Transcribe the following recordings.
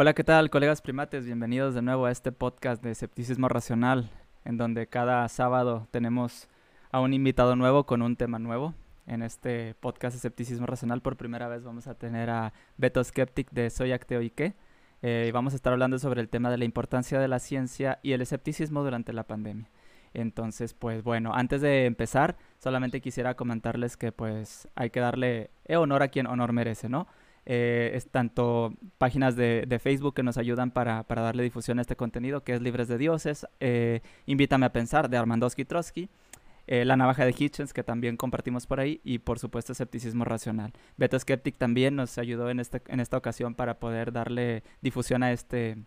Hola, ¿qué tal, colegas primates? Bienvenidos de nuevo a este podcast de Escepticismo Racional, en donde cada sábado tenemos a un invitado nuevo con un tema nuevo. En este podcast de Escepticismo Racional, por primera vez vamos a tener a Beto Skeptic de Soy Acteo y. Eh, vamos a estar hablando sobre el tema de la importancia de la ciencia y el escepticismo durante la pandemia. Entonces, pues bueno, antes de empezar, solamente quisiera comentarles que pues hay que darle honor a quien honor merece, ¿no? Eh, es tanto páginas de, Facebook que nos ayudan para, darle difusión a este contenido, que es Libres de Dioses, eh, Invítame a Pensar de Armandowski Trotsky, eh, La Navaja de Hitchens, que también compartimos por ahí, y por supuesto Escepticismo Racional. Beto Skeptic también nos ayudó en, este, en esta ocasión para poder darle difusión a este,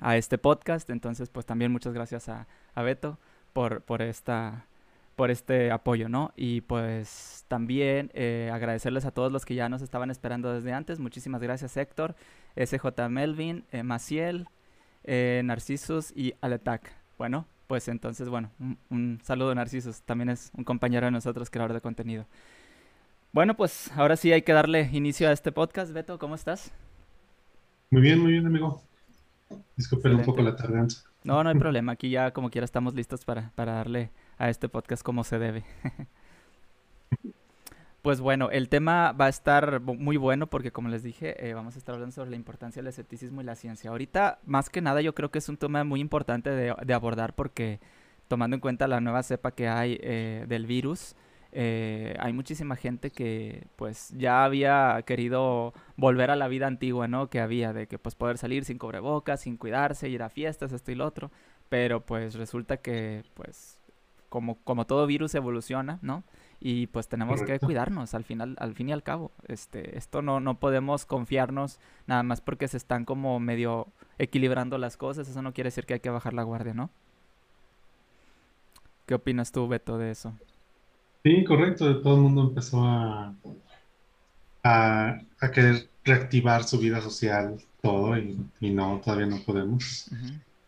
a este podcast, entonces pues también muchas gracias a, a Beto por, por esta por este apoyo, ¿no? Y pues también eh, agradecerles a todos los que ya nos estaban esperando desde antes. Muchísimas gracias Héctor, SJ Melvin, eh, Maciel, eh, Narcisus y Aletac. Bueno, pues entonces, bueno, un, saludo Narcisus, también es un compañero de nosotros, creador de contenido. Bueno, pues ahora sí hay que darle inicio a este podcast. Beto, ¿cómo estás? Muy bien, muy bien, amigo. Disculpen un poco la tardanza. No, no hay problema. Aquí ya como quiera estamos listos para, para darle a este podcast como se debe. pues bueno, el tema va a estar muy bueno porque como les dije, eh, vamos a estar hablando sobre la importancia del escepticismo y la ciencia. Ahorita, más que nada, yo creo que es un tema muy importante de, abordar porque tomando en cuenta la nueva cepa que hay eh, del virus, eh, hay muchísima gente que pues ya había querido volver a la vida antigua, ¿no? Que había de que pues poder salir sin cubrebocas, sin cuidarse, ir a fiestas, esto y lo otro. Pero pues resulta que pues como, como todo virus evoluciona, ¿no? Y pues tenemos que cuidarnos al final, al fin y al cabo. Este, esto no, no podemos confiarnos nada más porque se están como medio equilibrando las cosas. Eso no quiere decir que hay que bajar la guardia, ¿no? ¿Qué opinas tú, Beto, de eso? Sí, correcto. Todo el mundo empezó a, a, querer reactivar su vida social, todo, y, no, todavía no podemos.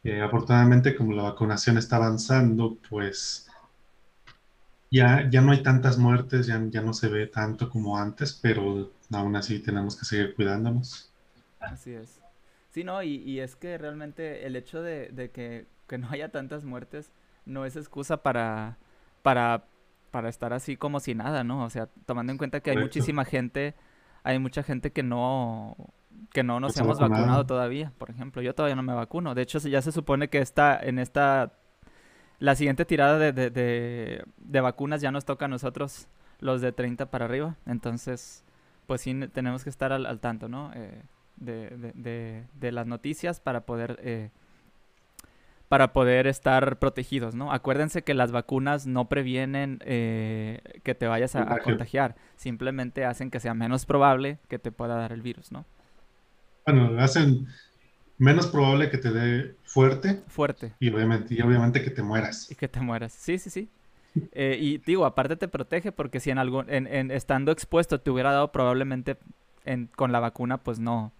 Eh, afortunadamente, como la vacunación está avanzando, pues ya, ya no hay tantas muertes, ya, ya no se ve tanto como antes, pero aún así tenemos que seguir cuidándonos. Así es. Sí, no, y, y es que realmente el hecho de, de que, que, no haya tantas muertes no es excusa para, para, para estar así como si nada, ¿no? O sea, tomando en cuenta que hay muchísima gente, hay mucha gente que no, que no nos hemos vacunado. todavía, por ejemplo. Yo todavía no me vacuno. De hecho, ya se supone que está en esta la siguiente tirada de, de, de, vacunas ya nos toca a nosotros, los de 30 para arriba. Entonces, pues sí tenemos que estar al, tanto, ¿no? Eh, de, de, las noticias para poder... Eh, para poder estar protegidos, ¿no? Acuérdense que las vacunas no previenen eh, que te vayas a, contagiar, simplemente hacen que sea menos probable que te pueda dar el virus, ¿no? Bueno, hacen, menos probable que te dé fuerte. Fuerte. Y obviamente, y obviamente que te mueras. Y que te mueras. Sí, sí, sí. Eh, y digo, aparte te protege porque si en algún, en, estando expuesto te hubiera dado probablemente con la vacuna, pues no.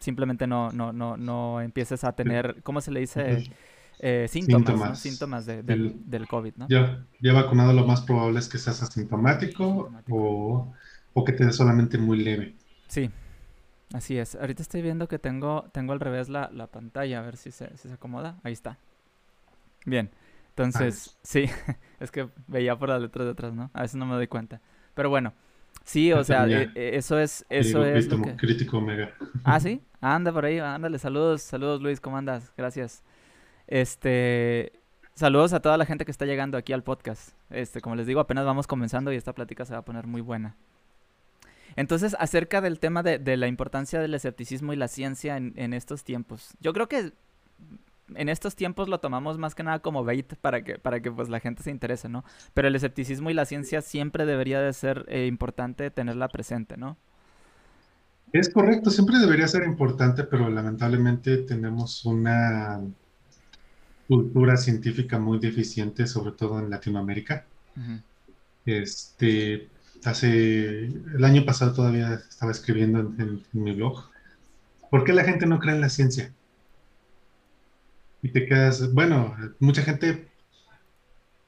Simplemente no, no, no, no empieces a tener, ¿cómo se le dice? Eh, síntomas, síntomas, de, del, del, COVID, ¿no? Ya, ya vacunado lo más probable es que seas asintomático, O, o que te dé solamente muy leve. Sí, Así es. Ahorita estoy viendo que tengo, tengo al revés la, pantalla, a ver si se, acomoda. Ahí está. Bien. Entonces, sí, es que veía por las letras de atrás, ¿no? A veces no me doy cuenta. Pero bueno, sí, o sea, e, e, eso es, eso es Crítico Omega. Ah, ¿sí? Anda por ahí, ándale, saludos, saludos Luis, ¿cómo andas? Gracias. Este, saludos a toda la gente que está llegando aquí al podcast. Este, como les digo, apenas vamos comenzando y esta plática se va a poner muy buena. Entonces, acerca del tema de, la importancia del escepticismo y la ciencia en, estos tiempos. Yo creo que en estos tiempos lo tomamos más que nada como bait para que, para que pues la gente se interese, ¿no? Pero el escepticismo y la ciencia siempre debería de ser eh, importante tenerla presente, ¿no? Es correcto, siempre debería ser importante, pero lamentablemente tenemos una cultura científica muy deficiente, sobre todo en Latinoamérica. Este, hace el año pasado todavía estaba escribiendo en, mi blog. ¿Por qué la gente no cree en la ciencia? Y te quedas, bueno, mucha gente,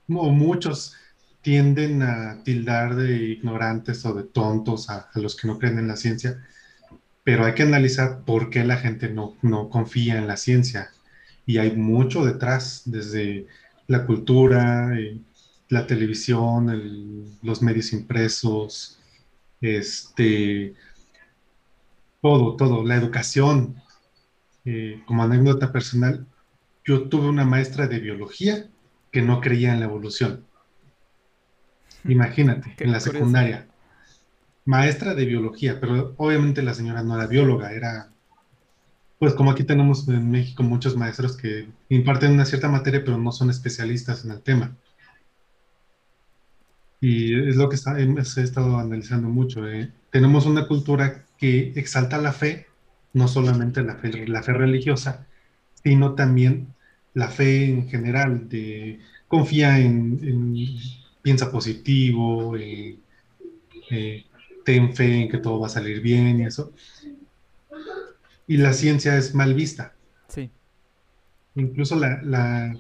o muchos, tienden a tildar de ignorantes o de tontos a, los que no creen en la ciencia. pero hay que analizar por qué la gente no, no confía en la ciencia. Y hay mucho detrás, desde la cultura, eh, la televisión, los medios impresos, este, todo, todo, la educación. Eh, como anécdota personal, yo tuve una maestra de biología que no creía en la evolución. Imagínate, en la secundaria. Maestra de biología, pero obviamente la señora no era bióloga, era, pues como aquí tenemos en México muchos maestros que imparten una cierta materia, pero no son especialistas en el tema. Y es lo que está, he estado analizando mucho. ¿eh? Tenemos una cultura que exalta la fe, no solamente la fe, la fe religiosa, sino también la fe en general, de confía en, piensa positivo, eh, eh, ten fe en que todo va a salir bien y eso. Y la ciencia es mal vista. Sí. Incluso la, la,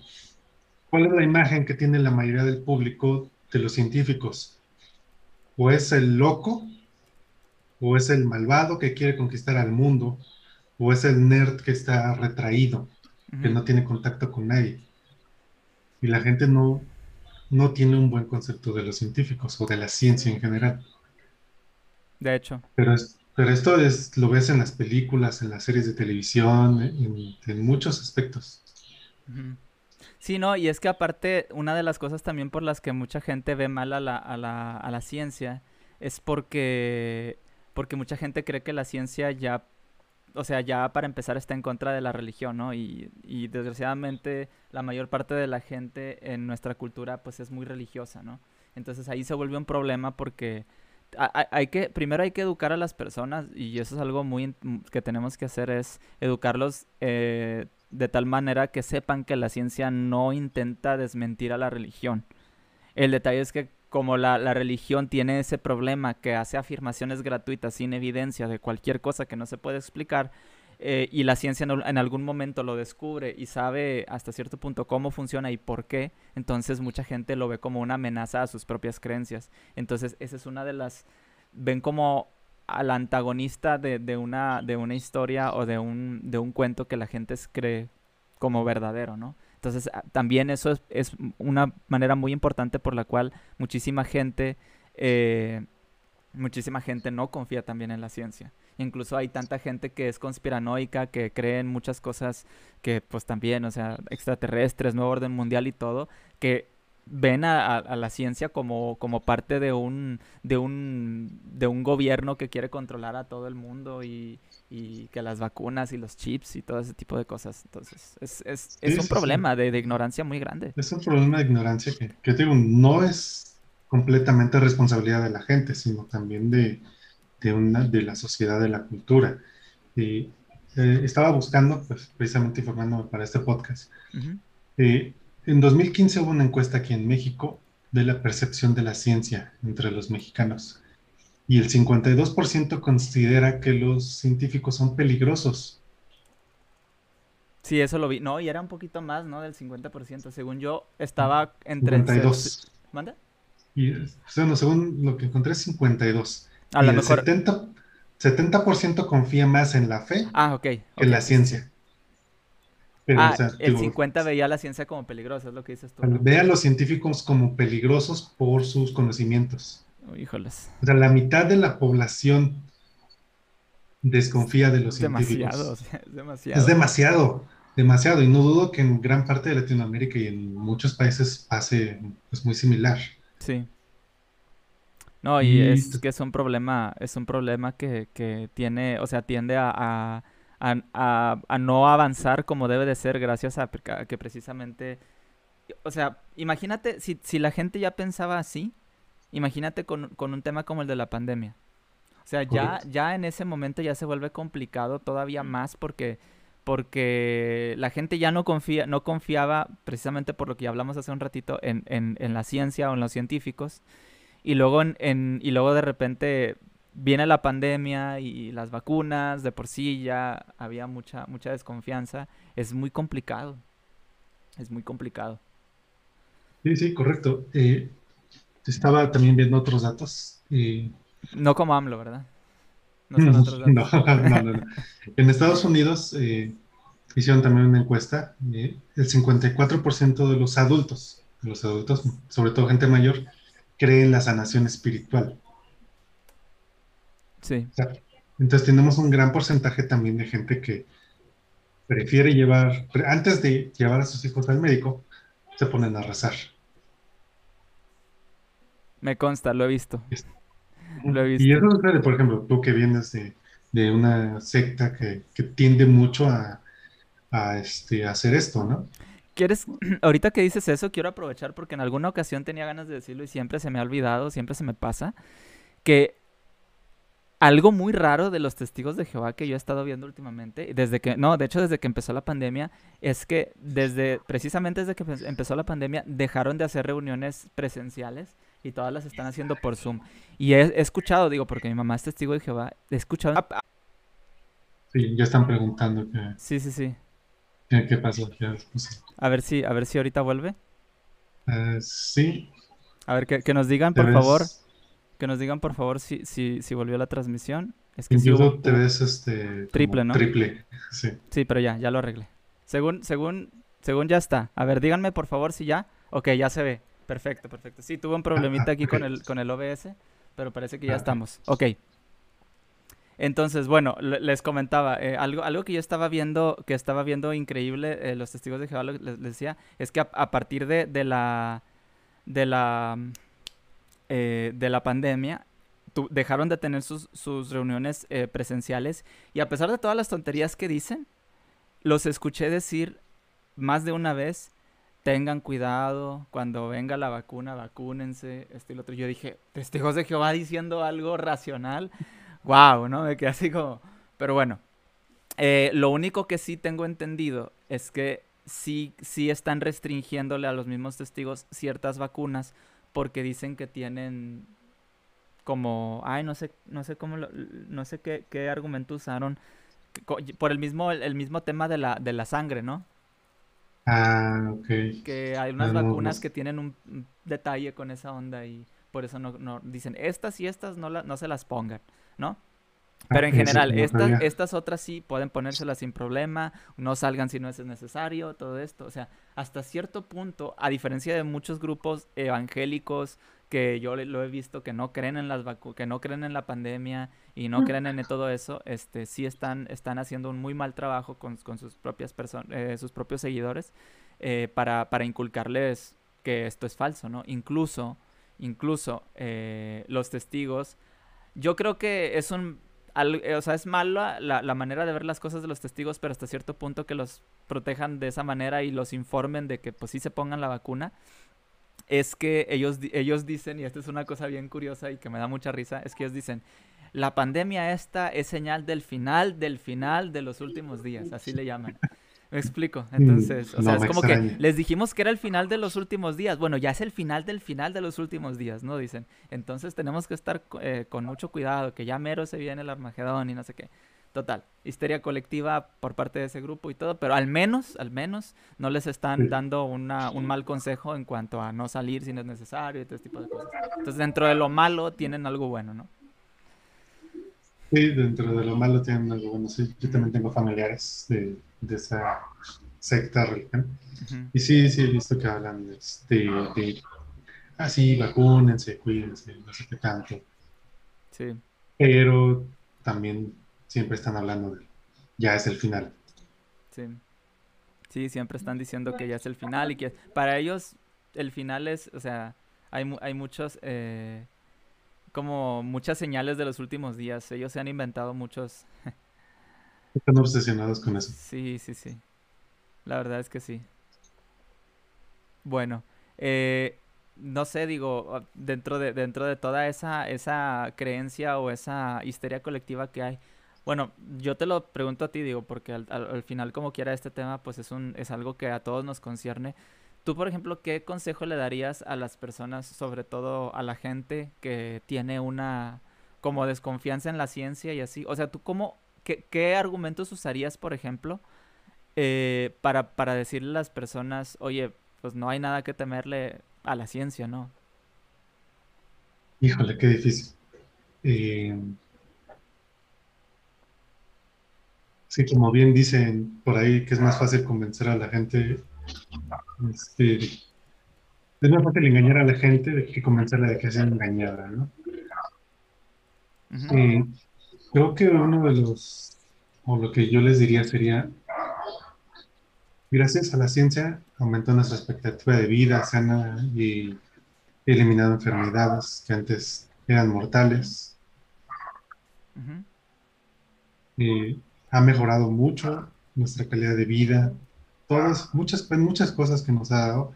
¿cuál es la imagen que tiene la mayoría del público de los científicos? O es el loco, o es el malvado que quiere conquistar al mundo, o es el nerd que está retraído, que no tiene contacto con nadie. Y la gente no, no tiene un buen concepto de los científicos o de la ciencia en general. De hecho. Pero, pero esto es, lo ves en las películas, en las series de televisión, en, muchos aspectos. Sí, no, y es que aparte, una de las cosas también por las que mucha gente ve mal a la, a la, a la ciencia es porque, porque mucha gente cree que la ciencia ya o sea, ya para empezar está en contra de la religión, ¿no? Y, y, desgraciadamente la mayor parte de la gente en nuestra cultura pues es muy religiosa, ¿no? Entonces ahí se vuelve un problema porque hay, que, primero hay que educar a las personas y eso es algo muy que tenemos que hacer es educarlos eh, de tal manera que sepan que la ciencia no intenta desmentir a la religión. El detalle es que como la, religión tiene ese problema que hace afirmaciones gratuitas sin evidencia de cualquier cosa que no se puede explicar, eh, y la ciencia en, algún momento lo descubre y sabe hasta cierto punto cómo funciona y por qué, entonces mucha gente lo ve como una amenaza a sus propias creencias. Entonces esa es una de las... ven como al antagonista de, una, de una historia o de un, de un cuento que la gente cree como verdadero, ¿no? Entonces, ah, también eso es, una manera muy importante por la cual muchísima gente, eh, muchísima gente no confía también en la ciencia. Incluso hay tanta gente que es conspiranoica, que cree en muchas cosas que pues también, o sea, extraterrestres, nuevo orden mundial y todo, que ven a, la ciencia como, como parte de un, de, un, de un gobierno que quiere controlar a todo el mundo y, y que las vacunas y los chips y todo ese tipo de cosas. Entonces, es, es, es un problema de, de, ignorancia muy grande. Es un problema de ignorancia que, que digo, no es completamente responsabilidad de la gente, sino también de, de, una, de la sociedad, de la cultura. Y, eh, estaba buscando, pues precisamente informándome para este podcast. En 2015 hubo una encuesta aquí en México de la percepción de la ciencia entre los mexicanos y el 52% considera que los científicos son peligrosos. Sí, eso lo vi. No, y era un poquito más, ¿no? Del 50%. Según yo, estaba entre... 52. ¿Manda? Y, bueno, según lo que encontré, 52. A lo mejor... 70, 70% confía más en la fe ah, okay, que en la ciencia ah, el 50 veía la ciencia como peligrosa, es lo que dices tú. Ve a los científicos como peligrosos por sus conocimientos. híjoles. O sea, la mitad de la población desconfía de los científicos. Demasiado, es demasiado. Es demasiado, demasiado. Y no dudo que en gran parte de Latinoamérica y en muchos países pase pues, muy similar. Sí. No, y, es que es un problema, es un problema que, que tiene, o sea, tiende a a, no avanzar como debe de ser gracias a, que precisamente... O sea, imagínate, si, si, la gente ya pensaba así, imagínate con, un tema como el de la pandemia. O sea, ya, ya en ese momento ya se vuelve complicado todavía más porque, porque la gente ya no confía, no confiaba, precisamente por lo que hablamos hace un ratito, en, en, en la ciencia o en los científicos. Y luego, en, y luego de repente viene la pandemia y las vacunas, de por sí ya había mucha, mucha desconfianza. Es muy complicado. Es muy complicado. Sí, sí, correcto. Eh, estaba también viendo otros datos. No como AMLO, ¿verdad? No, son otros datos. no, no, no, En Estados Unidos eh, hicieron también una encuesta. Eh, el 54% de los adultos, de los adultos, sobre todo gente mayor, cree en la sanación espiritual. Sí. entonces tenemos un gran porcentaje también de gente que prefiere llevar, antes de llevar a sus hijos al médico, se ponen a rezar. Me consta, lo he visto. Lo he visto. Y eso sucede, por ejemplo, tú que vienes de, una secta que, tiende mucho a, este, hacer esto, ¿no? ¿Quieres, ahorita que dices eso, quiero aprovechar porque en alguna ocasión tenía ganas de decirlo y siempre se me ha olvidado, siempre se me pasa, que algo muy raro de los testigos de Jehová que yo he estado viendo últimamente, desde que, no, de hecho desde que empezó la pandemia, es que desde, precisamente desde que empezó la pandemia, dejaron de hacer reuniones presenciales y todas las están haciendo por Zoom. Y he, escuchado, digo, porque mi mamá es testigo de Jehová, he escuchado... Sí, ya están preguntando que... Sí, sí, sí. ¿Qué, pasó? A ver si, a ver si ahorita vuelve. Eh, sí. A ver, que, nos digan, por favor, que nos digan, por favor, si, si, si volvió la transmisión. Es que Incluso te ves este... Triple, ¿no? Triple, sí. Sí, pero ya, ya lo arreglé. Según, según, según ya está. A ver, díganme, por favor, si ya... Ok, ya se ve. Perfecto, perfecto. Sí, tuve un problemita aquí con el, con el OBS, pero parece que ya estamos. Ok. Entonces, bueno, les comentaba, eh, algo, algo que yo estaba viendo, que estaba viendo increíble, eh, los testigos de Jehová les, decía, es que a, partir de, la de la eh, de la pandemia, dejaron de tener sus, sus reuniones presenciales y a pesar de todas las tonterías que dicen, los escuché decir más de una vez tengan cuidado, cuando venga la vacuna, vacúnense, este y lo otro. Yo dije, testigos de Jehová diciendo algo racional. Wow, ¿no? Me quedé así como... Pero bueno, eh, lo único que sí tengo entendido es que sí, sí están restringiéndole a los mismos testigos ciertas vacunas porque dicen que tienen como, ay, no sé, no sé cómo, no sé qué, qué argumento usaron por el mismo, el mismo tema de la, de la sangre, ¿no? Ah, ok. Que hay unas vacunas que tienen un, detalle con esa onda y por eso no, no dicen estas y estas no, la, no se las pongan, ¿no? Pero en general, estas, estas otras sí pueden ponérselas sin problema, no salgan si no es necesario, todo esto. O sea, hasta cierto punto, a diferencia de muchos grupos evangélicos que yo lo he visto que no creen en las que no creen en la pandemia y no creen en todo eso, este sí están, están haciendo un muy mal trabajo con, sus propias personas, eh, sus propios seguidores, eh, para, para inculcarles que esto es falso, ¿no? Incluso, incluso eh, los testigos, yo creo que es un o sea, es malo la, la, manera de ver las cosas de los testigos, pero hasta cierto punto que los protejan de esa manera y los informen de que pues sí se pongan la vacuna, es que ellos, ellos dicen, y esta es una cosa bien curiosa y que me da mucha risa, es que ellos dicen, la pandemia esta es señal del final, del final de los últimos días, así le llaman. Me explico. Mm, Entonces, o sea, es como que les dijimos que era el final de los últimos días. Bueno, ya es el final del final de los últimos días, ¿no? Dicen. Entonces tenemos que estar eh, con mucho cuidado, que ya mero se viene el Armagedón y no sé qué. Total, histeria colectiva por parte de ese grupo y todo, pero al menos, al menos, no les están dando una, un mal consejo en cuanto a no salir si no es necesario y todo ese tipo de cosas. Entonces, dentro de lo malo, tienen algo bueno, ¿no? Sí, dentro de lo malo tienen algo bueno. Sí, yo también tengo familiares de, de esa secta religión. Y sí, sí, he visto que hablan de, de, ah, sí, vacúnense, cuídense, no sé qué tanto. Sí. Pero también siempre están hablando de ya es el final. Sí. Sí, siempre están diciendo que ya es el final y que para ellos el final es, o sea, hay, hay muchos, eh, como muchas señales de los últimos días. Ellos se han inventado muchos. Están obsesionados con eso. Sí, sí, sí. La verdad es que sí. Bueno, eh, no sé, digo, dentro de, dentro de toda esa, esa creencia o esa histeria colectiva que hay, bueno, yo te lo pregunto a ti, digo, porque al, al, final como quiera este tema, pues es, un, es algo que a todos nos concierne. Tú, por ejemplo, ¿qué consejo le darías a las personas, sobre todo a la gente que tiene una como desconfianza en la ciencia y así? O sea, ¿tú cómo, qué, argumentos usarías, por ejemplo, eh, para, para decirle a las personas, oye, pues no hay nada que temerle a la ciencia, ¿no? Híjole, qué difícil. Eh, Sí, como bien dicen por ahí que es más fácil convencer a la gente, este, es más fácil engañar a la gente de que convencerla de que sea engañada, ¿no? Eh, creo que uno de los, o lo que yo les diría sería, gracias a la ciencia aumentó nuestra expectativa de vida sana y eliminado enfermedades que antes eran mortales. Ha mejorado mucho nuestra calidad de vida, todas, muchas, muchas cosas que nos ha dado.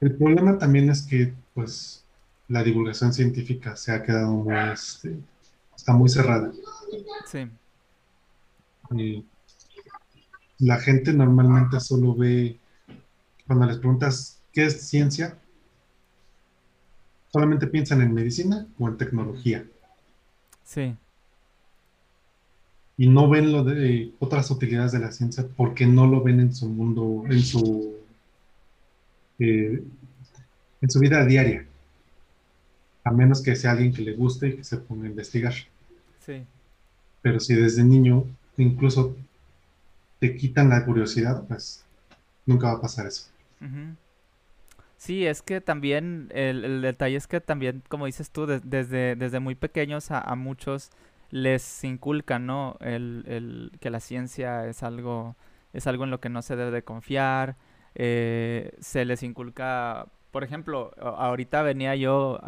El problema también es que, pues, la divulgación científica se ha quedado muy, este, está muy cerrada. Sí. Y la gente normalmente solo ve, cuando les preguntas qué es ciencia, solamente piensan en medicina o en tecnología. Sí y no ven lo de otras utilidades de la ciencia porque no lo ven en su mundo, en su, eh, en su vida diaria. A menos que sea alguien que le guste y que se ponga a investigar. Sí. Pero si desde niño incluso te quitan la curiosidad, pues nunca va a pasar eso. Sí, es que también el, detalle es que también, como dices tú, desde, desde muy pequeños a muchos les inculca, ¿no? El, el, que la ciencia es algo, es algo en lo que no se debe de confiar. Eh, se les inculca, por ejemplo, ahorita venía yo,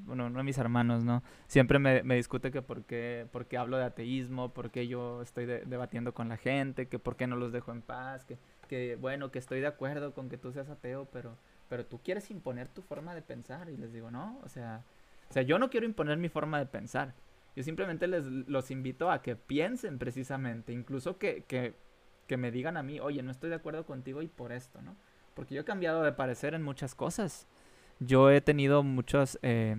bueno, uno de mis hermanos, ¿no? Siempre me, me discute que por qué, hablo de ateísmo, por qué yo estoy debatiendo con la gente, que por qué no los dejo en paz, que, que, bueno, que estoy de acuerdo con que tú seas ateo, pero, pero tú quieres imponer tu forma de pensar. Y les digo, no, o sea, o sea, yo no quiero imponer mi forma de pensar. Yo simplemente les los invito a que piensen precisamente, incluso que, que, que, me digan a mí, oye, no estoy de acuerdo contigo y por esto, ¿no? Porque yo he cambiado de parecer en muchas cosas. Yo he tenido muchos, eh,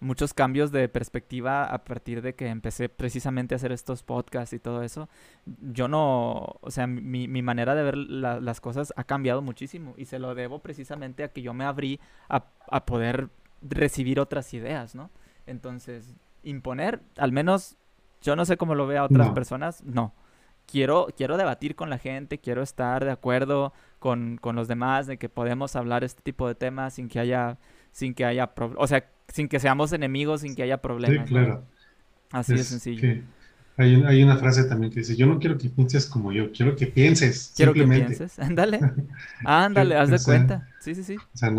muchos cambios de perspectiva a partir de que empecé precisamente a hacer estos podcasts y todo eso. Yo no, o sea, mi, mi manera de ver las cosas ha cambiado muchísimo y se lo debo precisamente a que yo me abrí a, a poder recibir otras ideas, ¿no? Entonces, imponer, al menos yo no sé cómo lo ve a otras personas, no. Quiero, quiero debatir con la gente, quiero estar de acuerdo con, los demás de que podemos hablar este tipo de temas sin que haya, sin que haya, o sea, sin que seamos enemigos, sin que haya problemas. Sí, claro. Así de sencillo. Hay, hay, una frase también que dice, yo no quiero que pienses como yo, quiero que pienses. Quiero que pienses, ándale. ándale, haz de cuenta. Sí, sí, sí. O sea,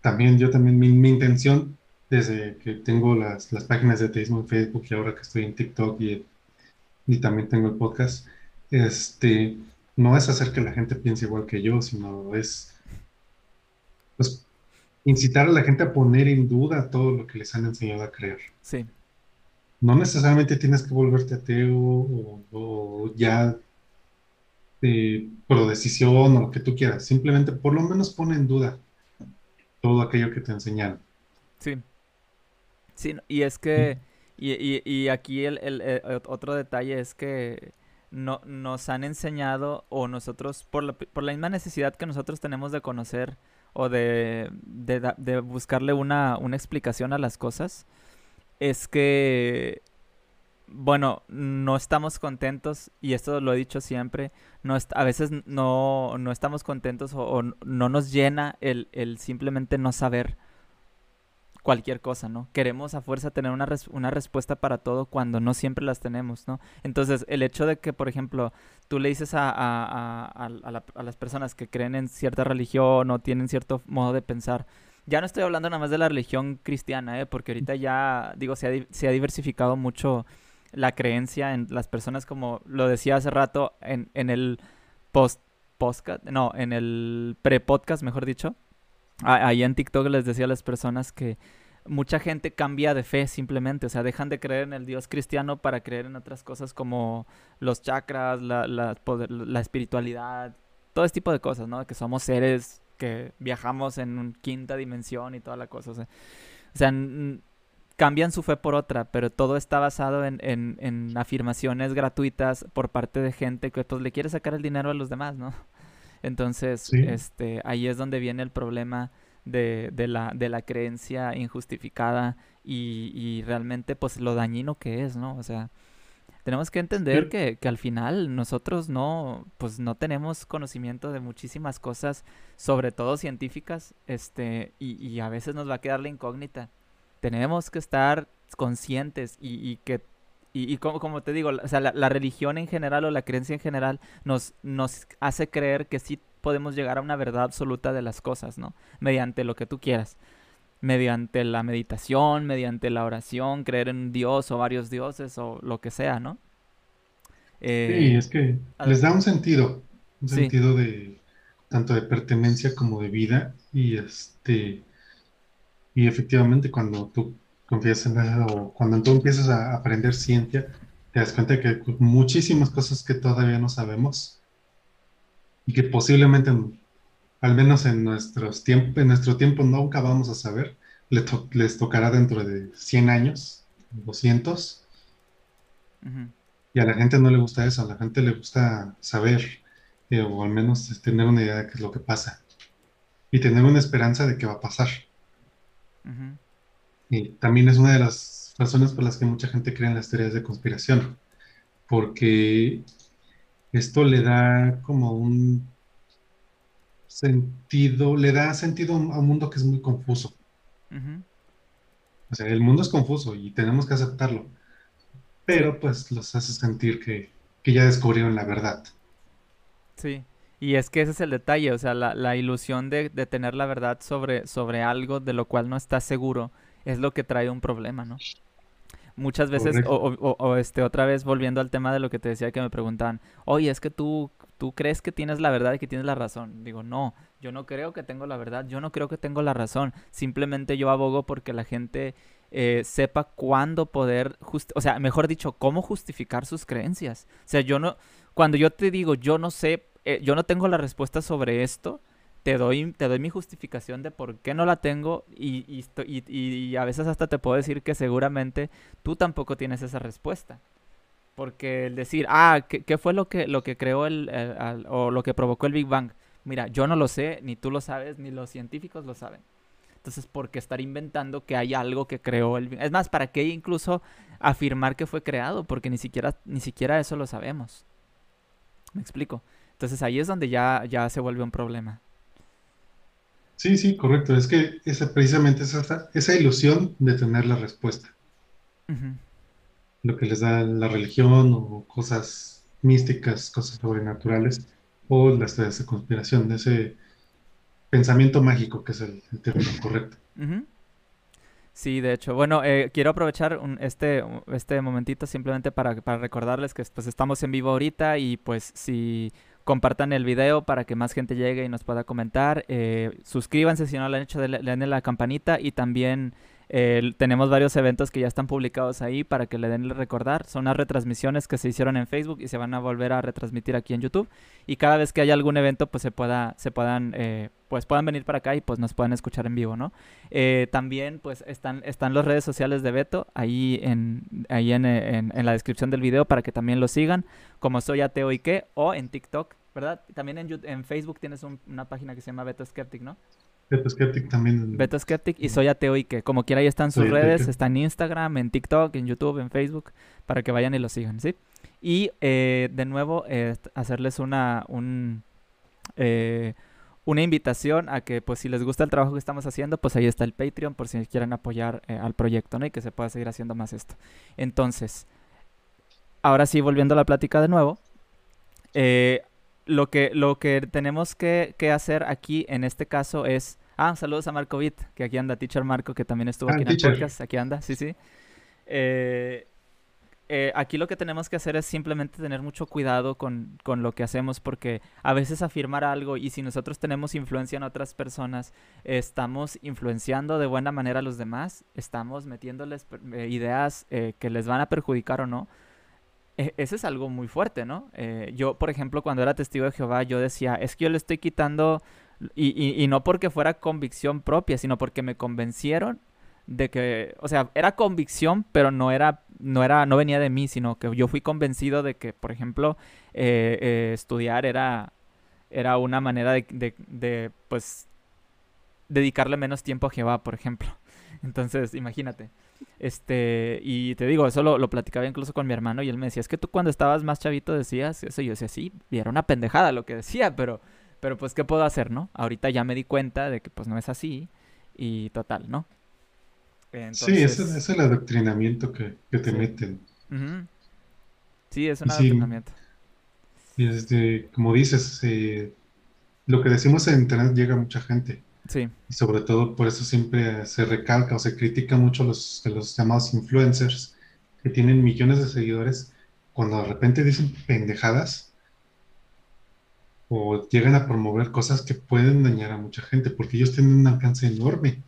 también yo también, mi, mi intención desde que tengo las, las páginas de ateísmo en Facebook y ahora que estoy en TikTok y, y también tengo el podcast, este, no es hacer que la gente piense igual que yo, sino es pues, incitar a la gente a poner en duda todo lo que les han enseñado a creer. Sí. No necesariamente tienes que volverte ateo o, o ya pro decisión o lo que tú quieras. Simplemente por lo menos pone en duda todo aquello que te enseñaron. Sí. Sí, y es que, y, y, aquí el, el, eh, otro detalle es que no, nos han enseñado, o nosotros, por la, por la misma necesidad que nosotros tenemos de conocer o de, de, de buscarle una, una explicación a las cosas, es que bueno, no estamos contentos, y esto lo he dicho siempre, no a veces no, no estamos contentos o, o, no nos llena el, el simplemente no saber cualquier cosa, ¿no? Queremos a fuerza tener una, una respuesta para todo cuando no siempre las tenemos, ¿no? Entonces, el hecho de que, por ejemplo, tú le dices a, a, a, las personas que creen en cierta religión o tienen cierto modo de pensar, ya no estoy hablando nada más de la religión cristiana, ¿eh? Porque ahorita ya, digo, se ha, se ha diversificado mucho la creencia en las personas, como lo decía hace rato, en, en el post podcast, no, en el pre-podcast, mejor dicho, ahí en TikTok les decía a las personas que mucha gente cambia de fe simplemente, o sea, dejan de creer en el Dios cristiano para creer en otras cosas como los chakras, la, la, la espiritualidad, todo ese tipo de cosas, ¿no? Que somos seres que viajamos en una quinta dimensión y toda la cosa, o sea, o sea cambian su fe por otra, pero todo está basado en, en, en, afirmaciones gratuitas por parte de gente que pues le quiere sacar el dinero a los demás, ¿no? Entonces, este, ahí es donde viene el problema de, de, la, de la creencia injustificada y, y, realmente pues lo dañino que es, ¿no? O sea, Tenemos que entender que, que, al final nosotros no, pues no tenemos conocimiento de muchísimas cosas, sobre todo científicas, este, y, y a veces nos va a quedar la incógnita. Tenemos que estar conscientes y, y que y, y como, como, te digo, o sea, la, la, religión en general o la creencia en general nos, nos hace creer que sí podemos llegar a una verdad absoluta de las cosas, ¿no? Mediante lo que tú quieras mediante la meditación, mediante la oración, creer en un dios o varios dioses o lo que sea, ¿no? Eh, sí, es que les da un sentido, un sentido de tanto de pertenencia como de vida y este y efectivamente cuando tú confías en eso o cuando tú empiezas a aprender ciencia te das cuenta que hay muchísimas cosas que todavía no sabemos y que posiblemente al menos en, nuestros tiempos, en nuestro tiempo nunca vamos a saber. les tocará dentro de 100 años, 200. Y a la gente no le gusta eso, a la gente le gusta saber, eh, o al menos tener una idea de qué es lo que pasa. Y tener una esperanza de qué va a pasar. Y también es una de las razones por las que mucha gente cree en las teorías de conspiración, porque esto le da como un sentido, le da sentido a un mundo que es muy confuso. O sea, el mundo es confuso y tenemos que aceptarlo. Pero pues los hace sentir que, ya descubrieron la verdad. Sí, y es que ese es el detalle, o sea, la, ilusión de, tener la verdad sobre, sobre algo de lo cual no estás seguro es lo que trae un problema, ¿no? Muchas veces, o, o, este, otra vez volviendo al tema de lo que te decía que me preguntaban, oye, es que tú tú crees que tienes la verdad y que tienes la razón. Digo, no, yo no creo que tengo la verdad, yo no creo que tengo la razón. Simplemente yo abogo porque la gente eh, sepa cuándo poder, o sea, mejor dicho, cómo justificar sus creencias. O sea, yo no, cuando yo te digo, yo no sé, eh, yo no tengo la respuesta sobre esto, te doy, te doy mi justificación de por qué no la tengo y, y, a veces hasta te puedo decir que seguramente tú tampoco tienes esa respuesta. Porque el decir, ah, ¿qué, fue lo que, lo que creó el, o lo que provocó el Big Bang? Mira, yo no lo sé, ni tú lo sabes, ni los científicos lo saben. Entonces, ¿por qué estar inventando que hay algo que creó el Big Bang? Es más, ¿para qué incluso afirmar que fue creado? Porque ni siquiera, ni siquiera eso lo sabemos. ¿Me explico? Entonces ahí es donde ya, ya se vuelve un problema. Sí, sí, correcto. Es que esa, precisamente esa, esa ilusión de tener la respuesta lo que les da la religión o cosas místicas, cosas sobrenaturales, o las teorías de conspiración, ese pensamiento mágico que es el, término correcto. Sí, de hecho. Bueno, eh, quiero aprovechar este, este momentito simplemente para, para recordarles que pues, estamos en vivo ahorita y pues si compartan el video para que más gente llegue y nos pueda comentar. Eh, suscríbanse si no lo han hecho, den la campanita y también tenemos varios eventos que ya están publicados ahí para que le den el recordar. Son las retransmisiones que se hicieron en Facebook y se van a volver a retransmitir aquí en YouTube. Y cada vez que haya algún evento, pues se pueda, se puedan, eh, pues puedan venir para acá y pues nos puedan escuchar en vivo, ¿no? Eh, también, pues están, están las redes sociales de Beto ahí en, ahí en, en, la descripción del video para que también lo sigan, como soy ateo y qué, o en TikTok, ¿verdad? También en, en Facebook tienes una página que se llama Beto Skeptic, ¿no? Beto Skeptic también. Beto Skeptic y Soy Ateo y que como quiera ahí están sus redes, está en Instagram, en TikTok, en YouTube, en Facebook, para que vayan y lo sigan, ¿sí? Y eh, de nuevo, eh, hacerles una, un, eh, una invitación a que pues si les gusta el trabajo que estamos haciendo, pues ahí está el Patreon por si quieren apoyar al proyecto, ¿no? Y que se pueda seguir haciendo más esto. Entonces, ahora sí, volviendo a la plática de nuevo, lo, que, lo que tenemos que, que hacer aquí en este caso es Ah, saludos a Marco Vitt, que aquí anda, Teacher Marco, que también estuvo ah, aquí en el podcast. Aquí anda, sí, sí. Eh, eh, aquí lo que tenemos que hacer es simplemente tener mucho cuidado con, con, lo que hacemos porque a veces afirmar algo y si nosotros tenemos influencia en otras personas, estamos influenciando de buena manera a los demás, estamos metiéndoles eh, ideas que les van a perjudicar o no. E, ese es algo muy fuerte, ¿no? yo, por ejemplo, cuando era testigo de Jehová, yo decía, es que yo le estoy quitando y, y, no porque fuera convicción propia, sino porque me convencieron de que, o sea, era convicción, pero no era, no era, no venía de mí, sino que yo fui convencido de que, por ejemplo, eh, eh, estudiar era, era una manera de, de, pues, dedicarle menos tiempo a Jehová, por ejemplo. Entonces, imagínate. Este, y te digo, eso lo, lo, platicaba incluso con mi hermano y él me decía, es que tú cuando estabas más chavito decías eso, y yo decía, sí, y era una pendejada lo que decía, pero, pero pues, ¿qué puedo hacer, no? Ahorita ya me di cuenta de que pues no es así y total, ¿no? Sí, ese, es el adoctrinamiento que, te meten. Sí, es un adoctrinamiento. Y desde, como dices, eh, lo que decimos en internet llega a mucha gente. Sí. Y sobre todo por eso siempre se recalca o se critica mucho los, los llamados influencers que tienen millones de seguidores cuando de repente dicen pendejadas o llegan a promover cosas que pueden dañar a mucha gente porque ellos tienen un alcance enorme.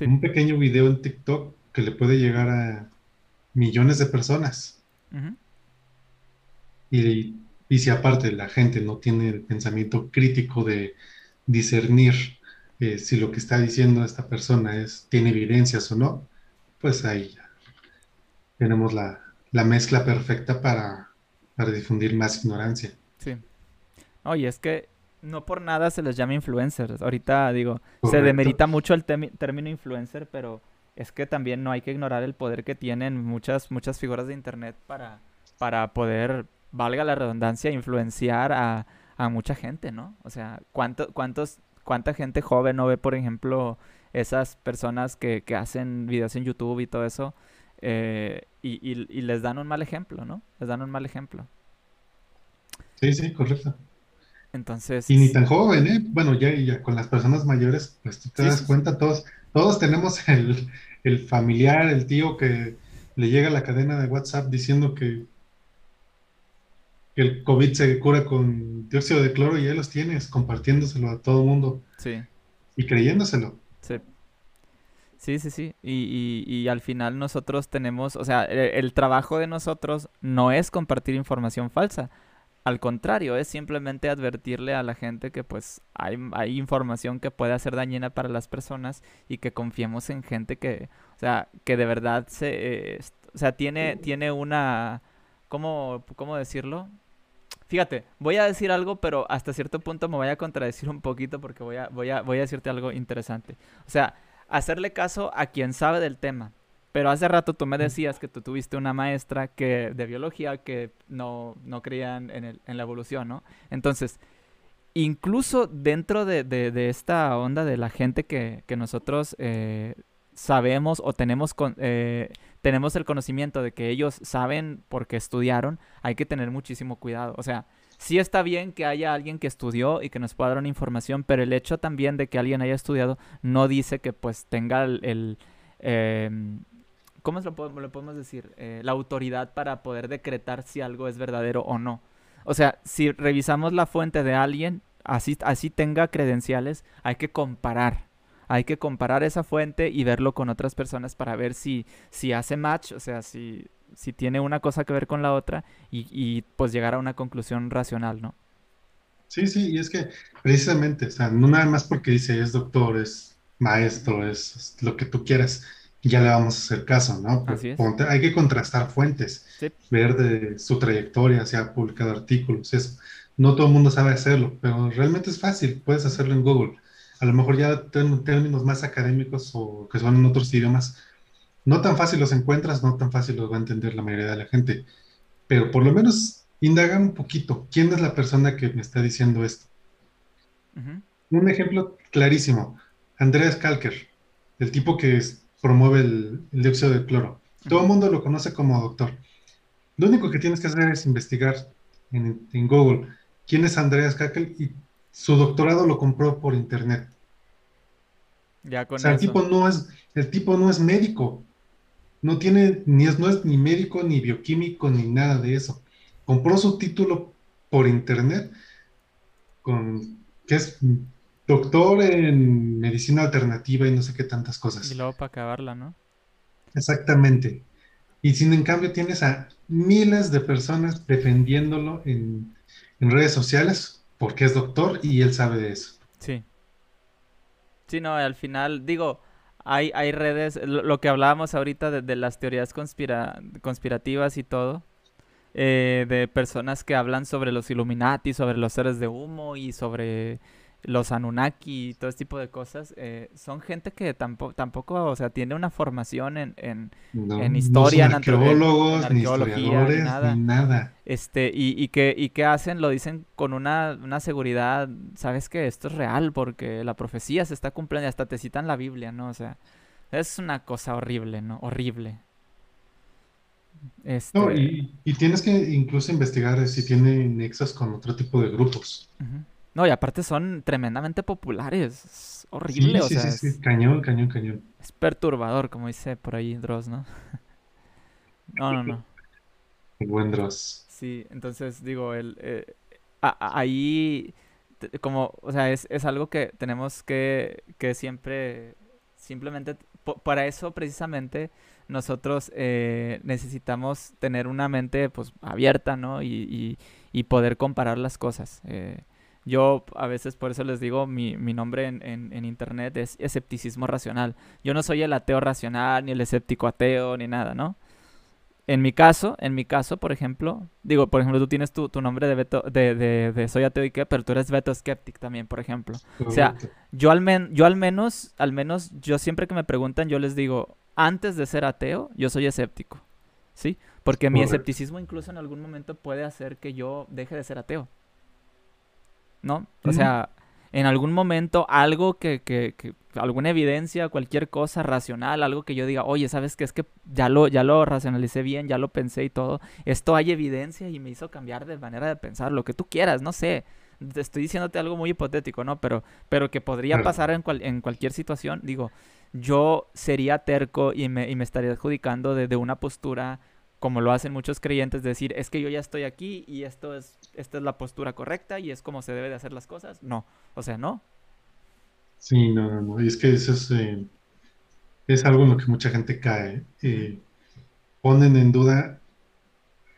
Un pequeño video en TikTok que le puede llegar a millones de personas. y, y, si aparte la gente no tiene el pensamiento crítico de discernir eh, si lo que está diciendo esta persona es, tiene evidencias o no, pues ahí ya tenemos la, mezcla perfecta para, para difundir más ignorancia. Sí. Oye, es que no por nada se les llama influencers. Ahorita digo, se demerita mucho el término influencer, pero es que también no hay que ignorar el poder que tienen muchas, muchas figuras de internet para, para poder, valga la redundancia, influenciar a, a mucha gente, ¿no? O sea, ¿cuánto, cuántos, ¿cuánta gente joven no ve, por ejemplo, esas personas que, que hacen videos en YouTube y todo eso? Eh, y, y, y les dan un mal ejemplo, ¿no? Les dan un mal ejemplo. Sí, sí, correcto. Entonces. Y ni tan joven, ¿eh? Bueno, ya, ya con las personas mayores, pues tú te das cuenta, todos, todos tenemos el, el, familiar, el tío que le llega la cadena de WhatsApp diciendo que, el COVID se cura con dióxido de cloro y ya los tienes, compartiéndoselo a todo el mundo. Sí. Y creyéndoselo. Sí. Sí, sí, sí. Y, y, y, al final nosotros tenemos, o sea, e, el, trabajo de nosotros no es compartir información falsa. Al contrario, es simplemente advertirle a la gente que pues hay, hay información que puede ser dañina para las personas y que confiemos en gente que, o sea, que de verdad se, o sea, tiene, tiene una, ¿cómo, ¿cómo decirlo? Fíjate, voy a decir algo, pero hasta cierto punto me voy a contradecir un poquito porque voy a, voy a, voy a decirte algo interesante. O sea, hacerle caso a quien sabe del tema. Pero hace rato tú me decías que tú tuviste una maestra que, de biología que no, no creía en, el, en la evolución, ¿no? Entonces, incluso dentro de, de, esta onda de la gente que, que nosotros eh, sabemos o tenemos, con, eh, tenemos el conocimiento de que ellos saben porque estudiaron, hay que tener muchísimo cuidado. O sea, sí está bien que haya alguien que estudió y que nos pueda dar una información, pero el hecho también de que alguien haya estudiado no dice que pues tenga el... Em, ¿cómo lo, podemos decir? Eh, la autoridad para poder decretar si algo es verdadero o no. O sea, si revisamos la fuente de alguien, así, así tenga credenciales, hay que comparar. Hay que comparar esa fuente y verlo con otras personas para ver si, si hace match, o sea, si, si tiene una cosa que ver con la otra y, y pues llegar a una conclusión racional, ¿no? Sí, sí, y es que precisamente, o sea, no nada más porque dice es doctor, es maestro, es lo que tú quieras, ya le vamos a hacer caso, ¿no? hay que contrastar fuentes, ver de su trayectoria, si ha publicado artículos, eso. No todo el mundo sabe hacerlo, pero realmente es fácil, puedes hacerlo en Google. A lo mejor ya términos más académicos o que son en otros idiomas, no tan fácil los encuentras, no tan fácil los va a entender la mayoría de la gente, pero por lo menos indagar un poquito, ¿quién es la persona que me está diciendo esto? Un ejemplo clarísimo, Andreas Kalker, el tipo que es, promueve el, dióxido de cloro. Todo el mundo lo conoce como doctor. Lo único que tienes que hacer es investigar en, Google quién es Andreas Kakel y su doctorado lo compró por internet. Ya con o sea, el tipo no es, el tipo no es médico. No tiene, ni es, no es ni médico, ni bioquímico, ni nada de eso. Compró su título por internet, con, que es doctor en medicina alternativa y no sé qué tantas cosas. Y luego para acabarla, ¿no? Exactamente. Y sin en cambio tienes a miles de personas defendiéndolo en, redes sociales porque es doctor y él sabe de eso. Sí. Sí, no, al final, digo, hay, hay redes, lo, que hablábamos ahorita de, las teorías conspirativas y todo, eh, de personas que hablan sobre los Illuminati, sobre los seres de humo y sobre los Anunnaki y todo ese tipo de cosas, eh, son gente que tampoco, tampoco, o sea, tiene una formación en, en, en historia, no arqueólogos, ni historiadores, ni nada. nada. Este, y, y, que, y que hacen, lo dicen con una, una seguridad, sabes que esto es real porque la profecía se está cumpliendo y hasta te citan la Biblia, ¿no? O sea, es una cosa horrible, ¿no? Horrible. Este... No, y, y, tienes que incluso investigar si tiene nexos con otro tipo de grupos. No, y aparte son tremendamente populares. Es horrible, sí, o sí, Sí, sí, cañón, cañón, cañón. Es perturbador, como dice por ahí Dross, ¿no? no, no, no. buen Dross. Sí, entonces digo, el, eh, ahí, como, o sea, es, es algo que tenemos que, que siempre, simplemente, para eso precisamente nosotros eh, necesitamos tener una mente pues abierta, ¿no? Y, y, poder comparar las cosas. Eh, yo a veces por eso les digo, mi, mi nombre en, en, internet es escepticismo racional. Yo no soy el ateo racional, ni el escéptico ateo, ni nada, ¿no? En mi caso, en mi caso, por ejemplo, digo, por ejemplo, tú tienes tu, tu nombre de, Beto, de, de, de, soy ateo y qué, pero tú eres Beto Skeptic también, por ejemplo. O sea, yo al, men, yo al menos, al menos, yo siempre que me preguntan, yo les digo, antes de ser ateo, yo soy escéptico, ¿sí? Porque mi escepticismo incluso en algún momento puede hacer que yo deje de ser ateo. ¿No? O sea, en algún momento algo que, que, que, alguna evidencia, cualquier cosa racional, algo que yo diga, oye, ¿sabes qué? Es que ya lo, ya lo racionalicé bien, ya lo pensé y todo. Esto hay evidencia y me hizo cambiar de manera de pensar, lo que tú quieras, no sé. Estoy diciéndote algo muy hipotético, ¿no? Pero, pero que podría pasar en, en cualquier situación. Digo, yo sería terco y me, y me estaría adjudicando de una postura como lo hacen muchos creyentes, decir, es que yo ya estoy aquí y esto es, esta es la postura correcta y es como se debe de hacer las cosas. No, o sea, no. Sí, no, no, no. Y es que eso es, eh, es algo en lo que mucha gente cae. Eh, ponen en duda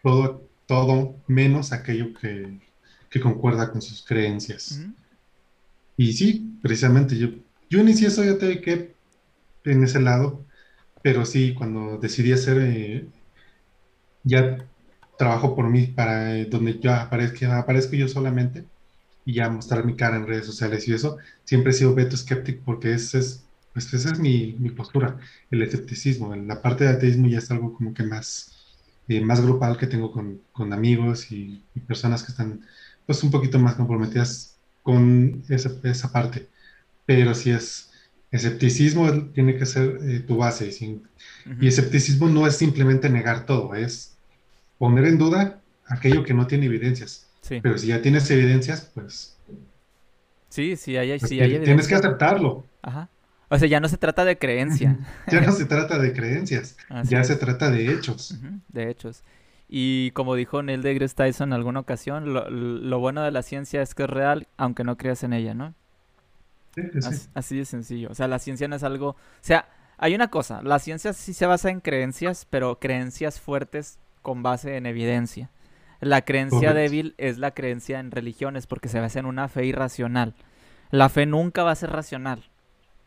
todo, todo menos aquello que, que concuerda con sus creencias. Y sí, precisamente yo, yo inicié Soy que en ese lado, pero sí, cuando decidí hacer eh, ya trabajo por mí para eh, donde yo aparezca, aparezco yo solamente y ya mostrar mi cara en redes sociales y eso. Siempre he sido veto skeptic porque ese es, pues esa es mi, mi, postura, el escepticismo. La parte de ateísmo ya es algo como que más, eh, más grupal que tengo con, con amigos y, personas que están pues un poquito más comprometidas con esa, esa parte. Pero si es escepticismo, tiene que ser eh, tu base. Y escepticismo no es simplemente negar todo, es poner en duda aquello que no tiene evidencias. Pero si ya tienes evidencias, pues... Sí, sí, hay, pues sí, hay evidencias. Tienes que aceptarlo. Ajá. O sea, ya no se trata de creencia. ya no se trata de creencias, ya se trata de hechos. De hechos. Y como dijo Neil deGrasse Tyson en alguna ocasión, lo, bueno de la ciencia es que es real, aunque no creas en ella, ¿no? Sí, sí. así de sencillo. O sea, la ciencia no es algo... O sea, hay una cosa, la ciencia sí se basa en creencias, pero creencias fuertes con base en evidencia. La creencia débil es la creencia en religiones porque se basa en una fe irracional. La fe nunca va a ser racional.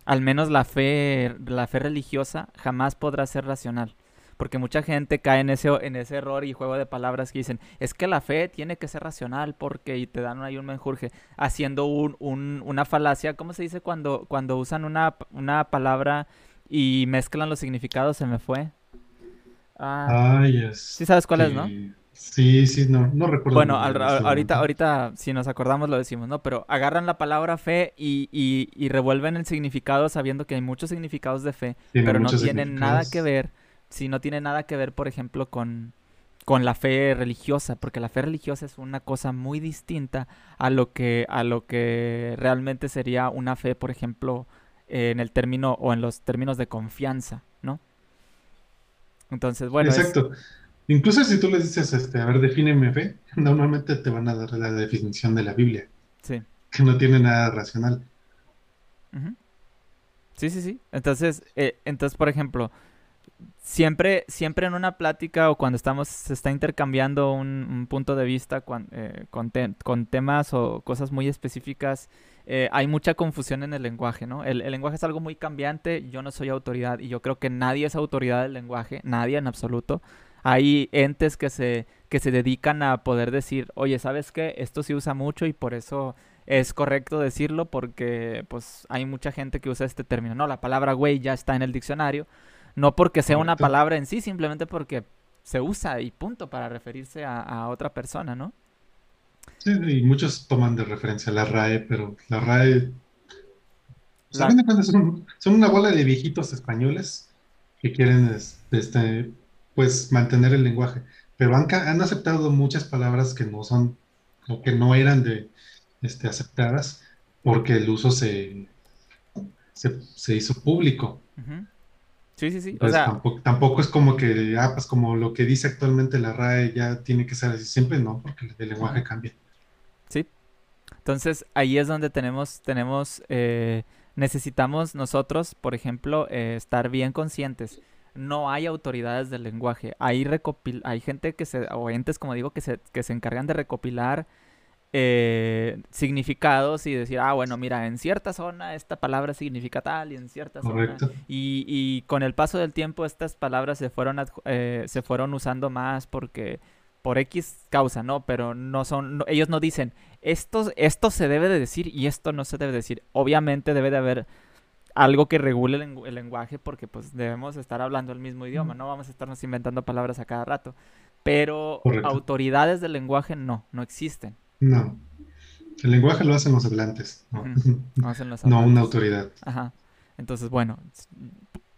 Al menos la fe, la fe religiosa jamás podrá ser racional. Porque mucha gente cae en ese, en ese error y juego de palabras que dicen, es que la fe tiene que ser racional porque y te dan ahí un menjurje, haciendo un, un, una falacia. ¿Cómo se dice cuando, cuando usan una, una palabra y mezclan los significados? Se me fue. Ah, Sí sabes cuál es, ¿no? Sí, sí, no, no recuerdo. Bueno, ahorita, ahorita, si nos acordamos lo decimos, ¿no? Pero agarran la palabra fe y, y, revuelven el significado sabiendo que hay muchos significados de fe, pero no tienen nada que ver, si no tiene nada que ver, por ejemplo, con, con la fe religiosa, porque la fe religiosa es una cosa muy distinta a lo que, a lo que realmente sería una fe, por ejemplo, en el término o en los términos de confianza. Entonces, bueno. Exacto. Incluso si tú le dices, este, a ver, defíneme fe, normalmente te van a dar la definición de la Biblia. Sí. Que no tiene nada racional. Sí, sí, sí. Entonces, eh, entonces, por ejemplo, siempre, siempre en una plática o cuando estamos, se está intercambiando un, punto de vista eh, con, con, temas o cosas muy específicas, eh, hay mucha confusión en el lenguaje, ¿no? El, lenguaje es algo muy cambiante, yo no soy autoridad y yo creo que nadie es autoridad del lenguaje, nadie en absoluto. Hay entes que se, que se dedican a poder decir, oye, ¿sabes qué? Esto se usa mucho y por eso es correcto decirlo porque pues hay mucha gente que usa este término, ¿no? La palabra güey ya está en el diccionario, no porque sea una palabra en sí, simplemente porque se usa y punto para referirse a, otra persona, ¿no? Sí, y muchos toman de referencia la RAE, pero la RAE son, una bola de viejitos españoles que quieren este, pues mantener el lenguaje, pero han, han aceptado muchas palabras que no son o que no eran de este, aceptadas porque el uso se, se, hizo público. Sí, sí, sí. o sea, tampoco, es como que, ah, pues como lo que dice actualmente la RAE ya tiene que ser así. Siempre no, porque el lenguaje cambia. Sí. Entonces ahí es donde tenemos, tenemos, eh, necesitamos nosotros, por ejemplo, eh, estar bien conscientes. No hay autoridades del lenguaje. Hay, recopil hay gente que se, o entes, como digo, que se, que se encargan de recopilar eh, significados y decir, ah, bueno, mira, en cierta zona esta palabra significa tal y en cierta zona. Y, y, con el paso del tiempo estas palabras se fueron, eh, se fueron usando más porque por X causa, ¿no? Pero no son, ellos no dicen, esto, esto se debe de decir y esto no se debe decir. Obviamente debe de haber algo que regule el, lenguaje porque pues debemos estar hablando el mismo idioma, no vamos a estarnos inventando palabras a cada rato. Pero autoridades del lenguaje no, no existen. No. El lenguaje lo hacen los hablantes, no, no una autoridad. Ajá. Entonces, bueno,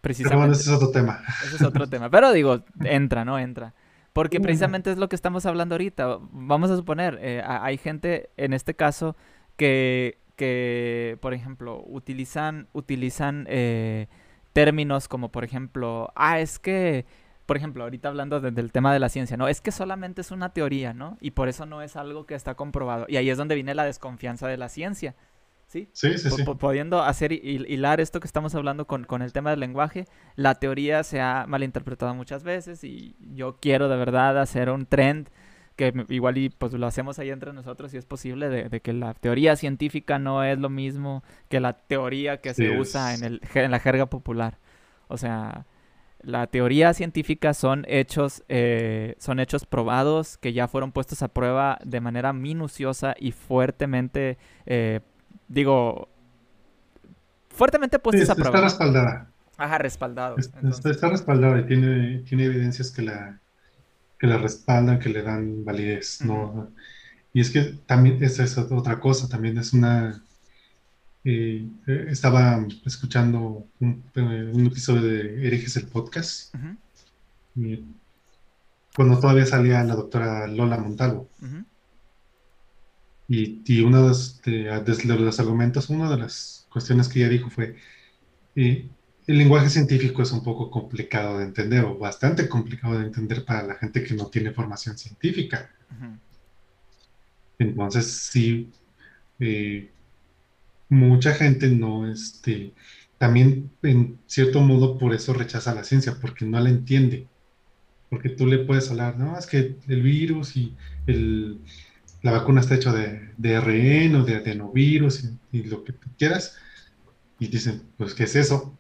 precisamente. Pero bueno, ese es otro tema. Ese es otro tema. Pero digo, entra, ¿no? Entra. Porque precisamente es lo que estamos hablando ahorita. Vamos a suponer, eh, hay gente, en este caso, que, que por ejemplo, utilizan, utilizan eh, términos como, por ejemplo, ah, es que por ejemplo, ahorita hablando del tema de la ciencia, ¿no? Es que solamente es una teoría, ¿no? Y por eso no es algo que está comprobado. Y ahí es donde viene la desconfianza de la ciencia. ¿Sí? Sí, sí, sí. Pudiendo hacer hilar esto que estamos hablando con, el tema del lenguaje, la teoría se ha malinterpretado muchas veces y yo quiero de verdad hacer un trend que igual y pues lo hacemos ahí entre nosotros si es posible, de, que la teoría científica no es lo mismo que la teoría que se usa en, el, en la jerga popular. O sea, la teoría científica son hechos, eh, son hechos probados que ya fueron puestos a prueba de manera minuciosa y fuertemente, eh, digo, fuertemente puestos a prueba. Está respaldada. Ajá, respaldado. Está, respaldada y tiene, tiene evidencias que la, que la respaldan, que le dan validez, ¿no? Y es que también esa es otra cosa, también es una eh, estaba escuchando un, episodio de Herejes el podcast, cuando todavía salía la doctora Lola Montalvo. Y, uno de los, argumentos, una de las cuestiones que ella dijo fue, eh, el lenguaje científico es un poco complicado de entender, o bastante complicado de entender para la gente que no tiene formación científica. Entonces, sí, eh, mucha gente no, este, también en cierto modo por eso rechaza la ciencia, porque no la entiende. Porque tú le puedes hablar, no, es que el virus y el, la vacuna está hecha de, de RN o de adenovirus y, lo que tú quieras. Y dicen, pues, ¿qué es eso?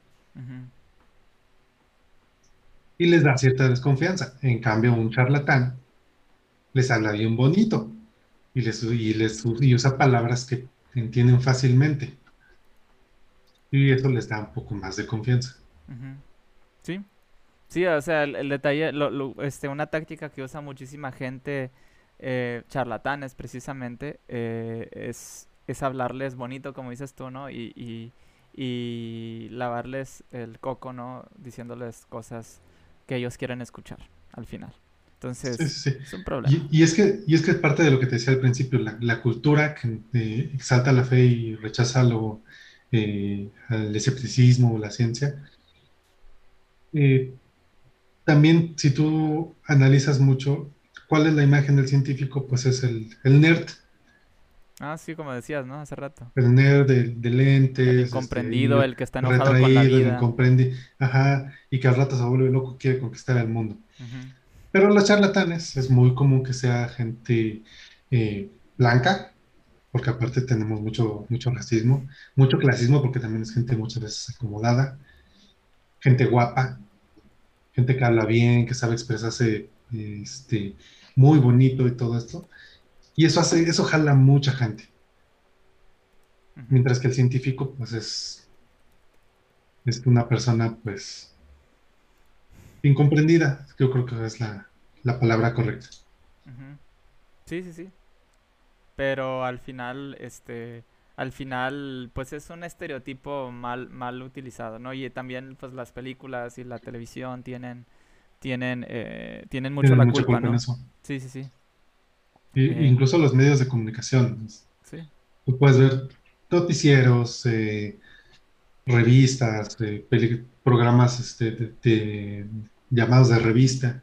Y les da cierta desconfianza. En cambio, un charlatán les habla bien bonito y les, y les y usa palabras que entienden fácilmente. Y eso les da un poco más de confianza. Sí. Sí, o sea, el, detalle, este, una táctica que usa muchísima gente, eh, charlatanes precisamente, eh, es, es hablarles bonito, como dices tú, ¿no? Y, y lavarles el coco, ¿no? Diciéndoles cosas que ellos quieren escuchar al final. Entonces, es un problema. Y, es que, y es que es parte de lo que te decía al principio, la, cultura que eh, exalta la fe y rechaza lo, eh, el escepticismo o la ciencia. Eh, también, si tú analizas mucho, ¿cuál es la imagen del científico? Pues es el, el nerd. Ah, sí, como decías, ¿no? Hace rato. El nerd de, lentes. El este, comprendido, el que está enojado con la vida. comprende, ajá, y que al rato se vuelve loco, quiere conquistar el mundo. Pero los charlatanes es muy común que sea gente eh, blanca, porque aparte tenemos mucho, mucho racismo, mucho clasismo, porque también es gente muchas veces acomodada, gente guapa, gente que habla bien, que sabe expresarse este, muy bonito y todo esto. Y eso hace, eso jala mucha gente. Mientras que el científico, pues es, es una persona, pues, incomprendida. Yo creo que es la, palabra correcta. Sí, sí, sí. Pero al final, este, al final, pues es un estereotipo mal, mal utilizado, ¿no? Y también, pues las películas y la televisión tienen, tienen, eh, tienen mucho la culpa, ¿no? Sí, sí, sí. Eh, incluso los medios de comunicación. Sí. Tú puedes ver noticieros, eh, revistas, programas este, llamados de revista.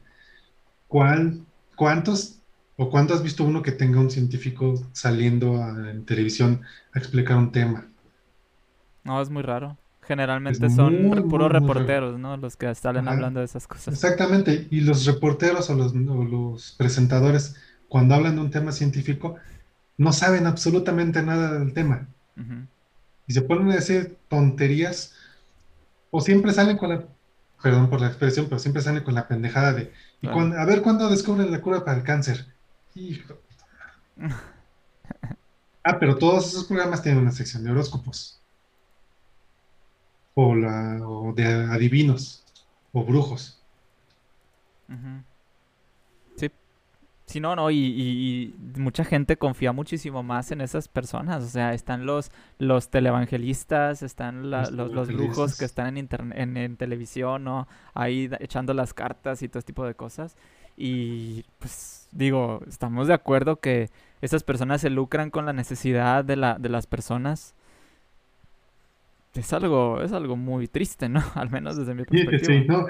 ¿Cuál, ¿Cuántos ¿O cuándo has visto uno que tenga un científico saliendo en televisión a explicar un tema? No, es muy raro. Generalmente son puros reporteros, ¿no? Los que salen hablando de esas cosas. Exactamente. Y los reporteros o los, presentadores, cuando hablan de un tema científico, no saben absolutamente nada del tema. Y se ponen a decir tonterías, o siempre salen con la, perdón por la expresión, pero siempre salen con la pendejada de, a ver cuándo descubren la cura para el cáncer. Ah, pero todos esos programas tienen una sección de horóscopos. O, la, o de adivinos. O brujos. Sí, no, no, y, mucha gente confía muchísimo más en esas personas. O sea, están los, los televangelistas, están los, los, brujos que están en, en, en televisión, ¿no? Ahí echando las cartas y todo este tipo de cosas. Y pues digo, estamos de acuerdo que esas personas se lucran con la necesidad de, la, de las personas. Es algo, es algo muy triste, ¿no? Al menos desde mi perspectiva. Sí, ¿no?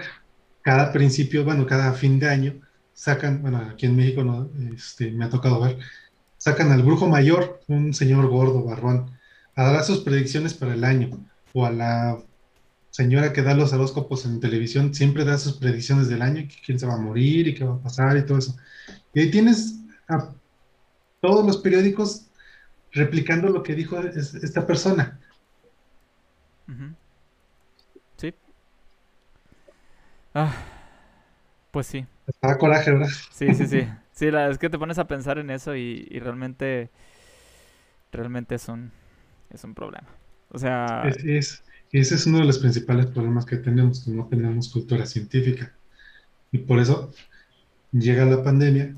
Cada principio, bueno, cada fin de año sacan, bueno, aquí en México no, este, me ha tocado ver, sacan al brujo mayor, un señor gordo, barrón, a dar sus predicciones para el año, o a la señora que da los horóscopos en televisión siempre da sus predicciones del año, quién se va a morir y qué va a pasar y todo eso. Y ahí tienes a todos los periódicos replicando lo que dijo esta persona. Sí. Ah, pues sí. Da coraje, ¿verdad? Sí, sí, sí. Sí, la, es que te pones a pensar en eso y, realmente, realmente es un, es un problema. O sea... es, y ese es uno de los principales problemas que tenemos, que no tenemos cultura científica. Y por eso llega la pandemia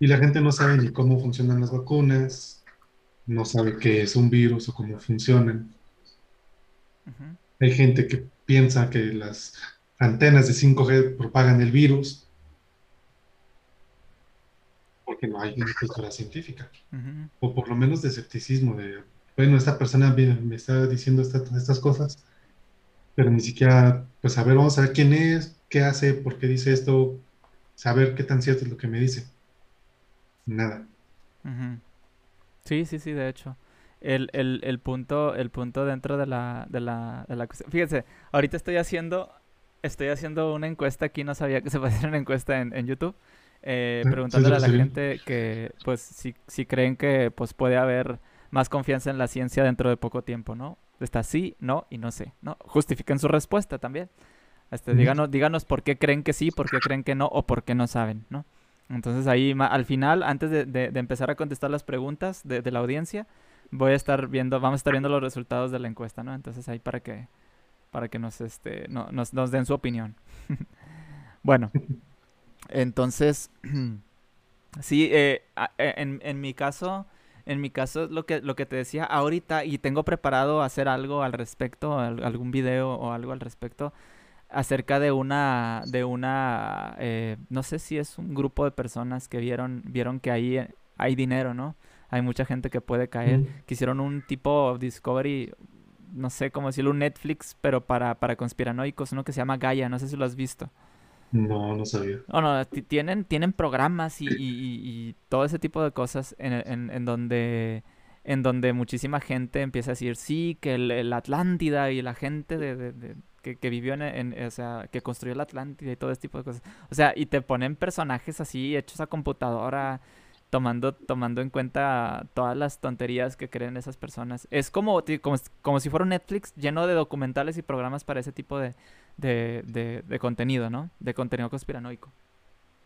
y la gente no sabe ni cómo funcionan las vacunas, no sabe qué es un virus o cómo funcionan. Hay gente que piensa que las antenas de 5G propagan el virus porque no hay una cultura científica, o por lo menos de escepticismo, de bueno, esta persona me está diciendo estas cosas, pero ni siquiera, pues a ver, vamos a ver quién es, qué hace, por qué dice esto, saber qué tan cierto es lo que me dice. Nada. Sí, sí, sí, de hecho. El, el, el, punto, el punto dentro de la, de la, de la cuestión. Fíjense, ahorita estoy haciendo, estoy haciendo una encuesta aquí, no sabía que se podía hacer una encuesta en, en YouTube, eh, ah, preguntándole a la gente que, pues, si, si creen que, pues, puede haber más confianza en la ciencia dentro de poco tiempo, ¿no? Está sí, no y no sé, ¿no? Justifiquen su respuesta también. Este, díganos, díganos por qué creen que sí, por qué creen que no o por qué no saben, ¿no? Entonces ahí al final, antes de, empezar a contestar las preguntas de, la audiencia, voy a estar viendo, vamos a estar viendo los resultados de la encuesta, ¿no? Entonces ahí para que, para que nos, este, nos, nos den su opinión. bueno, entonces, sí, eh, e, en, en mi caso, en mi caso, lo que, lo que te decía ahorita, y tengo preparado hacer algo al respecto, algún video o algo al respecto, acerca de una, de una, eh, no sé si es un grupo de personas que vieron, vieron que ahí hay dinero, ¿no? Hay mucha gente que puede caer. Quisieron un tipo Discovery, no sé cómo decirlo, un Netflix, pero para, para conspiranoicos, uno que se llama Gaia, no sé si lo has visto. No, no sabía. No, no, tienen, tienen programas y, todo ese tipo de cosas en, en, donde en donde muchísima gente empieza a decir sí, que el, Atlántida y la gente de, que, vivió en, o sea, que construyó la Atlántida y todo ese tipo de cosas. O sea, y te ponen personajes así hechos a computadora, tomando, tomando en cuenta todas las tonterías que creen esas personas. Es como, como, como si fuera un Netflix lleno de documentales y programas para ese tipo de, de, de, contenido, ¿no? De contenido conspiranoico.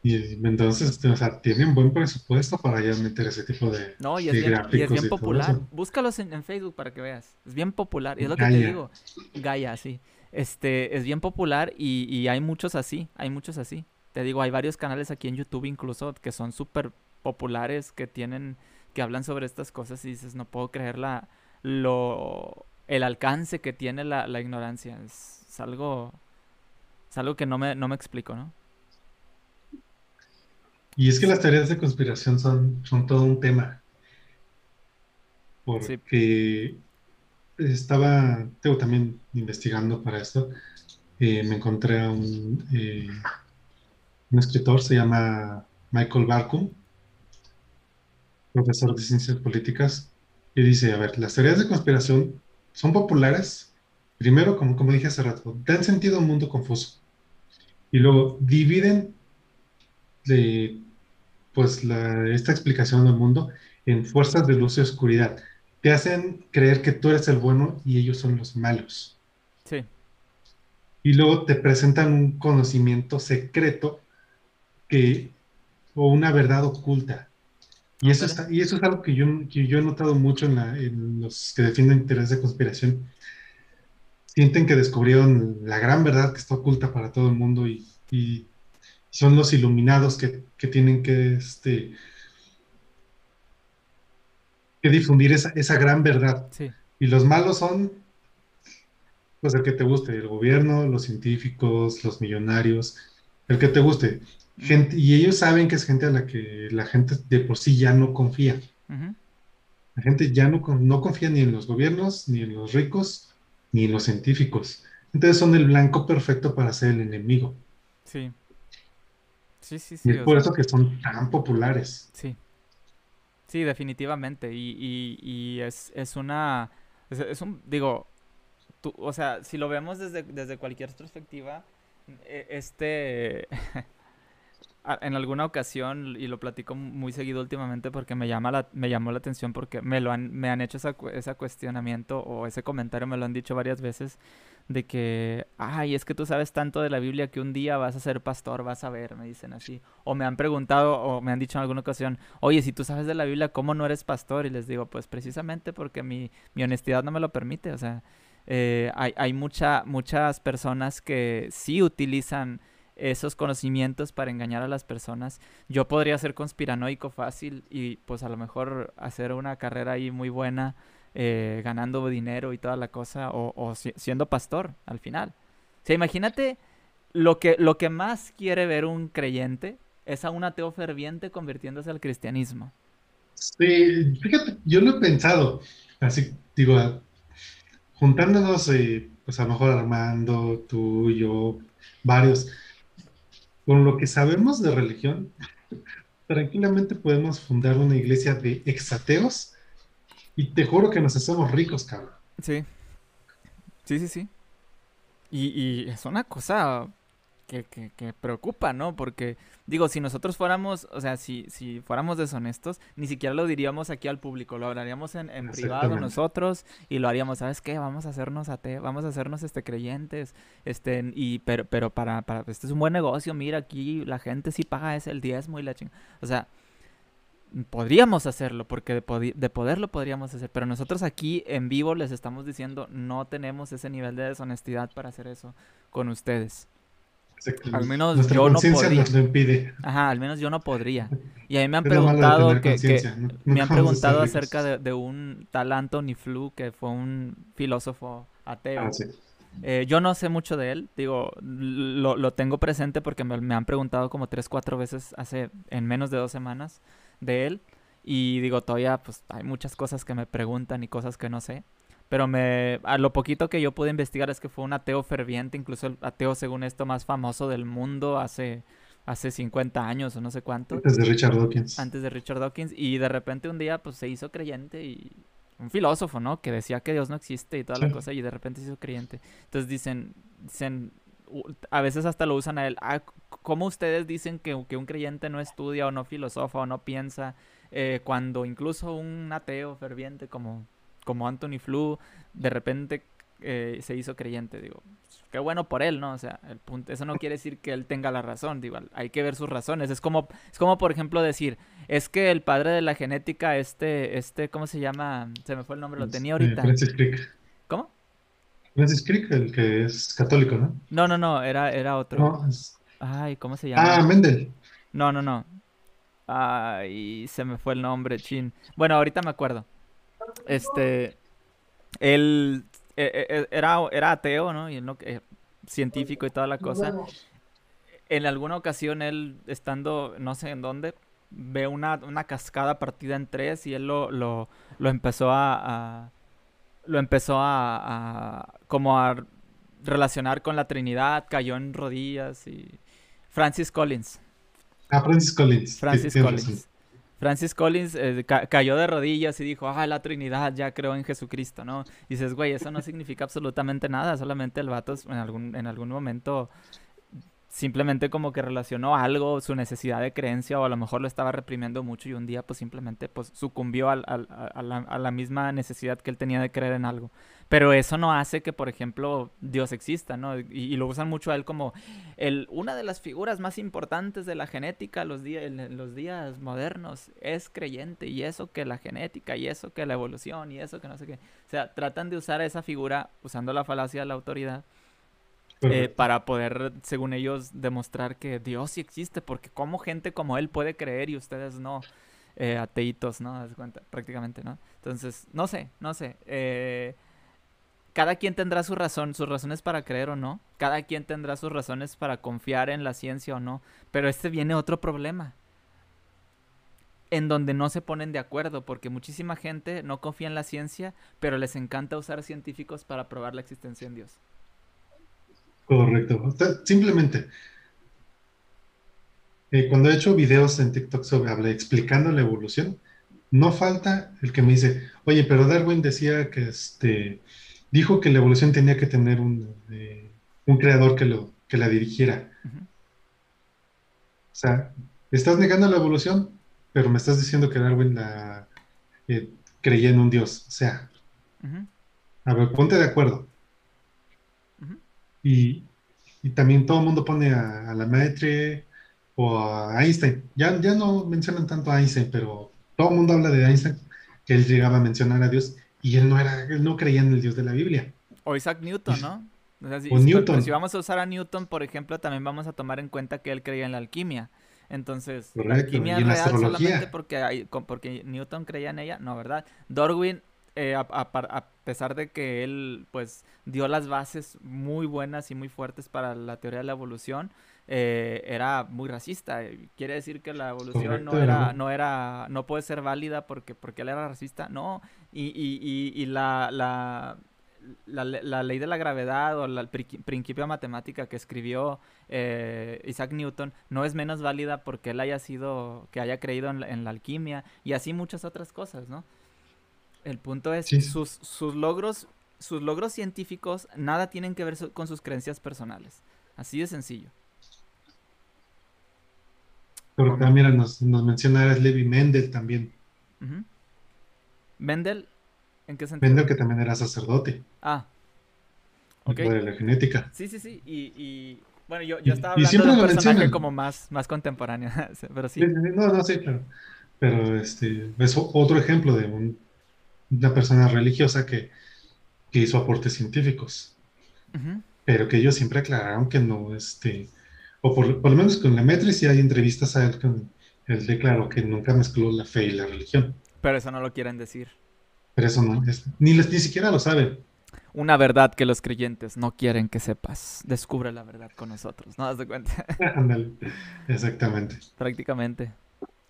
Y entonces, o sea, tienen buen presupuesto para ya meter ese tipo de, no, y es bien, y es bien popular. Búscalos en, en Facebook para que veas. Es bien popular. Y es lo que te digo. Gaia, sí. Este, es bien popular y, y hay muchos así. Hay muchos así. Te digo, hay varios canales aquí en YouTube incluso que son súper populares, que tienen, que hablan sobre estas cosas y dices, no puedo creer la, lo, el alcance que tiene la, la ignorancia. Es, es algo, es algo que no me, no me explico, ¿no? Y es que las teorías de conspiración son, son todo un tema, Sí. porque estaba, tengo también investigando para esto, eh, me encontré a un, eh, un escritor, se llama Michael Barkun, profesor de ciencias políticas, y dice, a ver, las teorías de conspiración son populares, primero, como, como dije hace rato, dan sentido a un mundo confuso, y luego dividen de, pues, la- esta explicación del mundo en fuerzas de luz y oscuridad. Te hacen creer que tú eres el bueno y ellos son los malos. Sí. Y luego te presentan un conocimiento secreto que, o una verdad oculta. Y eso, está, y eso es algo que yo, que yo he notado mucho en, la- en los que defienden teorías de conspiración. Sienten que descubrieron la gran verdad que está oculta para todo el mundo y, y son los iluminados que, que tienen que, este, que difundir esa, esa gran verdad. Sí. Y los malos son, pues, el que te guste, el gobierno, los científicos, los millonarios, el que te guste. Gente, y ellos saben que es gente a la que la gente de por sí ya no confía. La gente ya no, no confía ni en los gobiernos, ni en los ricos, ni en los científicos. Entonces son el blanco perfecto para ser el enemigo. Sí. Sí, sí, Y sí. es O por sea, eso que son tan populares. sí. Sí, definitivamente. Y, y, y es, es una. Es, es un. Digo, tú, o sea, si lo vemos desde, desde cualquier perspectiva, e- este. En alguna ocasión, y lo platico muy seguido últimamente porque me llama la, me llamó la atención porque me lo han, me han hecho esa, ese cuestionamiento o ese comentario, me lo han dicho varias veces, de que, ay, es que tú sabes tanto de la Biblia que un día vas a ser pastor, vas a ver, me dicen así. O me han preguntado o me han dicho en alguna ocasión, oye, si tú sabes de la Biblia, ¿cómo no eres pastor? Y les digo, pues precisamente porque mi, mi honestidad no me lo permite. O sea, eh, hay, hay mucha, muchas personas que sí utilizan esos conocimientos para engañar a las personas. Yo podría ser conspiranoico fácil y pues a lo mejor hacer una carrera ahí muy buena, eh, ganando dinero y toda la cosa, o, o si- siendo pastor al final. O sea, imagínate lo que, lo que más quiere ver un creyente es a un ateo ferviente convirtiéndose al cristianismo. Sí, fíjate, yo lo he pensado. Así, digo, juntándonos, eh, pues a lo mejor Armando, tú, yo, varios, con lo que sabemos de religión, tranquilamente podemos fundar una iglesia de exateos y te juro que nos hacemos ricos, cabrón. Sí, sí, sí, sí. Y, y es una cosa que, que, que preocupa, ¿no? Porque, digo, si nosotros fuéramos, o sea, si, si fuéramos deshonestos, ni siquiera lo diríamos aquí al público, lo hablaríamos en, en privado nosotros y lo haríamos, ¿sabes qué? Vamos a hacernos ate vamos a hacernos este creyentes, este, y, pero, pero para, para, este es un buen negocio, mira, aquí la gente sí paga ese el diezmo y la chingada. O sea, podríamos hacerlo, porque de, podi- de poderlo podríamos hacer, pero nosotros aquí en vivo les estamos diciendo, no tenemos ese nivel de deshonestidad para hacer eso con ustedes. Al menos Nuestra yo no podría. nos lo impide. Ajá, al menos yo no podría. Y a mí me han Es preguntado que, que conciencia. ¿no? me han preguntado acerca de, de un tal Anthony Flew, que fue un filósofo Ah, ateo. sí. Eh, yo no sé mucho de él, digo, lo, lo tengo presente porque me, me han preguntado como tres, cuatro veces hace, en menos de dos semanas de él. Y digo, todavía pues hay muchas cosas que me preguntan y cosas que no sé. Pero me, a lo poquito que yo pude investigar es que fue un ateo ferviente, incluso el ateo según esto más famoso del mundo hace, hace 50 años o no sé cuánto Antes de Richard Dawkins. antes de Richard Dawkins y de repente un día pues se hizo creyente y un filósofo, ¿no? Que decía que Dios no existe y toda la cosa y de repente se hizo creyente. Entonces dicen, dicen a veces hasta lo usan a él, ah, ¿cómo ustedes dicen que, que un creyente no estudia o no filosofa o no piensa eh, cuando incluso un ateo ferviente como, como Anthony Flew de repente eh, se hizo creyente, digo, qué bueno por él, ¿no? O sea, el punto, eso no quiere decir que él tenga la razón, digo, hay que ver sus razones. Es como, es como por ejemplo decir, es que el padre de la genética, este, este, ¿cómo se llama? Se me fue el nombre, lo tenía ahorita. Francis Crick. ¿Cómo? Francis Crick, el que es católico, ¿no? No, no, no, era, era otro. No, es- Ay, ¿cómo se llama? Ah, Mendel. No, no, no. Ay, se me fue el nombre, chin. Bueno, ahorita me acuerdo. Este, él eh, eh, eh, era, era ateo, ¿no? Y él no, eh, científico y toda la cosa. En alguna ocasión él, estando no sé en dónde, ve una, una cascada partida en tres y él lo, lo, lo empezó a, a- lo empezó a, a- como a relacionar con la Trinidad, cayó en rodillas y Francis Collins. Ah, Francis Collins. Francis Collins. Francis Collins eh, ca- cayó de rodillas y dijo, ah, la Trinidad, ya creo en Jesucristo, ¿no? Y dices, güey, eso no significa absolutamente nada, solamente el vato en algún, en algún momento simplemente como que relacionó algo, su necesidad de creencia, o a lo mejor lo estaba reprimiendo mucho y un día pues simplemente pues sucumbió al- a la misma necesidad que él tenía de creer en algo. Pero eso no hace que, por ejemplo, Dios exista, ¿no? Y, y lo usan mucho a él como el, una de las figuras más importantes de la genética los días, en los días modernos es creyente y eso que la genética y eso que la evolución y eso que no sé qué. O sea, tratan de usar esa figura usando la falacia de la autoridad eh, para poder, según ellos, demostrar que Dios sí existe, porque como gente como él puede creer y ustedes no, eh, ateitos, ¿no? De cuenta, prácticamente, ¿no? Entonces, no sé, no sé. eh, cada quien tendrá su razón, sus razones para creer o no. Cada quien tendrá sus razones para confiar en la ciencia o no. Pero este viene otro problema. En donde no se ponen de acuerdo, porque muchísima gente no confía en la ciencia, pero les encanta usar científicos para probar la existencia en Dios. Correcto. Simplemente, eh, cuando he hecho videos en TikTok sobre explicando la evolución, no falta el que me dice, oye, pero Darwin decía que este, dijo que la evolución tenía que tener un, eh, un creador que, lo, que la dirigiera. O sea, estás negando la evolución, pero me estás diciendo que Darwin la eh, creía en un Dios. O sea, a ver, ponte de acuerdo. Y, y también todo el mundo pone a, a la Maître o a Einstein. Ya, ya no mencionan tanto a Einstein, pero todo el mundo habla de Einstein, que él llegaba a mencionar a Dios y él no era, él no creía en el Dios de la Biblia. O Isaac Newton, ¿no? O, sea, si, O si- Newton. pero si vamos a usar a Newton, por ejemplo, también vamos a tomar en cuenta que él creía en la alquimia. Entonces, la alquimia y en la real solamente astrología. porque, hay- porque Newton creía en ella, no, ¿verdad? Darwin, eh, a, a pesar de que él, pues, dio las bases muy buenas y muy fuertes para la teoría de la evolución, eh, era muy racista. Eh, Quiere decir que la evolución no Correcto, era, era- no era, no puede ser válida porque, porque él era racista, no. Y, y, y, y la, la, la, le- la ley de la gravedad o la- el principio de matemática que escribió eh, Isaac Newton no es menos válida porque él haya sido, que haya creído en la, en la alquimia y así muchas otras cosas, ¿no? El punto es, Sí. sus, sus logros, sus logros científicos nada tienen que ver su- con sus creencias personales. Así de sencillo. Pero acá, mira, nos, nos menciona Levi Mendel también. Mendel, ¿en qué sentido? Mendel que también era sacerdote, Ah, ok. de la genética. Sí, sí, sí. Y, y, bueno, yo, yo Y- estaba y hablando siempre de un personaje mencionan. como más, más contemporáneo, pero sí. No, no, sí, claro. Pero este es otro ejemplo de un- una persona religiosa que, que hizo aportes científicos, pero que ellos siempre aclararon que no, este, o por, por lo menos con Lemaitre sí hay entrevistas a él con él declaró que nunca mezcló la fe y la religión. Pero eso no lo quieren decir. Pero eso no, es- ni, les- ni siquiera lo saben. Una verdad que los creyentes no quieren que sepas. Descubre la verdad con nosotros, ¿no? ¿Das de cuenta? Ándale. Exactamente. Prácticamente.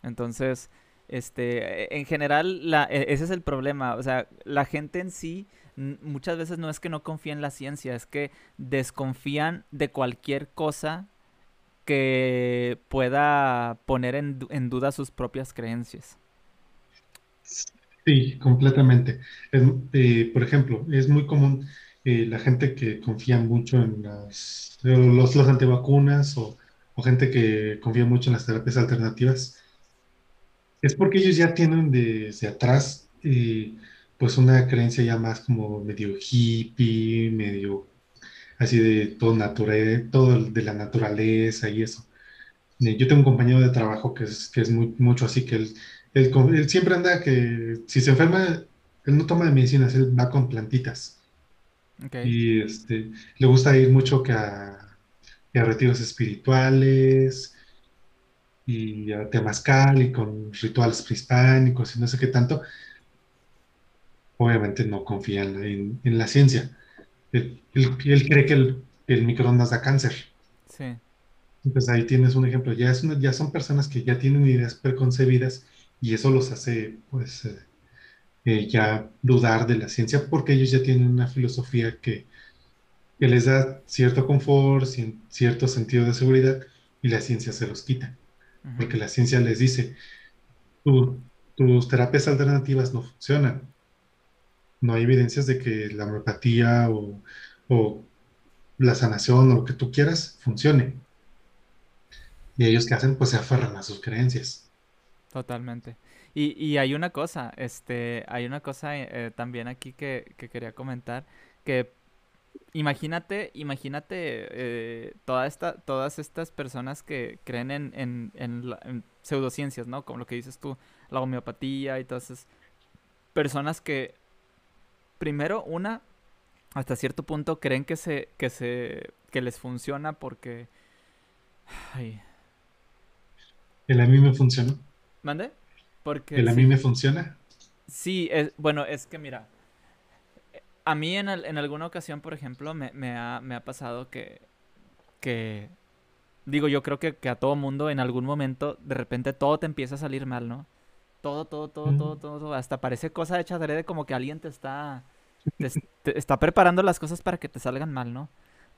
Entonces, este, en general, la, e- ese es el problema. O sea, la gente en sí muchas veces no es que no confíe en la ciencia, es que desconfían de cualquier cosa que pueda poner en, du- en duda sus propias creencias. Sí, completamente. Eh, por ejemplo, es muy común eh, la gente que confía mucho en las, los, los antivacunas o, gente que confía mucho en las terapias alternativas. Es porque ellos ya tienen desde atrás eh, pues una creencia ya más como medio hippie, medio así de todo natural, todo de la naturaleza y eso. Eh, yo tengo un compañero de trabajo que es, que es muy, mucho así, que él, él, siempre anda que si se enferma, él no toma de medicinas, él va con plantitas. Y este, le gusta ir mucho que a, a retiros espirituales y a temazcal y con rituales prehispánicos y no sé qué tanto. Obviamente no confía en, en la ciencia él, cree que el, el, microondas da cáncer. Sí. Entonces ahí tienes un ejemplo. Ya, es ya son personas que ya tienen ideas preconcebidas y eso los hace, pues, eh, eh, ya dudar de la ciencia porque ellos ya tienen una filosofía que, que les da cierto confort, cierto sentido de seguridad y la ciencia se los quita. Porque la ciencia les dice, tus terapias alternativas no funcionan no hay evidencias de que la homeopatía o, la sanación o lo que tú quieras funcione. Y ellos que hacen, pues se aferran a sus creencias. Totalmente. Y, hay una cosa, este, hay una cosa eh, también aquí que, quería comentar, que imagínate, imagínate eh, toda esta, todas estas personas que creen en, en, en, pseudociencias, ¿no? Como lo que dices tú, la homeopatía y todas esas personas que primero, una, hasta cierto punto creen que se, que se, que les funciona porque... Ay. ¿El a mí me funciona? ¿Mande? Porque... ¿El a mí me funciona? Sí, es, bueno, es que mira, a mí en, en alguna ocasión, por ejemplo, me, me, ha, me ha pasado que, que, digo, yo creo que, que, a todo mundo en algún momento, de repente todo te empieza a salir mal, ¿no? Todo, todo, todo, todo, todo, hasta parece cosa hecha de como que alguien te está, te, está preparando las cosas para que te salgan mal, ¿no?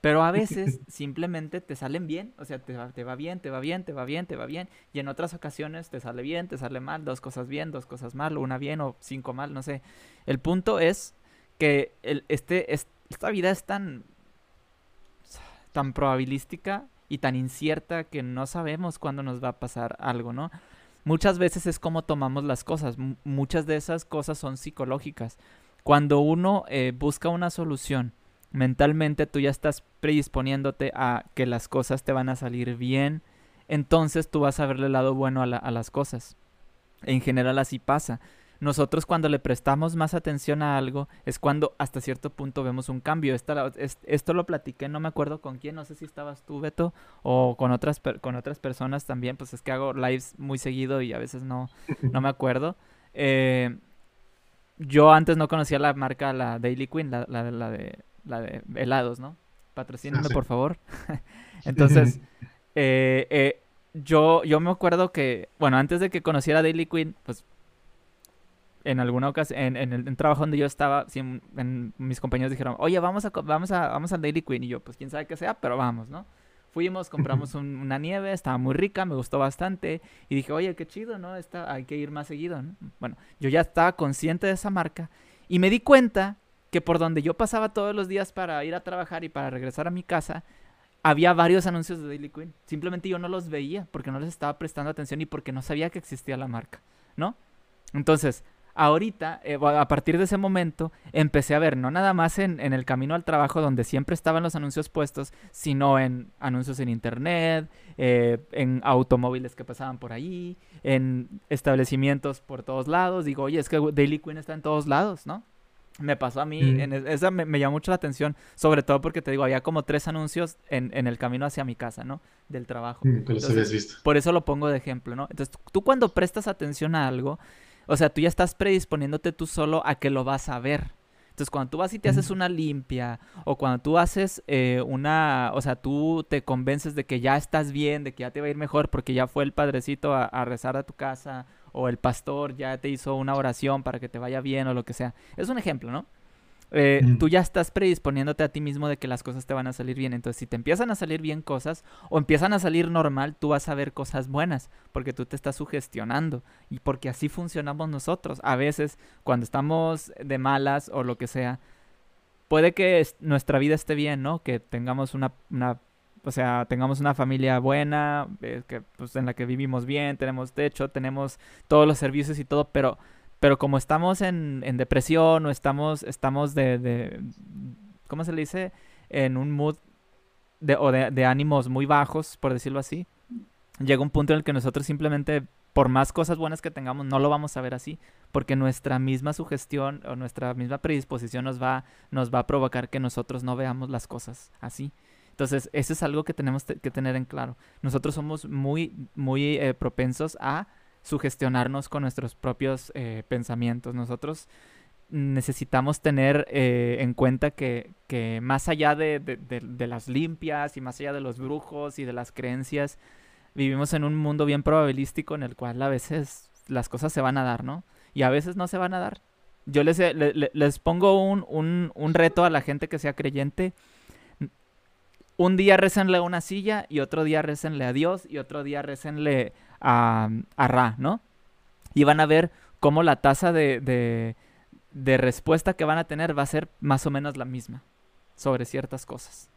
Pero a veces simplemente te salen bien, o sea, te va, te va bien, te va bien, te va bien, te va bien, y en otras ocasiones te sale bien, te sale mal, dos cosas bien, dos cosas mal, una bien o cinco mal, no sé. El punto es que el, este, esta vida es tan, tan probabilística y tan incierta que no sabemos cuándo nos va a pasar algo, ¿no? Muchas veces es como tomamos las cosas. muchas de esas cosas son psicológicas. Cuando uno eh, busca una solución, mentalmente tú ya estás predisponiéndote a que las cosas te van a salir bien, entonces tú vas a verle el lado bueno a, a las cosas. En general así pasa. Nosotros cuando le prestamos más atención a algo es cuando hasta cierto punto vemos un cambio. esto lo platiqué, no me acuerdo con quién, no sé si estabas tú, Beto, o con otras, con otras personas también, pues es que hago lives muy seguido y a veces no, no me acuerdo. Eh, yo antes no conocía la marca, la Daily Queen, la, la, la de, la de helados, ¿no? Patrocíname, ah, por favor. Entonces, eh, eh, yo, yo me acuerdo que, bueno, antes de que conociera Daily Queen, pues en alguna ocasión, en, en el trabajo donde yo estaba, mis compañeros dijeron, oye, vamos a, vamos a, vamos al Daily Queen. Y yo, pues quién sabe qué sea, pero vamos, ¿no? Fuimos, compramos una nieve, estaba muy rica, me gustó bastante. Y dije, oye, qué chido, ¿no? Está, hay que ir más seguido, ¿no? Bueno, yo ya estaba consciente de esa marca y me di cuenta que por donde yo pasaba todos los días para ir a trabajar y para regresar a mi casa, había varios anuncios de Daily Queen. Simplemente yo no los veía porque no les estaba prestando atención y porque no sabía que existía la marca, ¿no? Entonces, ahorita, eh, a partir de ese momento, empecé a ver, no nada más en, el camino al trabajo donde siempre estaban los anuncios puestos, sino en anuncios en internet, eh, en automóviles que pasaban por ahí, en establecimientos por todos lados. Digo, oye, es que Daily Queen está en todos lados, ¿no? Me pasó a mí, mm. en esa me, llamó mucho la atención, sobre todo porque te digo, había como tres anuncios en, el camino hacia mi casa, ¿no? Del trabajo. Mm, visto. Por eso lo pongo de ejemplo, ¿no? Entonces, tú cuando prestas atención a algo, o sea, tú ya estás predisponiéndote tú solo a que lo vas a ver. Entonces, cuando tú vas y te haces una limpia, o cuando tú haces eh, una, o sea, tú te convences de que ya estás bien, de que ya te va a ir mejor porque ya fue el padrecito a, a rezar a tu casa, o el pastor ya te hizo una oración para que te vaya bien, o lo que sea. Es un ejemplo, ¿no? Eh, tú ya estás predisponiéndote a ti mismo de que las cosas te van a salir bien. Entonces, si te empiezan a salir bien cosas o empiezan a salir normal, tú vas a ver cosas buenas porque tú te estás sugestionando y porque así funcionamos nosotros. A veces, cuando estamos de malas o lo que sea, puede que nuestra vida esté bien, ¿no? Que tengamos una, o sea, tengamos una familia buena, eh, que, pues, en la que vivimos bien, tenemos techo, tenemos todos los servicios y todo, pero pero como estamos en, depresión o estamos, estamos de, de, ¿cómo se le dice? En un mood de, o de, de ánimos muy bajos, por decirlo así, llega un punto en el que nosotros simplemente por más cosas buenas que tengamos, no lo vamos a ver así, porque nuestra misma sugestión o nuestra misma predisposición nos va, nos va a provocar que nosotros no veamos las cosas así. Entonces, eso es algo que tenemos que tener en claro. Nosotros somos muy, muy eh, propensos a sugestionarnos con nuestros propios eh, pensamientos. Nosotros necesitamos tener eh, en cuenta que, que más allá de, de, las limpias y más allá de los brujos y de las creencias, vivimos en un mundo bien probabilístico en el cual a veces las cosas se van a dar, ¿no? Y a veces no se van a dar. Yo les, les pongo un, un, un, reto a la gente que sea creyente. Un día récenle a una silla y otro día récenle a Dios y otro día récenle a, a Ra, ¿no? Y van a ver cómo la tasa de, de, de respuesta que van a tener va a ser más o menos la misma sobre ciertas cosas.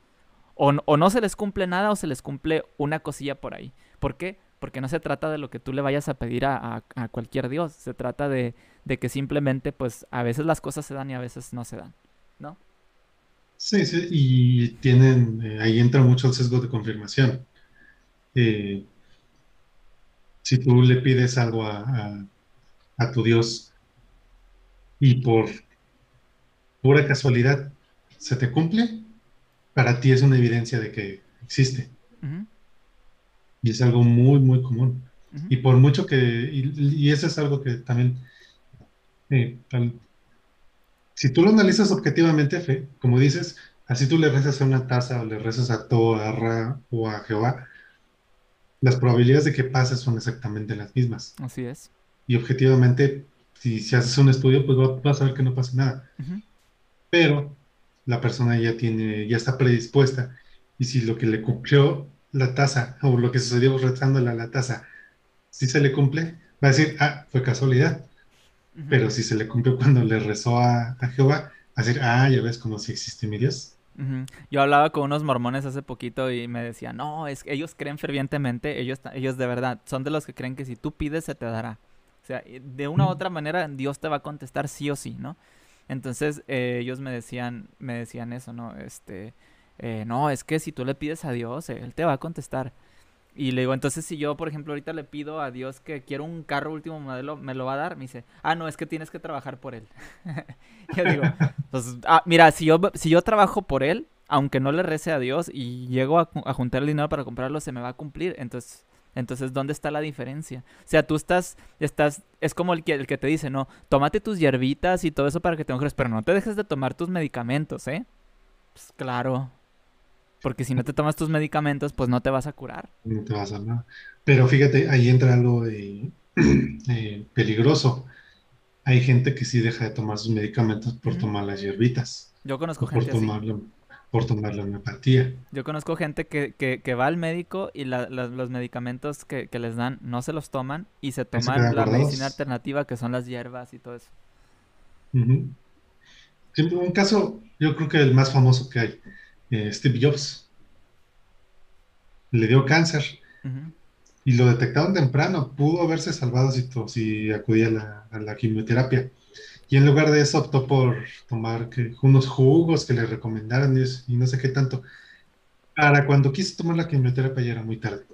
O, no se les cumple nada o se les cumple una cosilla por ahí. ¿Por qué? Porque no se trata de lo que tú le vayas a pedir a, cualquier Dios. Se trata de, que simplemente, pues, a veces las cosas se dan y a veces no se dan, ¿no? Sí, sí, y tienen, eh, ahí entra mucho el sesgo de confirmación. Eh, si tú le pides algo a, a tu Dios y por pura casualidad se te cumple, para ti es una evidencia de que existe. Y es algo muy, muy común. Y por mucho que, y, eso es algo que también, eh, si tú lo analizas objetivamente, fe, como dices, así tú le rezas a una taza o le rezas a Ra o a Jehová, las probabilidades de que pase son exactamente las mismas. Así es. Y objetivamente, si, si haces un estudio, pues vas a ver que no pasa nada. Pero la persona ya tiene, ya está predispuesta. Y si lo que le cumplió la tasa o lo que sucedió rezándole a la tasa, si se le cumple, va a decir, ah, fue casualidad. Pero si se le cumplió cuando le rezó a, Jehová, va a decir, ah, ya ves como si existe mi Dios. Yo hablaba con unos mormones hace poquito y me decían, no, es que ellos creen fervientemente, ellos, ellos de verdad, son de los que creen que si tú pides se te dará. O sea, de una u otra manera Dios te va a contestar sí o sí, ¿no? Entonces eh, ellos me decían, me decían eso, ¿no? Este, eh, no, es que si tú le pides a Dios, Él te va a contestar. Y le digo, entonces si yo, por ejemplo, ahorita le pido a Dios que quiero un carro último modelo, ¿me lo va a dar? Me dice, ah, no, es que tienes que trabajar por él. yo digo, pues, ah, mira, si yo, si yo trabajo por él, aunque no le rece a Dios y llego a, a juntar el dinero para comprarlo, se me va a cumplir. Entonces, entonces, ¿dónde está la diferencia? O sea, tú estás, estás, es como el que, el que te dice, no, tómate tus hierbitas y todo eso para que te mejores, pero no te dejes de tomar tus medicamentos, ¿eh? Pues claro. Porque si no te tomas tus medicamentos, pues no te vas a curar. No te vas a nada. Pero fíjate, ahí entra algo de, peligroso. Hay gente que sí deja de tomar sus medicamentos por tomar las hierbitas. Yo conozco gente por tomarlo por tomar la homeopatía. Yo conozco gente que, que, va al médico y los medicamentos que, les dan no se los toman y se toman la medicina alternativa que son las hierbas y todo eso. Un caso, yo creo que el más famoso que hay, eh, Steve Jobs. Le dio cáncer y lo detectaron temprano. Pudo haberse salvado si, si acudía a la quimioterapia y en lugar de eso optó por tomar unos jugos que le recomendaron y, no sé qué tanto. Para cuando quiso tomar la quimioterapia ya era muy tarde.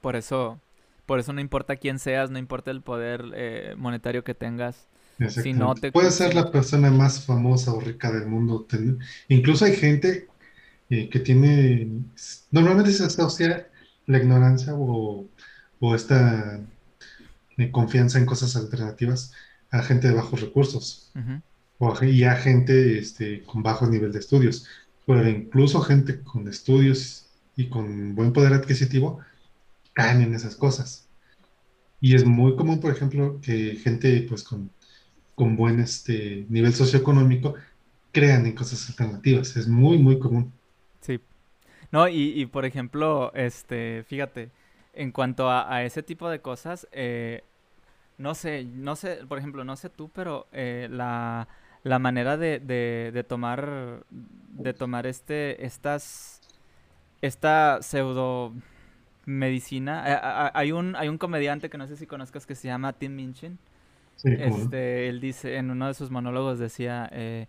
Por eso, por eso no importa quién seas, no importa el poder eh, monetario que tengas. Si no te... Puedes ser la persona más famosa o rica del mundo. Incluso hay gente eh, que tiene, normalmente se asocia la ignorancia o, o esta confianza en cosas alternativas a gente de bajos recursos o y a gente este, con bajo nivel de estudios. Pero incluso gente con estudios y con buen poder adquisitivo caen en esas cosas. Y es muy común, por ejemplo, que gente pues con, con buen este, nivel socioeconómico crean en cosas alternativas. Es muy, muy común. Sí. No, y, y por ejemplo, este, fíjate, en cuanto a, ese tipo de cosas, eh, no sé, no sé, por ejemplo, no sé tú, pero eh, la, manera de, de, tomar, de tomar este, estas, esta pseudo medicina. hay, un, hay un comediante que no sé si conozcas que se llama Tim Minchin. Este, Él dice, en uno de sus monólogos decía, eh,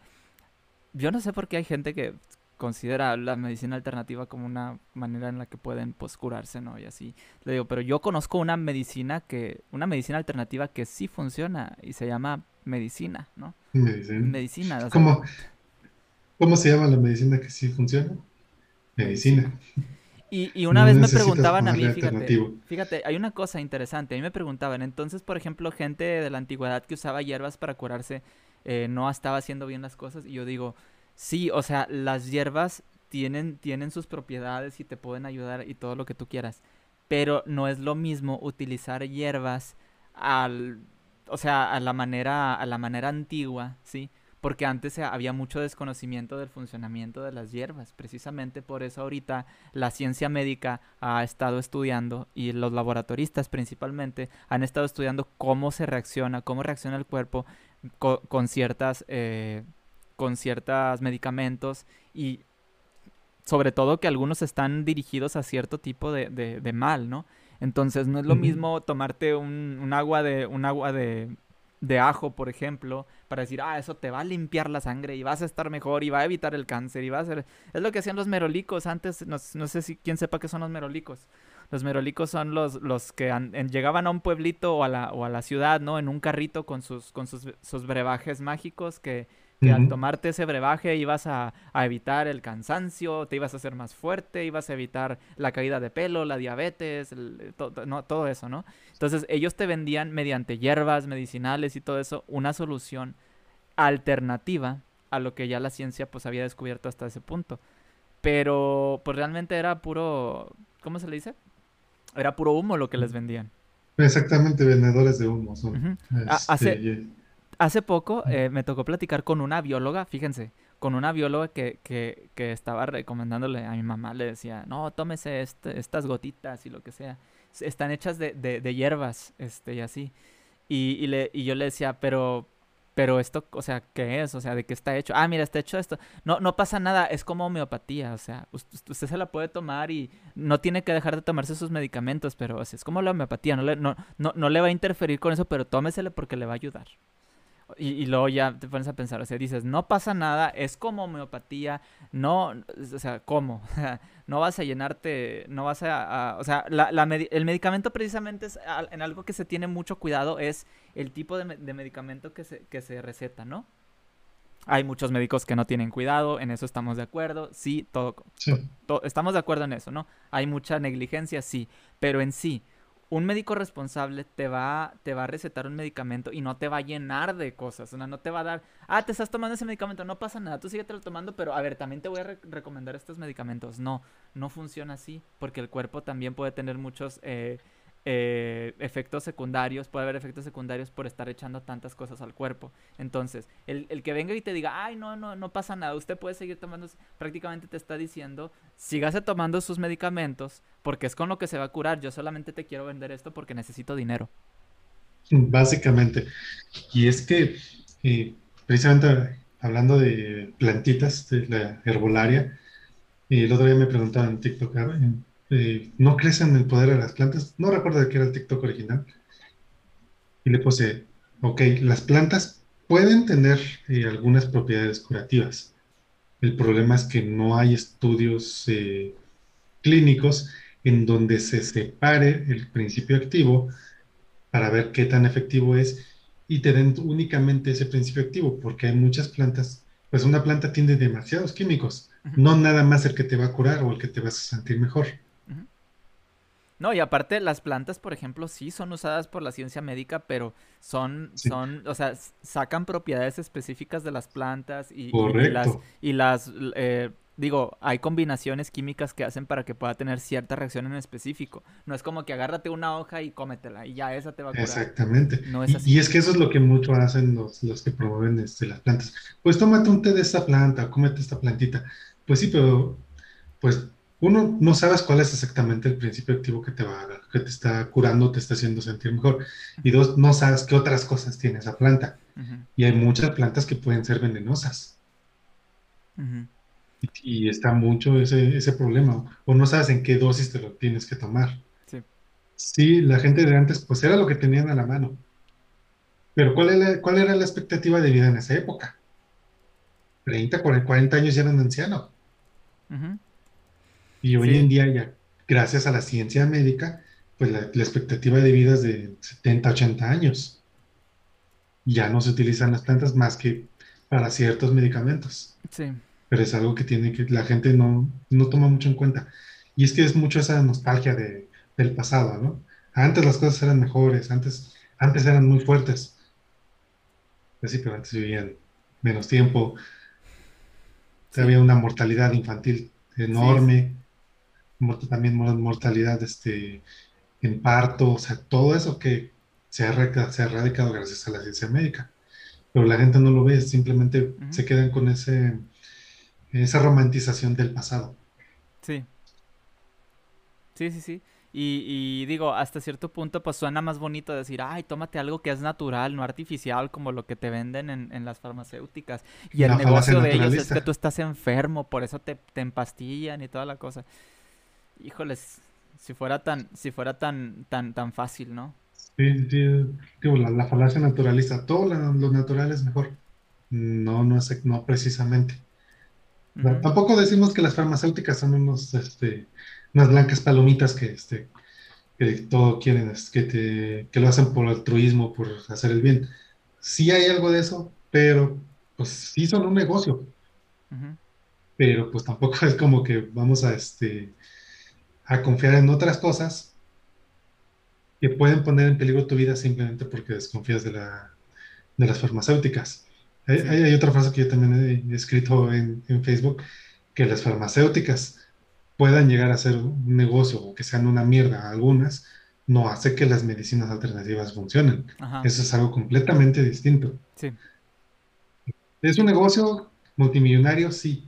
yo no sé por qué hay gente que considera la medicina alternativa como una manera en la que pueden pues curarse, ¿no? Y así. Le digo, pero yo conozco una medicina que, una medicina alternativa que sí funciona y se llama medicina, ¿no? Medicina. Medicina. ¿Cómo, ¿Cómo se llama la medicina que sí funciona? Medicina. Y, y una vez me preguntaban a mí, fíjate, fíjate, hay una cosa interesante, a mí me preguntaban, entonces, por ejemplo, gente de la antigüedad que usaba hierbas para curarse, eh, no estaba haciendo bien las cosas, y yo digo, Sí, o sea, las hierbas tienen, tienen sus propiedades y te pueden ayudar y todo lo que tú quieras. Pero no es lo mismo utilizar hierbas al, o sea, a la manera, a la manera antigua, ¿sí? Porque antes había mucho desconocimiento del funcionamiento de las hierbas. Precisamente por eso ahorita la ciencia médica ha estado estudiando y los laboratoristas principalmente han estado estudiando cómo se reacciona, cómo reacciona el cuerpo con, ciertas eh, con ciertos medicamentos y sobre todo que algunos están dirigidos a cierto tipo de, de, mal, ¿no? Entonces no es lo mismo tomarte un, un, agua de un agua de, de, ajo, por ejemplo, para decir, ah, eso te va a limpiar la sangre y vas a estar mejor y va a evitar el cáncer y va a ser... Es lo que hacían los merolicos antes, no, no sé si quién sepa qué son los merolicos. Los merolicos son los, los que llegaban a un pueblito o a, la, o a la ciudad, ¿no? En un carrito con sus, con sus, sus brebajes mágicos que que al tomarte ese brebaje ibas a, evitar el cansancio, te ibas a hacer más fuerte, ibas a evitar la caída de pelo, la diabetes, no, todo eso, ¿no? Entonces ellos te vendían mediante hierbas medicinales y todo eso una solución alternativa a lo que ya la ciencia pues había descubierto hasta ese punto. Pero pues realmente era puro, ¿cómo se le dice? Era puro humo lo que les vendían. Exactamente, vendedores de humo son. Este, Hace poco eh, me tocó platicar con una bióloga, fíjense, con una bióloga que, que, que, estaba recomendándole a mi mamá, le decía, no, tómese este, estas gotitas y lo que sea. Están hechas de, de, de hierbas, este, y así. Y, y, le, y yo le decía, pero, pero esto, o sea, ¿qué es? O sea, ¿de qué está hecho? Ah, mira, está hecho esto. No, no pasa nada, es como homeopatía, o sea, usted se la puede tomar y no tiene que dejar de tomarse sus medicamentos, pero o sea, es como la homeopatía, no le, no, no, no le va a interferir con eso, pero tómesele porque le va a ayudar. Y, luego ya te pones a pensar, o sea, dices, no pasa nada, es como homeopatía, no, o sea, ¿cómo? no vas a llenarte, no vas a, o sea, la, el medicamento precisamente es en algo que se tiene mucho cuidado, es el tipo de, medicamento que se, que se receta, ¿no? Hay muchos médicos que no tienen cuidado, en eso estamos de acuerdo, sí, todo, estamos de acuerdo en eso, ¿no? Hay mucha negligencia, sí, pero en sí, un médico responsable te va, te va a recetar un medicamento y no te va a llenar de cosas. O sea, no te va a dar, ah, te estás tomando ese medicamento, no pasa nada, tú síguete lo tomando, pero a ver, también te voy a recomendar estos medicamentos. No, no funciona así, porque el cuerpo también puede tener muchos eh, eh, efectos secundarios, puede haber efectos secundarios por estar echando tantas cosas al cuerpo. Entonces, el, que venga y te diga, ay, no, no, no pasa nada, usted puede seguir tomando, prácticamente te está diciendo, sígase tomando sus medicamentos, porque es con lo que se va a curar, yo solamente te quiero vender esto porque necesito dinero. Básicamente. Y es que, eh, precisamente hablando de plantitas, de la herbolaria, eh, el otro día me preguntaban en TikTok, no crecen el poder de las plantas. No recuerdo de qué era el TikTok original. Y le puse, ok, las plantas pueden tener eh, algunas propiedades curativas. El problema es que no hay estudios eh, clínicos en donde se separe el principio activo para ver qué tan efectivo es y te den únicamente ese principio activo, porque hay muchas plantas, pues una planta tiene demasiados químicos, no nada más el que te va a curar o el que te vas a sentir mejor. No, y aparte las plantas, por ejemplo, sí son usadas por la ciencia médica, pero son, son, o sea, sacan propiedades específicas de las plantas y, las, y las eh, digo, hay combinaciones químicas que hacen para que pueda tener cierta reacción en específico. No es como que agárrate una hoja y cómetela y ya esa te va a curar. Exactamente. No es así. Y, es que eso es lo que mucho hacen los, los que promueven este, las plantas. Pues tómate un té de esta planta, cómete esta plantita. Pues sí, pero pues uno, no sabes cuál es exactamente el principio activo que te va que te está curando, te está haciendo sentir mejor. Y dos, no sabes qué otras cosas tiene esa planta. Y hay muchas plantas que pueden ser venenosas. y, está mucho ese, ese, problema. O no sabes en qué dosis te lo tienes que tomar. Sí. Sí, la gente de antes, pues era lo que tenían a la mano. Pero ¿cuál era, cuál era la expectativa de vida en esa época? 30, 40 años ya eran ancianos. Y hoy en día ya, gracias a la ciencia médica, pues la, expectativa de vida es de 70, 80 años. Ya no se utilizan las plantas más que para ciertos medicamentos. Sí. Pero es algo que tiene que la gente no, no toma mucho en cuenta. Y es que es mucho esa nostalgia de, del pasado, ¿no? Antes las cosas eran mejores, antes, antes eran muy fuertes. Pues sí, pero antes vivían menos tiempo. Había una mortalidad infantil enorme, también mortalidad este, en parto, o sea, todo eso que se ha, se ha erradicado gracias a la ciencia médica. Pero la gente no lo ve, simplemente se quedan con ese, esa romantización del pasado. Sí. Sí, sí, sí. Y, digo, hasta cierto punto, pues suena más bonito decir, ay, tómate algo que es natural, no artificial, como lo que te venden en, las farmacéuticas. Y el negocio de ellos es que tú estás enfermo, por eso te, te empastillan y toda la cosa. Híjoles, si fuera tan, si fuera tan, tan, tan fácil, ¿no? Sí, sí, la, falacia naturalista, todo lo, natural es mejor. No, no es, no precisamente. Tampoco decimos que las farmacéuticas son unos, este, unas blancas palomitas que, este, que todo quieren, que, te, que lo hacen por altruismo, por hacer el bien. Sí hay algo de eso, pero pues sí son un negocio. Pero pues tampoco es como que vamos a, este, a confiar en otras cosas que pueden poner en peligro tu vida simplemente porque desconfías de, la, de las farmacéuticas. Hay, otra frase que yo también he escrito en, en Facebook, que las farmacéuticas puedan llegar a ser un negocio o que sean una mierda algunas, no hace que las medicinas alternativas funcionen. Eso es algo completamente distinto. Sí. Es un negocio multimillonario, sí,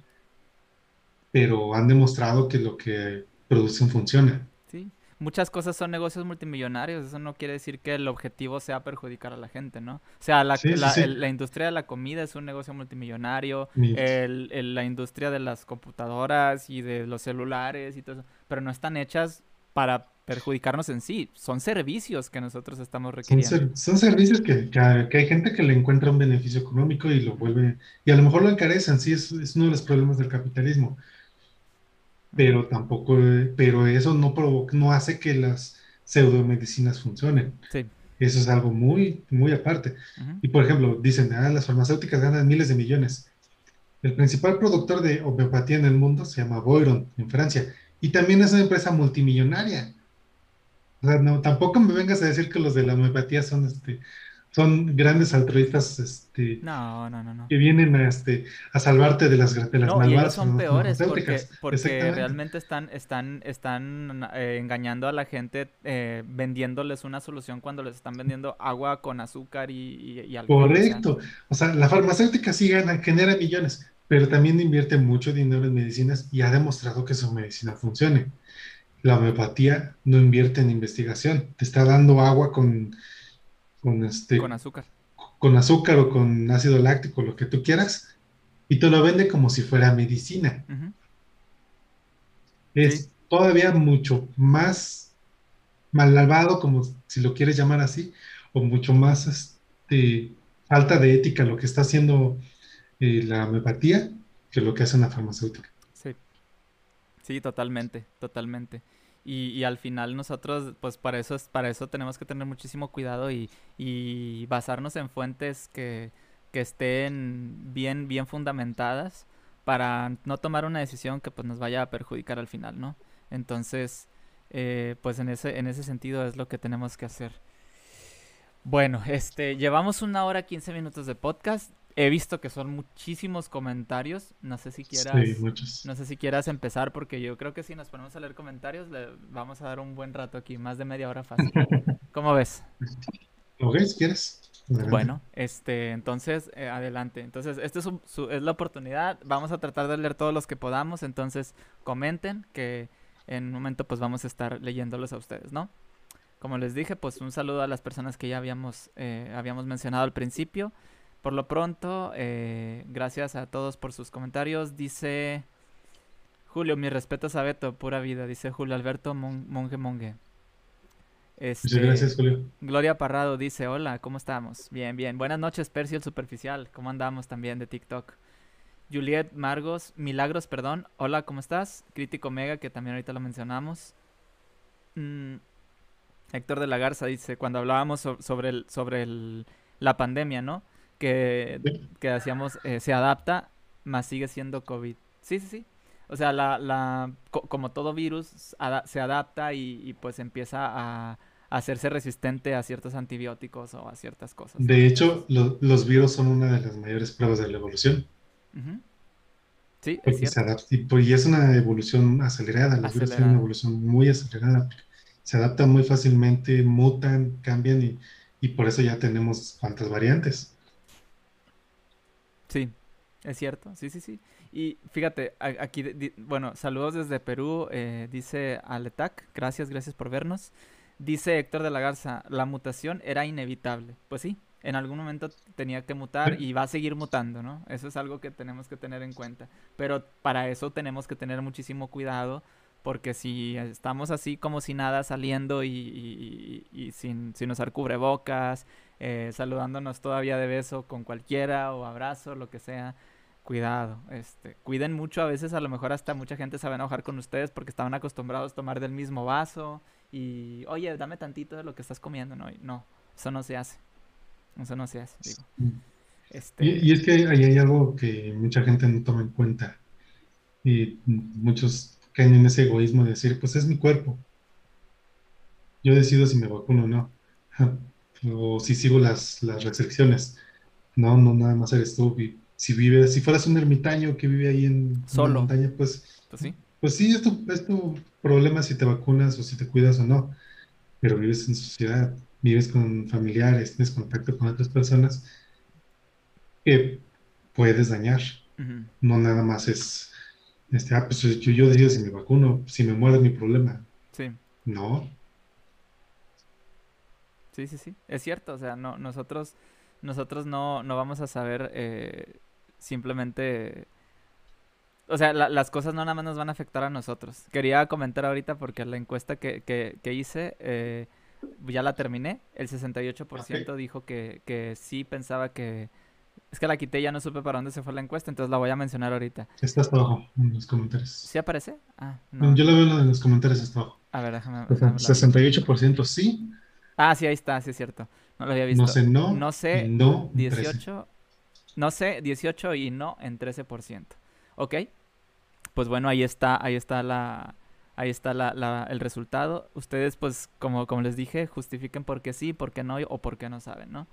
pero han demostrado que lo que producen funciona muchas cosas son negocios multimillonarios, eso no quiere decir que el objetivo sea perjudicar a la gente, ¿no? O sea, la, la, industria de la comida es un negocio multimillonario, el, la industria de las computadoras y de los celulares y todo eso, pero no están hechas para perjudicarnos en sí, son servicios que nosotros estamos requiriendo. Son, servicios que, que, hay gente que le encuentra un beneficio económico y lo vuelve, y a lo mejor lo encarecen, sí, es, es uno de los problemas del capitalismo pero tampoco, pero eso no provoca, no hace que las pseudomedicinas funcionen. Sí. Eso es algo muy, muy aparte. Y por ejemplo, dicen, ah, las farmacéuticas ganan miles de millones. El principal productor de homeopatía en el mundo se llama Boiron, en Francia, y también es una empresa multimillonaria. O sea, no, tampoco me vengas a decir que los de la homeopatía son este, son grandes altruistas este, no, no, no, que vienen a, este, a salvarte de las, de las no, malvadas. Y ellos son peores porque, porque realmente están, están, están eh, engañando a la gente eh, vendiéndoles una solución cuando les están vendiendo agua con azúcar y, y, alcohol. Correcto. O sea, la farmacéutica sí gana, genera millones, pero también invierte mucho dinero en medicinas y ha demostrado que su medicina funcione. La homeopatía no invierte en investigación, te está dando agua con con este con azúcar. Con azúcar o con ácido láctico, lo que tú quieras, y te lo vende como si fuera medicina. Es todavía mucho más malvado, como si lo quieres llamar así, o mucho más este, falta de ética lo que está haciendo eh, la homeopatía que lo que hace una farmacéutica. Sí, sí, totalmente, totalmente. Y, al final nosotros, pues para eso, para eso tenemos que tener muchísimo cuidado y, basarnos en fuentes que, estén bien, bien fundamentadas para no tomar una decisión que pues nos vaya a perjudicar al final, ¿no? Entonces, eh, pues en ese, en ese sentido es lo que tenemos que hacer. Bueno, este, llevamos una hora 15 minutos de podcast. He visto que son muchísimos comentarios. No sé si quieras. No sé si quieras empezar, porque yo creo que si nos ponemos a leer comentarios, le vamos a dar un buen rato aquí, más de media hora fácil. ¿Cómo ves? Ok, si quieres. Bueno, este, entonces, eh, adelante. Entonces, esta es, es la oportunidad. Vamos a tratar de leer todos los que podamos. Entonces, comenten que en un momento pues vamos a estar leyéndolos a ustedes, ¿no? Como les dije, pues un saludo a las personas que ya habíamos, eh, habíamos mencionado al principio. Por lo pronto, eh, gracias a todos por sus comentarios. Dice Julio, mi respeto a Beto, pura vida. Dice Julio Alberto Monge Monge. Este, gracias, Julio. Gloria Parrado dice, hola, ¿cómo estamos? Bien, bien. Buenas noches, Percy el Superficial. ¿Cómo andamos también de TikTok? Juliet Margos, Milagros, perdón. Hola, ¿cómo estás? Crítico Mega, que también ahorita lo mencionamos. Mm, Héctor de la Garza dice, cuando hablábamos sobre, el, sobre el, la pandemia, ¿no? Que, que hacíamos, eh, se adapta, más sigue siendo COVID. Sí, sí, sí. O sea, la, la, como todo virus, se adapta y, pues empieza a, hacerse resistente a ciertos antibióticos o a ciertas cosas. De hecho, los virus son una de las mayores pruebas de la evolución. Sí, es cierto. Pues, y, es una evolución acelerada. Los virus tienen una evolución muy acelerada. Se adaptan muy fácilmente, mutan, cambian y, y por eso ya tenemos cuantas variantes. Sí, es cierto, sí, sí, sí. Y fíjate, aquí, bueno, saludos desde Perú, eh, dice Aletac, gracias, gracias por vernos. Dice Héctor de la Garza, la mutación era inevitable. Pues sí, en algún momento tenía que mutar y va a seguir mutando, ¿no? Eso es algo que tenemos que tener en cuenta. Pero para eso tenemos que tener muchísimo cuidado, porque si estamos así como si nada saliendo y, sin, sin, usar cubrebocas, eh, saludándonos todavía de beso con cualquiera o abrazo, lo que sea, cuidado, este, cuiden mucho, a veces a lo mejor hasta mucha gente se va a enojar con ustedes porque estaban acostumbrados a tomar del mismo vaso y, oye, dame tantito de lo que estás comiendo, no, no, eso no se hace, eso no se hace, digo. Este... Y, es que ahí hay algo que mucha gente no toma en cuenta y muchos caen en ese egoísmo de decir, pues es mi cuerpo, yo decido si me vacuno o no, o si sigo las, las restricciones, no, no, nada más eres tú si vive, si fueras un ermitaño que vive ahí en la montaña, pues, pues sí, pues sí es, tu, problema si te vacunas o si te cuidas o no, pero vives en sociedad, vives con familiares, tienes contacto con otras personas que puedes dañar. No nada más es, este, ah, pues yo, yo decido si me vacuno, si me muero es mi problema. Sí. No. Sí, sí, sí. Es cierto, o sea, no, nosotros, nosotros no, no vamos a saber eh, simplemente... O sea, las cosas no nada más nos van a afectar a nosotros. Quería comentar ahorita porque la encuesta que, que, hice, eh, ya la terminé. El 68% dijo que, que sí pensaba que... Es que la quité, ya no supe para dónde se fue la encuesta, entonces la voy a mencionar ahorita. Está hasta abajo, en los comentarios. ¿Sí aparece? Ah, no. Yo la veo en los comentarios hasta abajo. A ver, déjame. 68% sí. Ah, sí, ahí está, sí es cierto. No lo había visto. No sé, no. No sé, no. 18. No sé, 18 y no en 13%. ¿Ok? Pues bueno, ahí está, ahí está la, ahí está la, el resultado. Ustedes, pues, como, como les dije, justifiquen por qué sí, por qué no o por qué no saben, ¿no?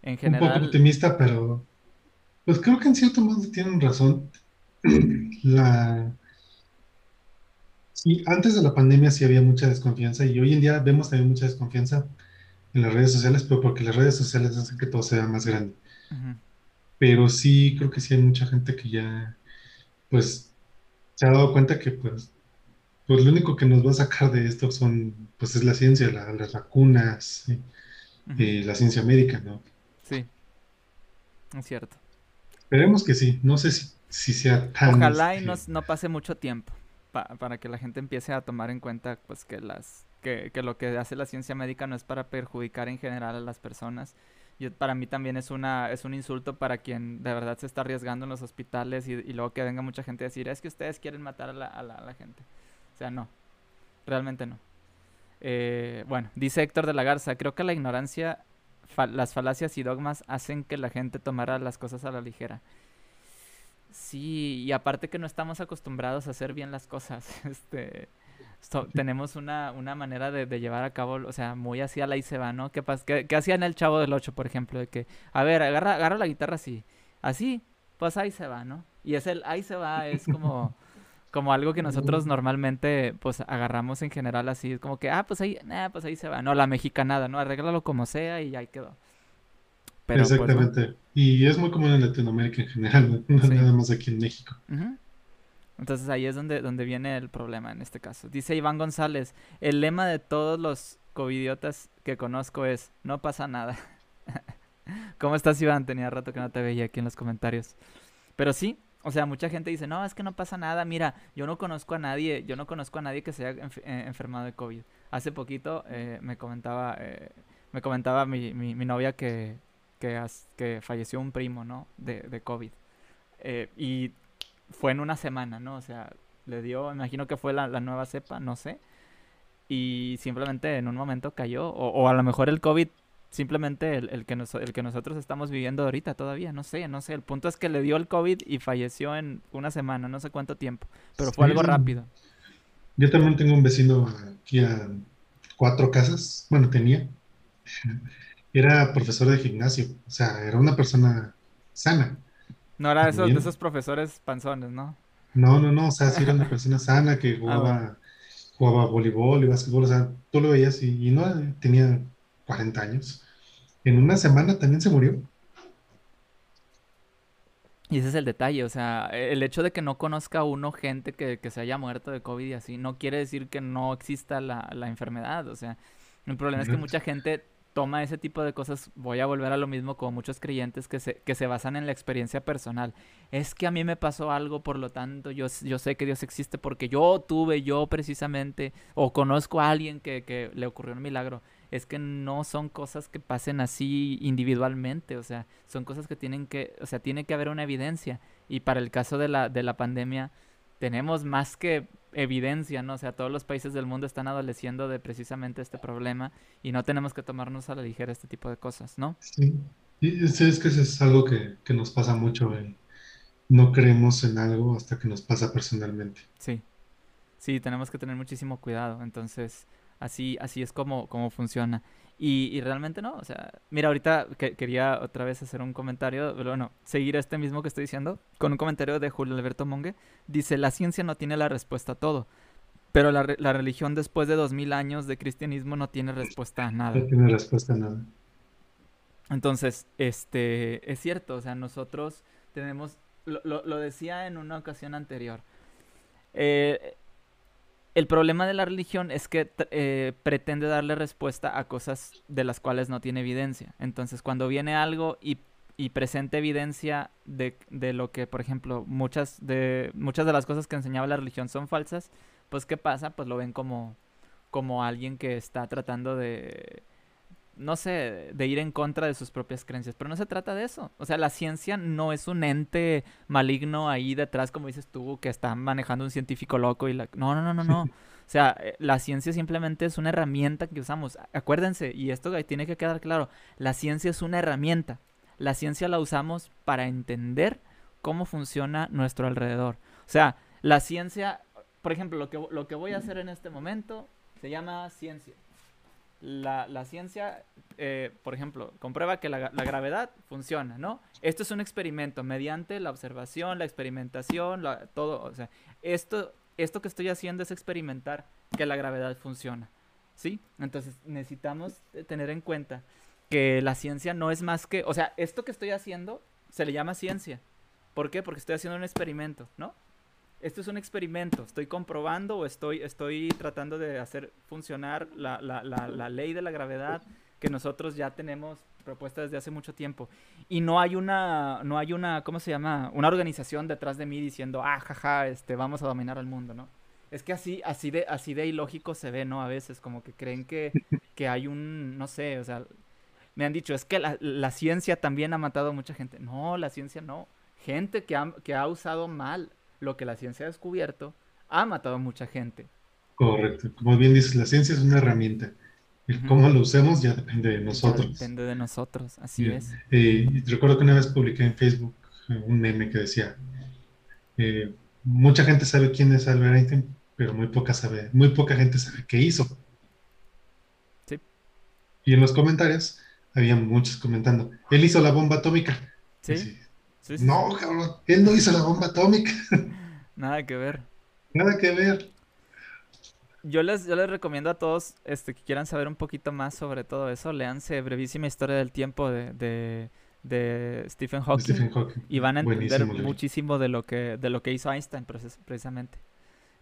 En general... Un poco optimista, pero... Pues creo que en cierto modo tienen razón. la... Sí, antes de la pandemia sí había mucha desconfianza y hoy en día vemos también mucha desconfianza en las redes sociales, pero porque las redes sociales hacen que todo sea más grande. Pero sí creo que sí hay mucha gente que ya, pues, se ha dado cuenta que, pues, pues lo único que nos va a sacar de esto son, pues, es la ciencia, las vacunas, y la ciencia médica, ¿no? Sí, es cierto. Esperemos que sí, no sé si, si sea tan... Ojalá y este no, pase mucho tiempo para que la gente empiece a tomar en cuenta, pues, que las... Que, lo que hace la ciencia médica no es para perjudicar en general a las personas, para mí también es, una, es un insulto para quien de verdad se está arriesgando en los hospitales y, luego que venga mucha gente a decir, es que ustedes quieren matar a la, a la, gente. O sea, no, realmente no. Eh, bueno, dice Héctor de la Garza, creo que la ignorancia, las falacias y dogmas hacen que la gente tomara las cosas a la ligera. Sí, y aparte que no estamos acostumbrados a hacer bien las cosas. Este, tenemos una, una manera de, llevar a cabo, o sea, muy así a la y se va, ¿no? ¿Qué, qué, qué hacían el Chavo del 8, por ejemplo? De que, a ver, agarra, agarra la guitarra así, así, pues ahí se va, ¿no? Y es el ahí se va, es como, como algo que nosotros normalmente, pues, agarramos en general así, es como que, ah, pues ahí, pues ahí se va, no, la mexicanada, ¿no? Arréglalo como sea y ahí quedó. Pero, pues, Exactamente. y es muy común en Latinoamérica en general, no nada más aquí en México. Entonces ahí es donde, donde viene el problema en este caso. Dice Iván González, el lema de todos los covidiotas que conozco es, no pasa nada. ¿Cómo estás Iván? Tenía rato que no te veía aquí en los comentarios. Pero sí, O sea, mucha gente dice, no, es que no pasa nada. Mira, yo no conozco a nadie, yo no conozco a nadie que se haya eh, enfermado de COVID. Hace poquito eh, me comentaba, eh, me comentaba mi, mi, novia que, que, que, falleció un primo, ¿no? De, de COVID. y fue en una semana, ¿no? O sea, le dio, imagino que fue la, la nueva cepa, no sé. Y simplemente en un momento cayó. O, o a lo mejor el COVID simplemente el, el que el que nosotros estamos viviendo ahorita todavía, no sé, no sé. El punto es que le dio el COVID y falleció en una semana, no sé cuánto tiempo, pero fue algo rápido. Yo también tengo un vecino aquí a cuatro casas, bueno, tenía. Era profesor de gimnasio, o sea, era una persona sana. No era esos, de esos profesores panzones, ¿no? No, no, no, o sea, sí era una persona sana que ah, jugaba, jugaba voleibol y básquetbol, o sea, tú lo veías y, y no tenía 40 años. En una semana también se murió. Y ese es el detalle, o sea, el hecho de que no conozca uno gente que, se haya muerto de COVID y así, no quiere decir que no exista la, la enfermedad, o sea, el problema es que mucha gente toma ese tipo de cosas, voy a volver a lo mismo como muchos creyentes que se, que se basan en la experiencia personal. Es que a mí me pasó algo, por lo tanto yo, yo sé que Dios existe porque yo tuve, yo precisamente, o conozco a alguien que, que le ocurrió un milagro es que no son cosas que pasen así individualmente, o sea, son cosas que tienen que, o sea, tiene que haber una evidencia. Y para el caso de la, de la pandemia, tenemos más que evidencia, ¿no? O sea, todos los países del mundo están adoleciendo de precisamente este problema y no tenemos que tomarnos a la ligera este tipo de cosas, ¿no? Sí, y es, es que eso es algo que, que nos pasa mucho, eh. no creemos en algo hasta que nos pasa personalmente. Sí, sí, tenemos que tener muchísimo cuidado, entonces Así, así es como, como funciona. Y, y, realmente no, o sea, mira, ahorita que, quería otra vez hacer un comentario, bueno, seguir este mismo que estoy diciendo, con un comentario de Julio Alberto Monge. Dice, la ciencia no tiene la respuesta a todo, pero la, la religión después de dos mil años de cristianismo no tiene respuesta a nada. No tiene respuesta a nada. Entonces, este, es cierto, o sea, nosotros tenemos, lo, lo, lo decía en una ocasión anterior, eh, el problema de la religión es que eh, pretende darle respuesta a cosas de las cuales no tiene evidencia. Entonces, cuando viene algo y, y presenta evidencia de, de, lo que, por ejemplo, muchas de, muchas de las cosas que enseñaba la religión son falsas, pues ¿qué pasa? Pues lo ven como, como alguien que está tratando de no sé, de ir en contra de sus propias creencias. Pero no se trata de eso. O sea, la ciencia no es un ente maligno ahí detrás, como dices tú, que está manejando un científico loco y la... No, no, no, no, no. O sea, eh, la ciencia simplemente es una herramienta que usamos. Acuérdense, y esto tiene que quedar claro, la ciencia es una herramienta. La ciencia la usamos para entender cómo funciona nuestro alrededor. O sea, la ciencia, por ejemplo, lo que, lo que voy a hacer en este momento se llama ciencia la, la ciencia, eh, por ejemplo, comprueba que la, la, gravedad funciona, ¿no? Esto es un experimento mediante la observación, la experimentación, todo, o sea, esto, esto que estoy haciendo es experimentar que la gravedad funciona, ¿sí? Entonces necesitamos tener en cuenta que la ciencia no es más que, o sea, esto que estoy haciendo se le llama ciencia. ¿Por qué? Porque estoy haciendo un experimento, ¿no? Esto es un experimento, estoy comprobando o estoy, estoy tratando de hacer funcionar la, la, la, ley de la gravedad que nosotros ya tenemos propuesta desde hace mucho tiempo. Y no hay una, no hay una, ¿cómo se llama? Una organización detrás de mí diciendo, ah, jaja, este, vamos a dominar al mundo, ¿no? Es que así, así de, así de ilógico se ve, ¿no? A veces, como que creen que, que hay un, no sé, o sea, me han dicho, es que la, la ciencia también ha matado a mucha gente. No, la ciencia no. Gente que ha, que ha usado mal lo que la ciencia ha descubierto ha matado a mucha gente. Correcto. Como bien dices, la ciencia es una herramienta. El cómo lo usemos ya depende de nosotros. Depende de nosotros, así es. Eh, recuerdo que una vez publiqué en Facebook eh, un meme que decía, eh, mucha gente sabe quién es Albert Einstein, pero muy poca, sabe, muy poca gente sabe qué hizo. Sí. Y en los comentarios había muchos comentando, él hizo la bomba atómica. Sí no, cabrón, él no hizo la bomba atómica. Nada que ver. Nada que ver. Yo les, yo les recomiendo a todos este, que quieran saber un poquito más sobre todo eso, leanse Brevísima Historia del Tiempo de, de, Stephen, Hawking, y van a entender muchísimo de lo que de lo que hizo Einstein precisamente.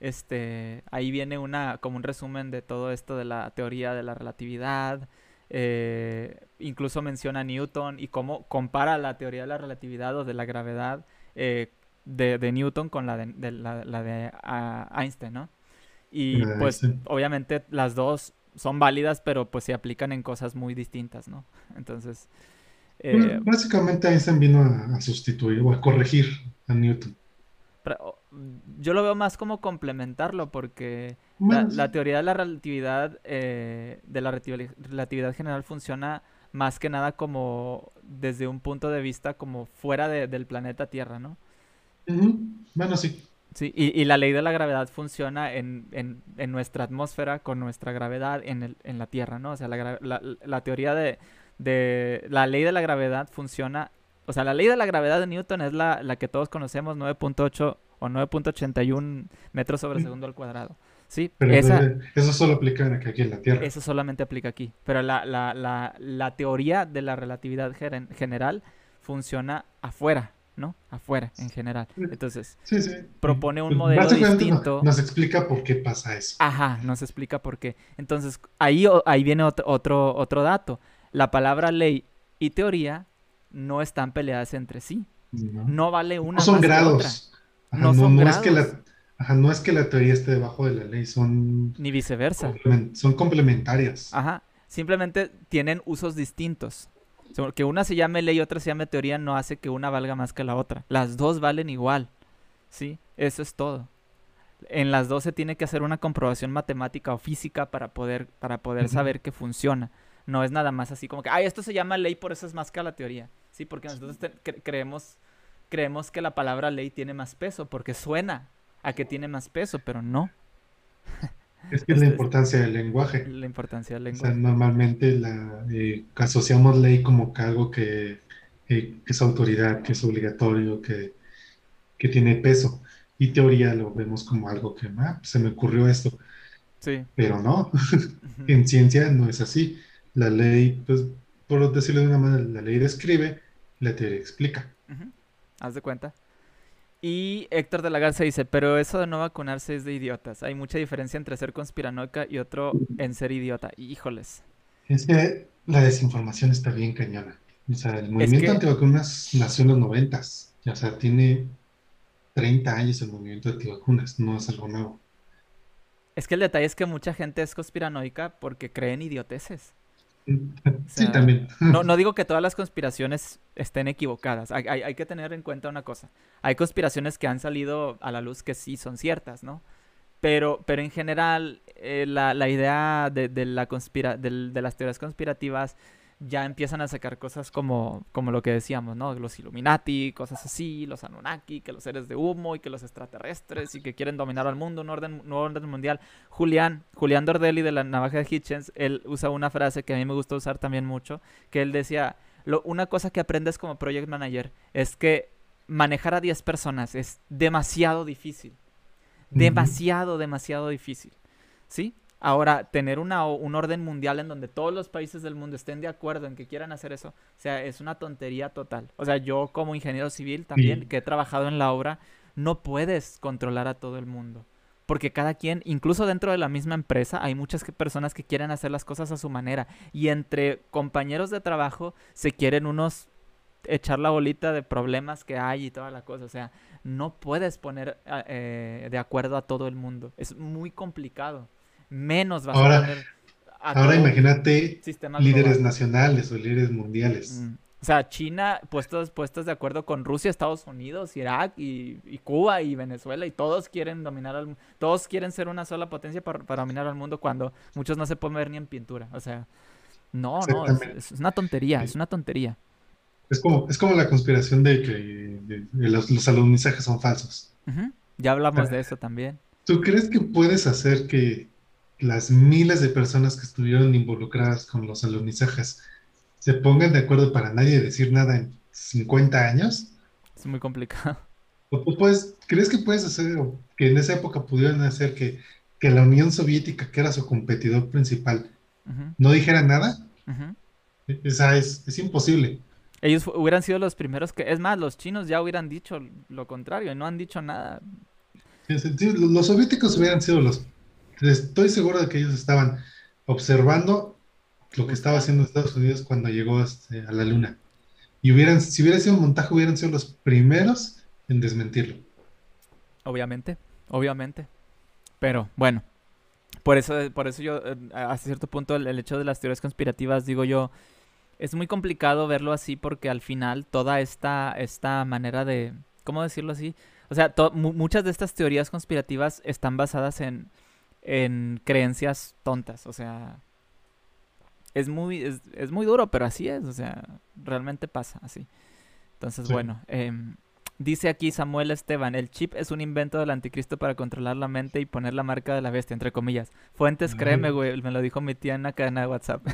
Este, ahí viene una como un resumen de todo esto de la teoría de la relatividad, eh, incluso menciona Newton y cómo compara la teoría de la relatividad o de la gravedad eh, de, Newton con la de, la, de Einstein, ¿no? Y pues obviamente las dos son válidas, pero pues se aplican en cosas muy distintas, ¿no? Entonces... Eh, básicamente Einstein vino a, sustituir o a corregir a Newton. Yo lo veo más como complementarlo porque la, teoría de la relatividad eh, de la relatividad general funciona más que nada como desde un punto de vista como fuera del planeta Tierra, ¿no? Bueno, sí. Sí, y, la ley de la gravedad funciona en, nuestra atmósfera con nuestra gravedad en, el, en la Tierra, ¿no? O sea, la, teoría de, de, la ley de la gravedad funciona, o sea, la ley de la gravedad de Newton es la, que todos conocemos, 9.8 o 9.81 metros sobre segundo al cuadrado. Sí, pero eso solo aplica aquí en la Tierra. Eso solamente aplica aquí. Pero la, la teoría de la relatividad general funciona afuera, ¿no? Afuera, en general. Entonces, propone un modelo distinto. Nos, explica por qué pasa eso. Ajá, nos explica por qué. Entonces, ahí, ahí viene otro, otro, dato. La palabra ley y teoría no están peleadas entre sí. No, vale una. No son grados. No, son grados. Es que la, no es que la teoría esté debajo de la ley, son. Ni viceversa. son complementarias. Ajá. Simplemente tienen usos distintos. Que una se llame ley y otra se llame teoría no hace que una valga más que la otra. Las dos valen igual. ¿Sí? Eso es todo. En las dos se tiene que hacer una comprobación matemática o física para poder, para poder saber que funciona. No es nada más así como que, ay, esto se llama ley, por eso es más que la teoría. Sí, porque nosotros creemos, creemos que la palabra ley tiene más peso, porque suena a que tiene más peso, pero no. Es que es la importancia del lenguaje. La importancia del lenguaje. O sea, normalmente la, eh, asociamos ley como que algo que, es autoridad, que es obligatorio, que, que, tiene peso. Y teoría lo vemos como algo que ah, se me ocurrió esto. Sí. Pero no, en ciencia no es así. La ley, pues, por decirlo de una manera, la ley describe, la teoría explica. Haz de cuenta. Y Héctor de la Garza dice, pero eso de no vacunarse es de idiotas. Hay mucha diferencia entre ser conspiranoica y otro en ser idiota. Híjoles. Es que la desinformación está bien cañona. O sea, el movimiento antivacunas nació en los noventas. O sea, tiene 30 años el movimiento antivacunas. No es algo nuevo. Es que el detalle es que mucha gente es conspiranoica porque creen idioteces. sí, también. No, no digo que todas las conspiraciones estén equivocadas. Hay, que tener en cuenta una cosa. Hay conspiraciones que han salido a la luz que sí son ciertas, ¿no? Pero, pero en general, eh, la, idea de, la conspira de las teorías conspirativas ya empiezan a sacar cosas como, como lo que decíamos, ¿no? Los Illuminati, cosas así, los Anunnaki, que los seres de humo y que los extraterrestres y que quieren dominar al mundo, un orden, nuevo orden mundial. Julián, Julián Dordelli de la navaja de Hitchens, él usa una frase que a mí me gusta usar también mucho, que él decía, lo, una cosa que aprendes como project manager es que manejar a 10 personas es demasiado difícil. Demasiado, demasiado difícil. ¿Sí? Ahora, tener una, un orden mundial en donde todos los países del mundo estén de acuerdo en que quieran hacer eso, o sea, es una tontería total. O sea, yo como ingeniero civil también, que he trabajado en la obra, no puedes controlar a todo el mundo. Porque cada quien, incluso dentro de la misma empresa, hay muchas personas que quieren hacer las cosas a su manera. Y entre compañeros de trabajo se quieren unos echar la bolita de problemas que hay y toda la cosa. O sea, no puedes poner eh, de acuerdo a todo el mundo. Es muy complicado menos vas ahora, a Ahora imagínate líderes nacionales o líderes mundiales. Mm. O sea, China puestos, puestos de acuerdo con Rusia, Estados Unidos, Irak y, Cuba y Venezuela y todos quieren dominar al todos quieren ser una sola potencia para, dominar al mundo cuando muchos no se pueden ver ni en pintura. O sea, no, no, es, una tontería, es una tontería. Es como, es como la conspiración de que los, los, alunizajes son falsos. Ya hablamos de eso también. ¿Tú crees que puedes hacer que las miles de personas que estuvieron involucradas con los alunizajes se pongan de acuerdo para nadie decir nada en 50 años. Es muy complicado. ¿O pues, ¿Crees que puedes hacer, que en esa época pudieran hacer que, que la Unión Soviética, que era su competidor principal, no dijera nada? Esa es, es imposible. Ellos hubieran sido los primeros que, es más, los chinos ya hubieran dicho lo contrario, y no han dicho nada. Los soviéticos hubieran sido los Estoy seguro de que ellos estaban observando lo que estaba haciendo Estados Unidos cuando llegó este, a la Luna. Y hubieran, si hubiera sido un montaje, hubieran sido los primeros en desmentirlo. Obviamente, obviamente. Pero bueno, por eso, por eso yo, eh, hasta cierto punto, el, hecho de las teorías conspirativas, digo yo, es muy complicado verlo así porque al final toda esta, esta manera de, ¿cómo decirlo así? O sea, muchas de estas teorías conspirativas están basadas en, en creencias tontas, o sea, es muy, es, muy duro, pero así es, o sea, realmente pasa así. Entonces, bueno, eh, Dice aquí Samuel Esteban, el chip es un invento del anticristo para controlar la mente y poner la marca de la bestia, entre comillas. Fuentes, créeme, güey, me lo dijo mi tía en la cadena de WhatsApp.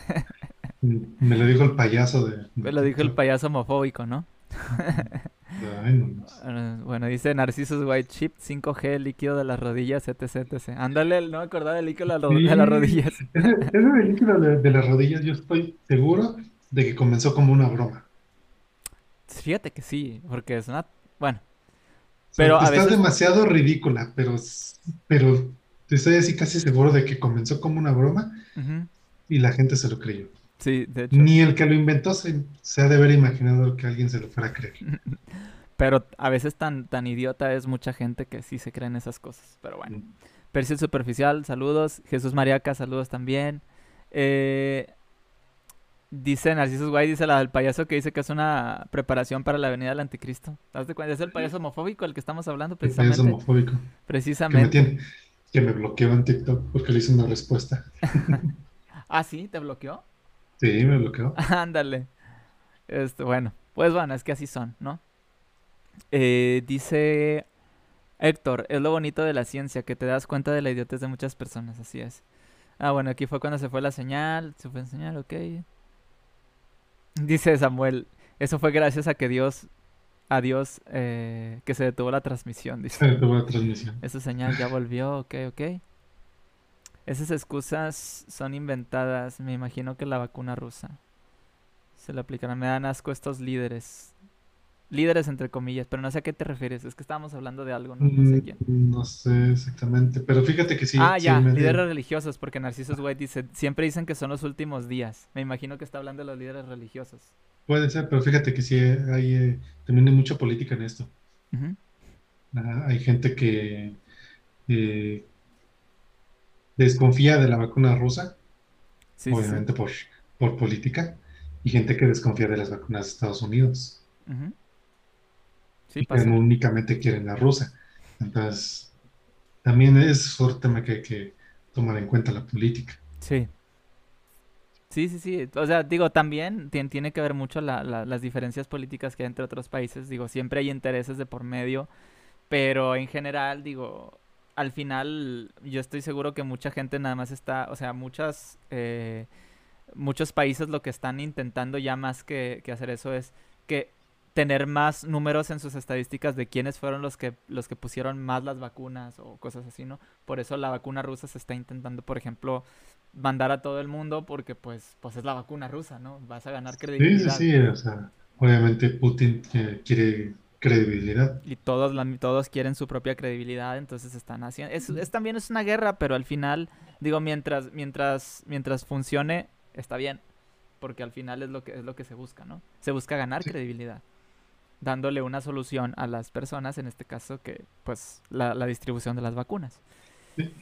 me lo dijo el payaso de... Me lo dijo el payaso homofóbico, ¿no? Bueno, dice Narcisos White Chip 5G, líquido de las rodillas, etc, etc. Ándale, no me acordaba del líquido de, las rodillas. Ese, ese líquido de las rodillas, yo estoy seguro de que comenzó como una broma. Fíjate que sí, porque es una bueno. Pero a Está demasiado ridícula, pero, pero estoy así casi seguro de que comenzó como una broma y la gente se lo creyó. Sí, de hecho. Ni el que lo inventó se, ha de haber imaginado que alguien se lo fuera a creer. Pero a veces tan, tan idiota es mucha gente que sí se creen esas cosas. Pero bueno. Percy Superficial, saludos. Jesús Mariaca, saludos también. Eh, Dice Narciso Guay, dice la del payaso que dice que es una preparación para la venida del anticristo. ¿Te cuenta? Es el payaso homofóbico el que estamos hablando precisamente. El payaso homofóbico. Precisamente. Que me, bloqueó en TikTok porque le hice una respuesta. ¿Ah, sí? ¿Te bloqueó? Sí, me bloqueó. Ándale. Este, bueno, pues bueno, es que así son, ¿no? Eh, dice Héctor, es lo bonito de la ciencia, que te das cuenta de la idiotez de muchas personas, así es. Ah, bueno, aquí fue cuando se fue la señal, se fue la señal, ok. Dice Samuel, eso fue gracias a que Dios, a Dios, eh, que se detuvo la transmisión. Dice. Se detuvo la transmisión. Esa señal ya volvió, ok, ok. Esas excusas son inventadas, me imagino que la vacuna rusa. Se le aplicará, me dan asco estos líderes líderes entre comillas, pero no sé a qué te refieres, es que estábamos hablando de algo, no, sé mm, quién. No sé exactamente, pero fíjate que sí. Ah, ya, líderes religiosos, porque Narciso White dice, siempre dicen que son los últimos días. Me imagino que está hablando de los líderes religiosos. Puede ser, pero fíjate que sí hay, eh, también hay mucha política en esto. hay gente que eh, desconfía de la vacuna rusa, obviamente Por, por política, y gente que desconfía de las vacunas de Estados Unidos que no únicamente quieren la rusa. Entonces, también es otro tema que hay que tomar en cuenta la política. Sí. Sí, sí, sí. O sea, digo, también tiene que ver mucho las diferencias políticas que hay entre otros países. Digo, siempre hay intereses de por medio, pero en general, digo, al final yo estoy seguro que mucha gente nada más está, o sea, muchas, eh, muchos países lo que están intentando ya más que, que hacer eso es que tener más números en sus estadísticas de quiénes fueron los que los que pusieron más las vacunas o cosas así, ¿no? Por eso la vacuna rusa se está intentando, por ejemplo, mandar a todo el mundo porque pues pues es la vacuna rusa, ¿no? Vas a ganar credibilidad. Sí, sí, sí, o sea, obviamente Putin quiere credibilidad. Y todos todos quieren su propia credibilidad, entonces están haciendo es, es también es una guerra, pero al final digo mientras mientras mientras funcione está bien, porque al final es lo que es lo que se busca, ¿no? Se busca ganar credibilidad dándole una solución a las personas, en este caso que pues la, distribución de las vacunas.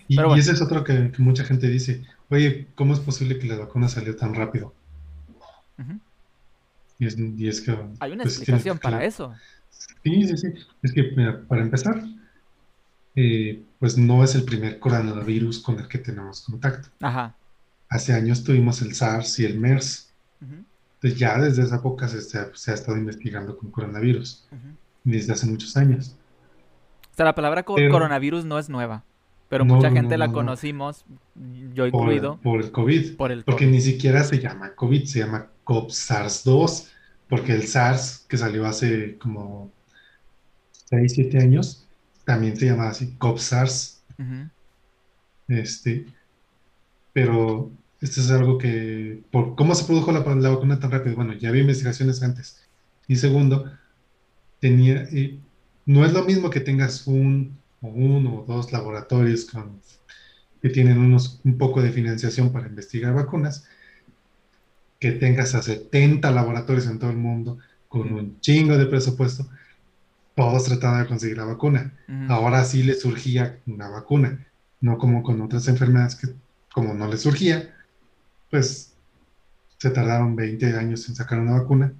Y, ese es otro que, mucha gente dice, oye, ¿cómo es posible que la vacuna salió tan rápido? y, es, que... Hay una pues, explicación para eso. Sí, sí, sí. Es que, para empezar, eh, pues no es el primer coronavirus con el que tenemos contacto. Ajá. Hace años tuvimos el SARS y el MERS ya desde esa época se, ha estado investigando con coronavirus, desde hace muchos años. O sea, la palabra coronavirus no es nueva, pero mucha gente la conocimos, yo incluido. Por, el COVID. Por el porque ni siquiera se llama COVID, se llama COP-SARS-2, porque el SARS, que salió hace como 6, 7 años, también se llamaba así, COP-SARS. Este, pero esto es algo que, por cómo se produjo la, vacuna tan rápido, bueno, ya había investigaciones antes. Y segundo, tenía, no es lo mismo que tengas un o uno o dos laboratorios con, que tienen unos, un poco de financiación para investigar vacunas, que tengas a 70 laboratorios en todo el mundo con un chingo de presupuesto todos trataban de conseguir la vacuna. Ahora sí le surgía una vacuna, no como con otras enfermedades que como no le surgía, pues se tardaron 20 años en sacar una vacuna.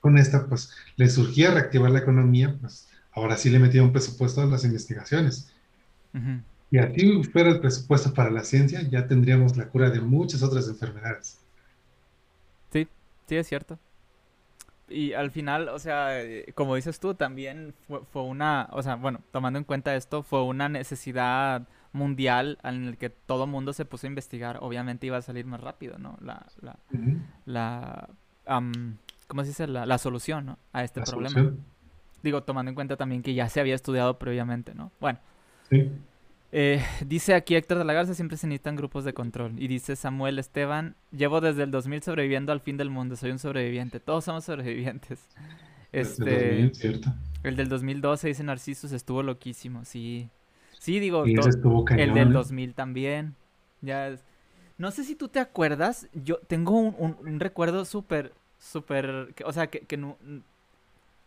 Con esta, pues le surgía reactivar la economía, pues ahora sí le metieron presupuesto a las investigaciones. Y aquí fuera el presupuesto para la ciencia, ya tendríamos la cura de muchas otras enfermedades. Sí, es cierto. Y al final, o sea, como dices tú, también fue, una, o sea, bueno, tomando en cuenta esto, fue una necesidad mundial en el que todo mundo se puso a investigar. Obviamente iba a salir más rápido, ¿no? La, la, la ¿cómo se dice? La, solución, ¿no? A este problema. Digo, tomando en cuenta también que ya se había estudiado previamente, ¿no? Bueno. Sí. Eh, dice aquí Héctor de la Garza, siempre se necesitan grupos de control. Y dice Samuel Esteban, llevo desde el 2000 sobreviviendo al fin del mundo, soy un sobreviviente. Todos somos sobrevivientes. Este, el, ¿cierto? el del 2012, dice Narcisus, estuvo loquísimo, sí. Sí, digo, el del 2000 ¿eh? también. Ya No sé si tú te acuerdas, yo tengo un, recuerdo súper, súper, o sea, que, que no,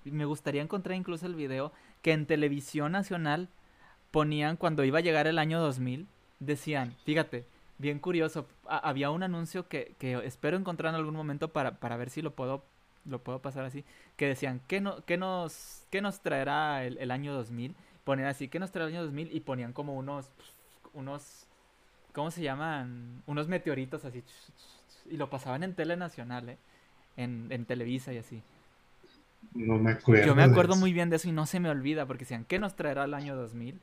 me gustaría encontrar incluso el video, que en televisión nacional ponían cuando iba a llegar el año 2000, decían, fíjate, bien curioso, había un anuncio que, que, espero encontrar en algún momento para, para ver si lo puedo, lo puedo pasar así, que decían, ¿qué, no, qué, nos, qué nos traerá el, año 2000? Ponían así, ¿qué nos traerá el año 2000? Y ponían como unos, unos, ¿cómo se llaman? Unos meteoritos así, y lo pasaban en tele nacional, ¿eh? En, en Televisa y así. No me acuerdo. Yo me acuerdo muy bien de eso y no se me olvida porque decían, ¿qué nos traerá el año 2000?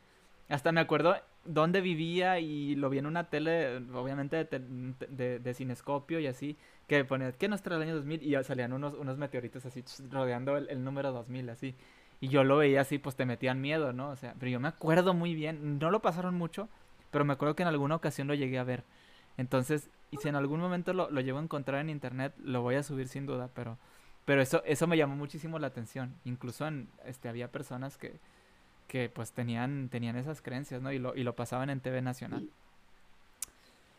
Hasta me acuerdo dónde vivía y lo vi en una tele, obviamente de, de, cinescopio y así, que ponía, ¿qué nos trae el año 2000? Y salían unos, unos meteoritos así rodeando el, número 2000, así. Y yo lo veía así, pues te metían miedo, ¿no? O sea, pero yo me acuerdo muy bien, no lo pasaron mucho, pero me acuerdo que en alguna ocasión lo llegué a ver. Entonces, y si en algún momento lo, lo llevo a encontrar en internet, lo voy a subir sin duda, pero, pero eso, eso me llamó muchísimo la atención. Incluso en, este, había personas que, que pues tenían, tenían esas creencias, ¿no? Y lo, y lo pasaban en TV Nacional.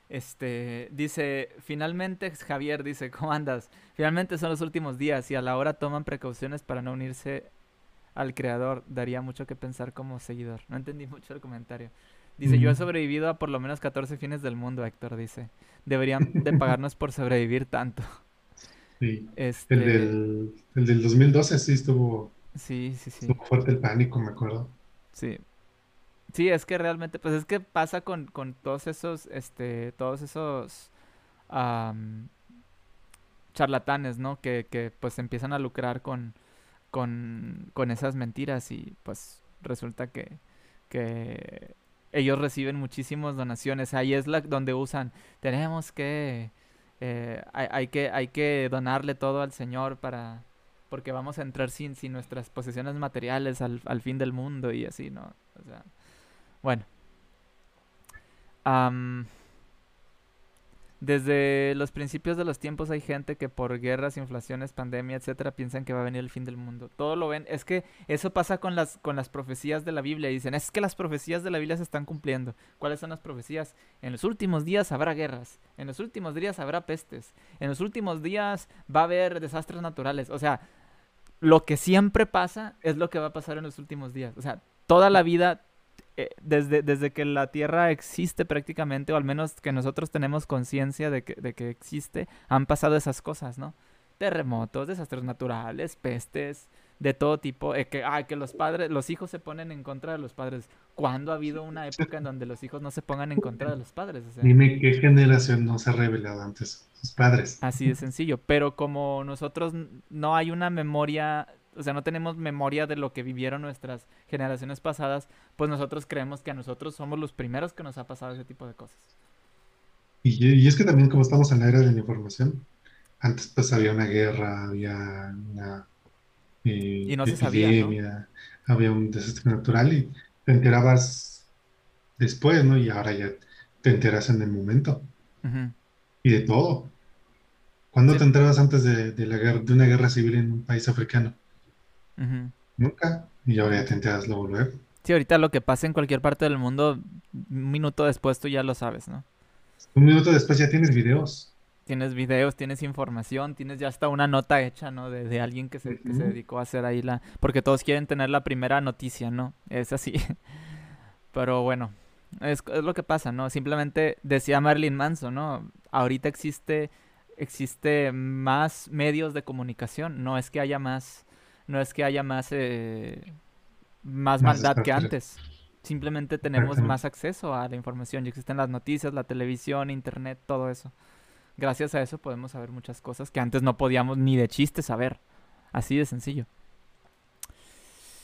Este, dice, finalmente, Javier dice, ¿cómo andas? Finalmente son los últimos días y a la hora toman precauciones para no unirse al creador. Daría mucho que pensar como seguidor. No entendí mucho el comentario. Dice, yo he sobrevivido a por lo menos 14 fines del mundo, Héctor, dice. Deberían de pagarnos por sobrevivir tanto. Sí. Este... El, del, el del 2012 sí estuvo... Sí, sí, sí. Estuvo fuerte el pánico, me acuerdo. Sí. Sí, es que realmente, pues es que pasa con, todos esos, este, todos esos charlatanes, ¿no? Que, que pues empiezan a lucrar con, con, con esas mentiras y pues resulta que, que ellos reciben muchísimas donaciones. Ahí es la donde usan, tenemos que, eh, hay, hay, que, hay que donarle todo al Señor para, porque vamos a entrar sin, sin nuestras posesiones materiales al, al fin del mundo y así, ¿no? O sea, bueno. desde los principios de los tiempos hay gente que por guerras, inflaciones, pandemia, etcétera, piensan que va a venir el fin del mundo. Todo lo ven. Es que eso pasa con las, con las profecías de la Biblia. Dicen, es que las profecías de la Biblia se están cumpliendo. ¿Cuáles son las profecías? En los últimos días habrá guerras. En los últimos días habrá pestes. En los últimos días va a haber desastres naturales. O sea, lo que siempre pasa es lo que va a pasar en los últimos días. O sea, toda la vida, eh, desde, desde que la Tierra existe prácticamente, o al menos que nosotros tenemos conciencia de que, de que existe, han pasado esas cosas, ¿no? Terremotos, desastres naturales, pestes, de todo tipo, eh, que, que los padres, los hijos se ponen en contra de los padres. ¿Cuándo ha habido una época en donde los hijos no se pongan en contra de los padres? Dime qué generación no se ha revelado antes, sus padres. Así de sencillo, pero como nosotros no hay una memoria, o sea, no tenemos memoria de lo que vivieron nuestras generaciones pasadas, pues nosotros creemos que a nosotros somos los primeros que nos ha pasado ese tipo de cosas. Y, y es que también como estamos en la era de la información, antes pues había una guerra, había una y no se sabía, había un desastre natural y te enterabas después, ¿no? Y ahora ya te enteras en el momento. Y de todo. ¿Cuándo te enterabas antes de, de, la guerra, de una guerra civil en un país africano? Nunca. Y ahora ya te enteras luego luego. Sí, ahorita lo que pasa en cualquier parte del mundo, un minuto después tú ya lo sabes, ¿no? Un minuto después ya tienes videos. Tienes videos, tienes información, tienes ya hasta una nota hecha, ¿no? De, de alguien que se, que se dedicó a hacer ahí la... Porque todos quieren tener la primera noticia, ¿no? Es así. Pero bueno, es, es, lo que pasa, ¿no? Simplemente decía Marilyn Manson, ¿no? Ahorita existe, existe más medios de comunicación, no es que haya más, no es que haya más, eh, más, más maldad que antes. Simplemente tenemos más acceso a la información. Ya existen las noticias, la televisión, internet, todo eso. Gracias a eso podemos saber muchas cosas que antes no podíamos ni de chiste saber. Así de sencillo.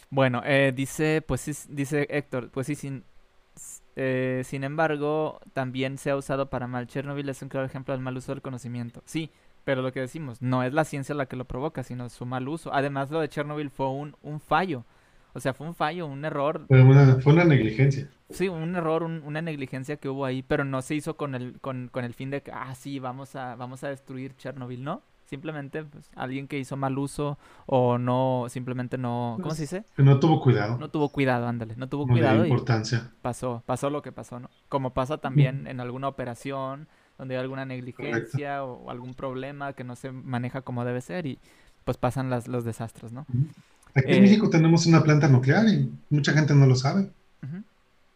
Bueno, eh, dice, pues sí, dice Héctor, pues sí, sin, eh, sin embargo, también se ha usado para mal. Chernobyl es un claro ejemplo del mal uso del conocimiento. Sí, pero lo que decimos, no es la ciencia la que lo provoca, sino su mal uso. Además, lo de Chernobyl fue un, un fallo. O sea, fue un fallo, un error. Fue una, fue una negligencia. Sí, un error, una negligencia que hubo ahí, pero no se hizo con el, con, con el fin de que, ah, sí, vamos a, vamos a destruir Chernobyl, ¿no? Simplemente pues, alguien que hizo mal uso o no, simplemente no, ¿cómo se dice? Que no tuvo cuidado. No tuvo cuidado, ándale, no tuvo cuidado. importancia. Y pasó, pasó lo que pasó, ¿no? Como pasa también en alguna operación donde hay alguna negligencia o, algún problema que no se maneja como debe ser y pues pasan las, los desastres, ¿no? Aquí en eh, México tenemos una planta nuclear y mucha gente no lo sabe.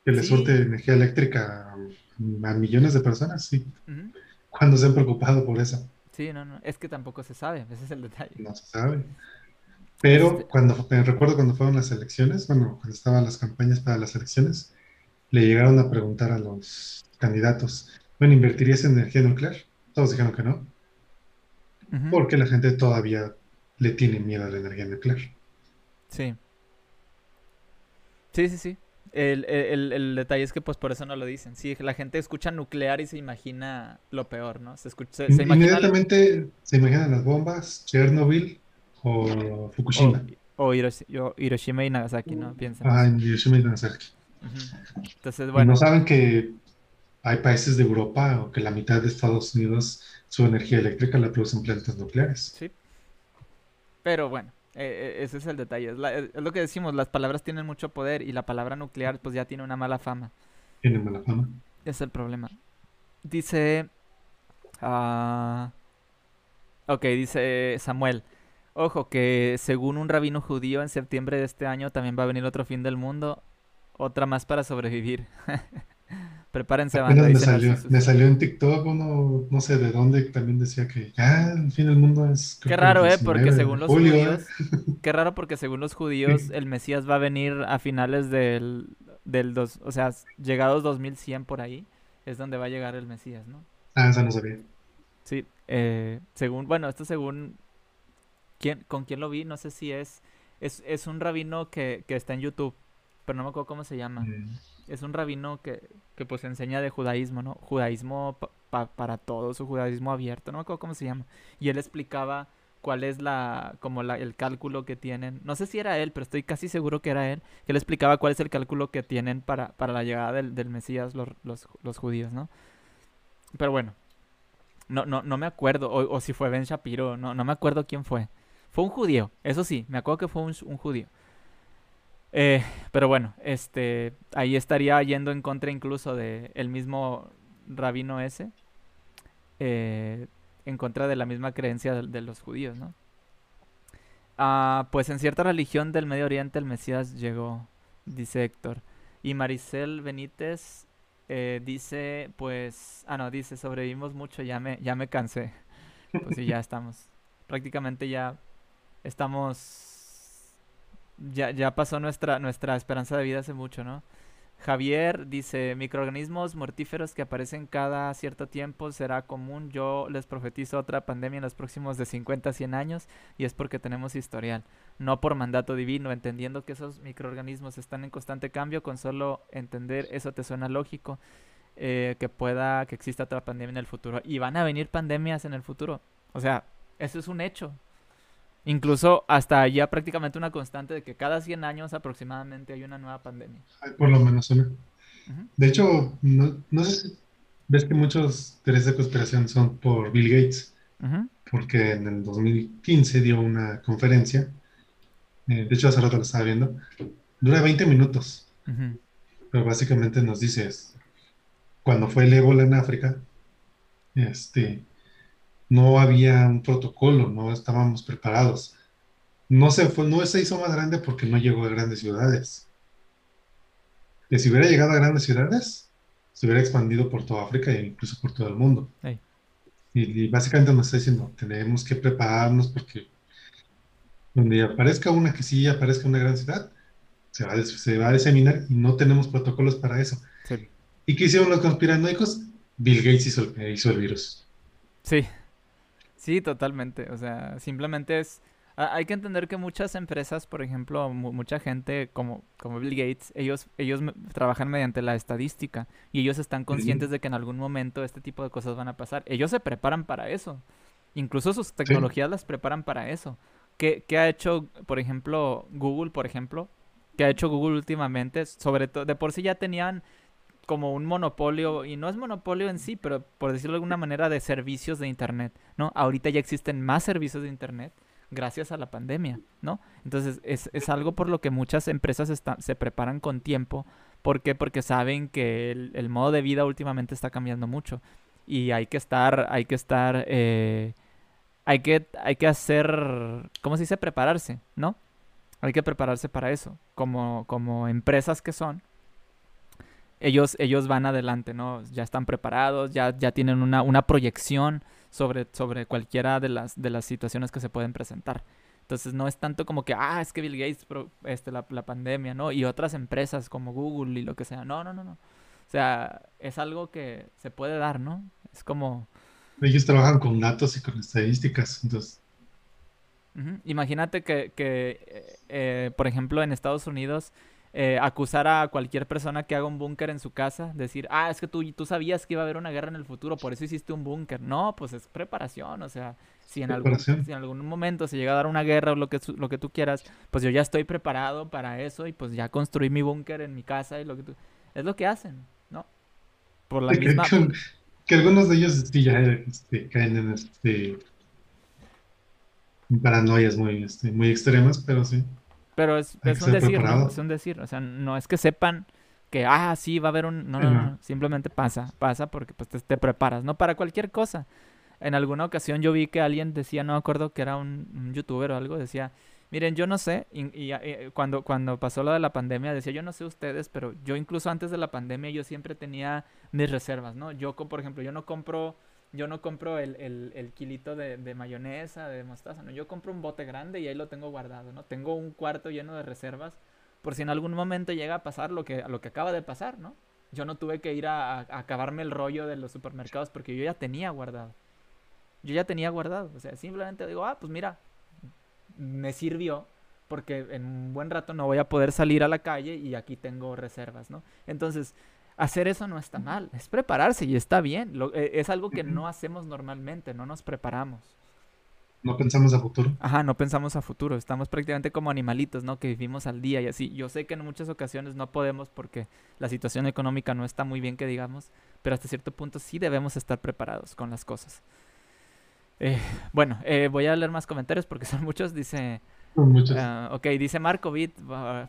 Que le surte energía eléctrica a millones de personas, sí. Cuando se han preocupado por eso. Sí, no, no. Es que tampoco se sabe, ese es el detalle. No se sabe. Pero este cuando, me recuerdo cuando fueron las elecciones, bueno, cuando estaban las campañas para las elecciones, le llegaron a preguntar a los candidatos, bueno, ¿invertirías en energía nuclear? Todos dijeron que no. Porque la gente todavía le tiene miedo a la energía nuclear. Sí. Sí, sí, sí. El, el, el, detalle es que pues por eso no lo dicen. Sí, la gente escucha nuclear y se imagina lo peor, ¿no? Se escucha, se, Inmediatamente se imaginan las bombas, Chernobyl o Fukushima. O, Hiroshima y Nagasaki, ¿no? Piensan. Ah, Hiroshima y Nagasaki. Entonces, bueno. no saben que hay países de Europa o que la mitad de Estados Unidos su energía eléctrica la producen plantas nucleares. Sí. Pero bueno, eh, eh, ese es el detalle. Es, lo que decimos, las palabras tienen mucho poder y la palabra nuclear pues ya tiene una mala fama. Tiene mala fama. Es el problema. Dice... ah ok, dice Samuel. Ojo, que según un rabino judío en septiembre de este año también va a venir otro fin del mundo. Otra más para sobrevivir. Prepárense, banda. Me salió, me salió, en TikTok uno, no sé de dónde, también decía que ya el fin del mundo es... Qué raro, ¿eh? Porque según los judíos... Qué raro porque según los judíos el Mesías va a venir a finales del... del dos, o sea, llegados 2100 por ahí, es donde va a llegar el Mesías, ¿no? Ah, eso no sabía. Sí, eh, según, bueno, esto según... ¿quién, ¿Con quién lo vi? No sé si es... Es, es un rabino que, que está en YouTube, pero no me acuerdo cómo se llama. Mm es un rabino que, que pues enseña de judaísmo, ¿no? Judaísmo para todos, o judaísmo abierto, no me acuerdo cómo se llama. Y él explicaba cuál es la, como la, el cálculo que tienen. No sé si era él, pero estoy casi seguro que era él, que él explicaba cuál es el cálculo que tienen para, para la llegada del, del Mesías los, los, los, judíos, ¿no? Pero bueno, no, no, no me acuerdo, o, o, si fue Ben Shapiro, no, no me acuerdo quién fue. Fue un judío, eso sí, me acuerdo que fue un, un judío. Eh, pero bueno, este, ahí estaría yendo en contra incluso de el mismo rabino ese, eh, en contra de la misma creencia de, los judíos, ¿no? Ah, pues en cierta religión del Medio Oriente el Mesías llegó, dice Héctor. Y Maricel Benítez eh, dice, pues, ah no, dice, sobrevivimos mucho, ya me, ya me cansé. Pues sí, ya estamos. Prácticamente ya estamos ya, ya pasó nuestra, nuestra esperanza de vida hace mucho, ¿no? Javier dice, microorganismos mortíferos que aparecen cada cierto tiempo será común. Yo les profetizo otra pandemia en los próximos de 50 a 100 años y es porque tenemos historial, no por mandato divino, entendiendo que esos microorganismos están en constante cambio, con solo entender eso te suena lógico, eh, que pueda, que exista otra pandemia en el futuro. Y van a venir pandemias en el futuro. O sea, eso es un hecho. Incluso hasta ya prácticamente una constante de que cada 100 años aproximadamente hay una nueva pandemia. por lo menos una. De hecho, no, sé si ves que muchos teorías de conspiración son por Bill Gates, porque en el 2015 dio una conferencia, eh, de hecho hace rato lo estaba viendo, dura 20 minutos, pero básicamente nos dice, cuando fue el ébola en África, este, no había un protocolo, no estábamos preparados. No se, fue, no se hizo más grande porque no llegó a grandes ciudades. Que si hubiera llegado a grandes ciudades, se hubiera expandido por toda África e incluso por todo el mundo. Y, básicamente nos está diciendo, tenemos que prepararnos porque donde aparezca una que sí aparezca una gran ciudad, se va, a, se va a diseminar y no tenemos protocolos para eso. ¿Y qué hicieron los conspiranoicos? Bill Gates hizo el, hizo el virus. Sí, sí, totalmente. O sea, simplemente es... Hay que entender que muchas empresas, por ejemplo, mucha gente como, como Bill Gates, ellos, ellos trabajan mediante la estadística y ellos están conscientes de que en algún momento este tipo de cosas van a pasar. Ellos se preparan para eso. Incluso sus tecnologías las preparan para eso. ¿Qué, ¿Qué, ha hecho, por ejemplo, Google, por ejemplo? ¿Qué ha hecho Google últimamente? Sobre todo, de por sí ya tenían como un monopolio, y no es monopolio en sí, pero por decirlo de alguna manera, de servicios de Internet, ¿no? Ahorita ya existen más servicios de Internet gracias a la pandemia, ¿no? Entonces es, es algo por lo que muchas empresas se preparan con tiempo. ¿Por qué? Porque saben que el, modo de vida últimamente está cambiando mucho y hay que estar, hay que estar, eh, hay que, hay que hacer, ¿cómo se dice? Prepararse, ¿no? Hay que prepararse para eso, como, como empresas que son, ellos, ellos van adelante, ¿no? Ya están preparados, ya, ya tienen una, una proyección sobre, sobre cualquiera de las, de las situaciones que se pueden presentar. Entonces no es tanto como que, ah, es que Bill Gates, este, la, la, pandemia, ¿no? Y otras empresas como Google y lo que sea. No, no, no, no. O sea, es algo que se puede dar, ¿no? Es como... Ellos trabajan con datos y con estadísticas, entonces... Imagínate que, que eh, eh, por ejemplo, en Estados Unidos eh, acusar a cualquier persona que haga un búnker en su casa, decir, ah, es que tú, tú sabías que iba a haber una guerra en el futuro, por eso hiciste un búnker. No, pues es preparación, o sea, si en, algún, si en algún momento se llega a dar una guerra o lo que, lo que tú quieras, pues yo ya estoy preparado para eso y pues ya construí mi búnker en mi casa y lo que tú... Es lo que hacen, ¿no? Por la misma... Que, algunos de ellos sí ya este, caen en este paranoias muy, este, muy extremas, pero sí. Pero es, un decir, ¿no? Es un decir. O sea, no es que sepan que, ah, sí, va a haber un... No, no, no. Simplemente pasa. Pasa porque pues te, preparas, ¿no? Para cualquier cosa. En alguna ocasión yo vi que alguien decía, no me acuerdo que era un, youtuber o algo, decía, miren, yo no sé, y, eh, cuando, cuando pasó lo de la pandemia, decía, yo no sé ustedes, pero yo incluso antes de la pandemia yo siempre tenía mis reservas, ¿no? Yo, por ejemplo, yo no compro yo no compro el, el, kilito de, mayonesa, de mostaza, no, yo compro un bote grande y ahí lo tengo guardado, ¿no? Tengo un cuarto lleno de reservas por si en algún momento llega a pasar lo que, lo que acaba de pasar, ¿no? Yo no tuve que ir a, acabarme el rollo de los supermercados porque yo ya tenía guardado. Yo ya tenía guardado, o sea, simplemente digo, ah, pues mira, me sirvió porque en un buen rato no voy a poder salir a la calle y aquí tengo reservas, ¿no? Entonces, hacer eso no está mal, es prepararse y está bien. Eh, es algo que no hacemos normalmente, no nos preparamos. No pensamos a futuro. Ajá, no pensamos a futuro. Estamos prácticamente como animalitos, ¿no? Que vivimos al día y así. Yo sé que en muchas ocasiones no podemos porque la situación económica no está muy bien, que digamos, pero hasta cierto punto sí debemos estar preparados con las cosas. Eh, bueno, eh, voy a leer más comentarios porque son muchos. Dice Uh, ok, dice Marco Bit,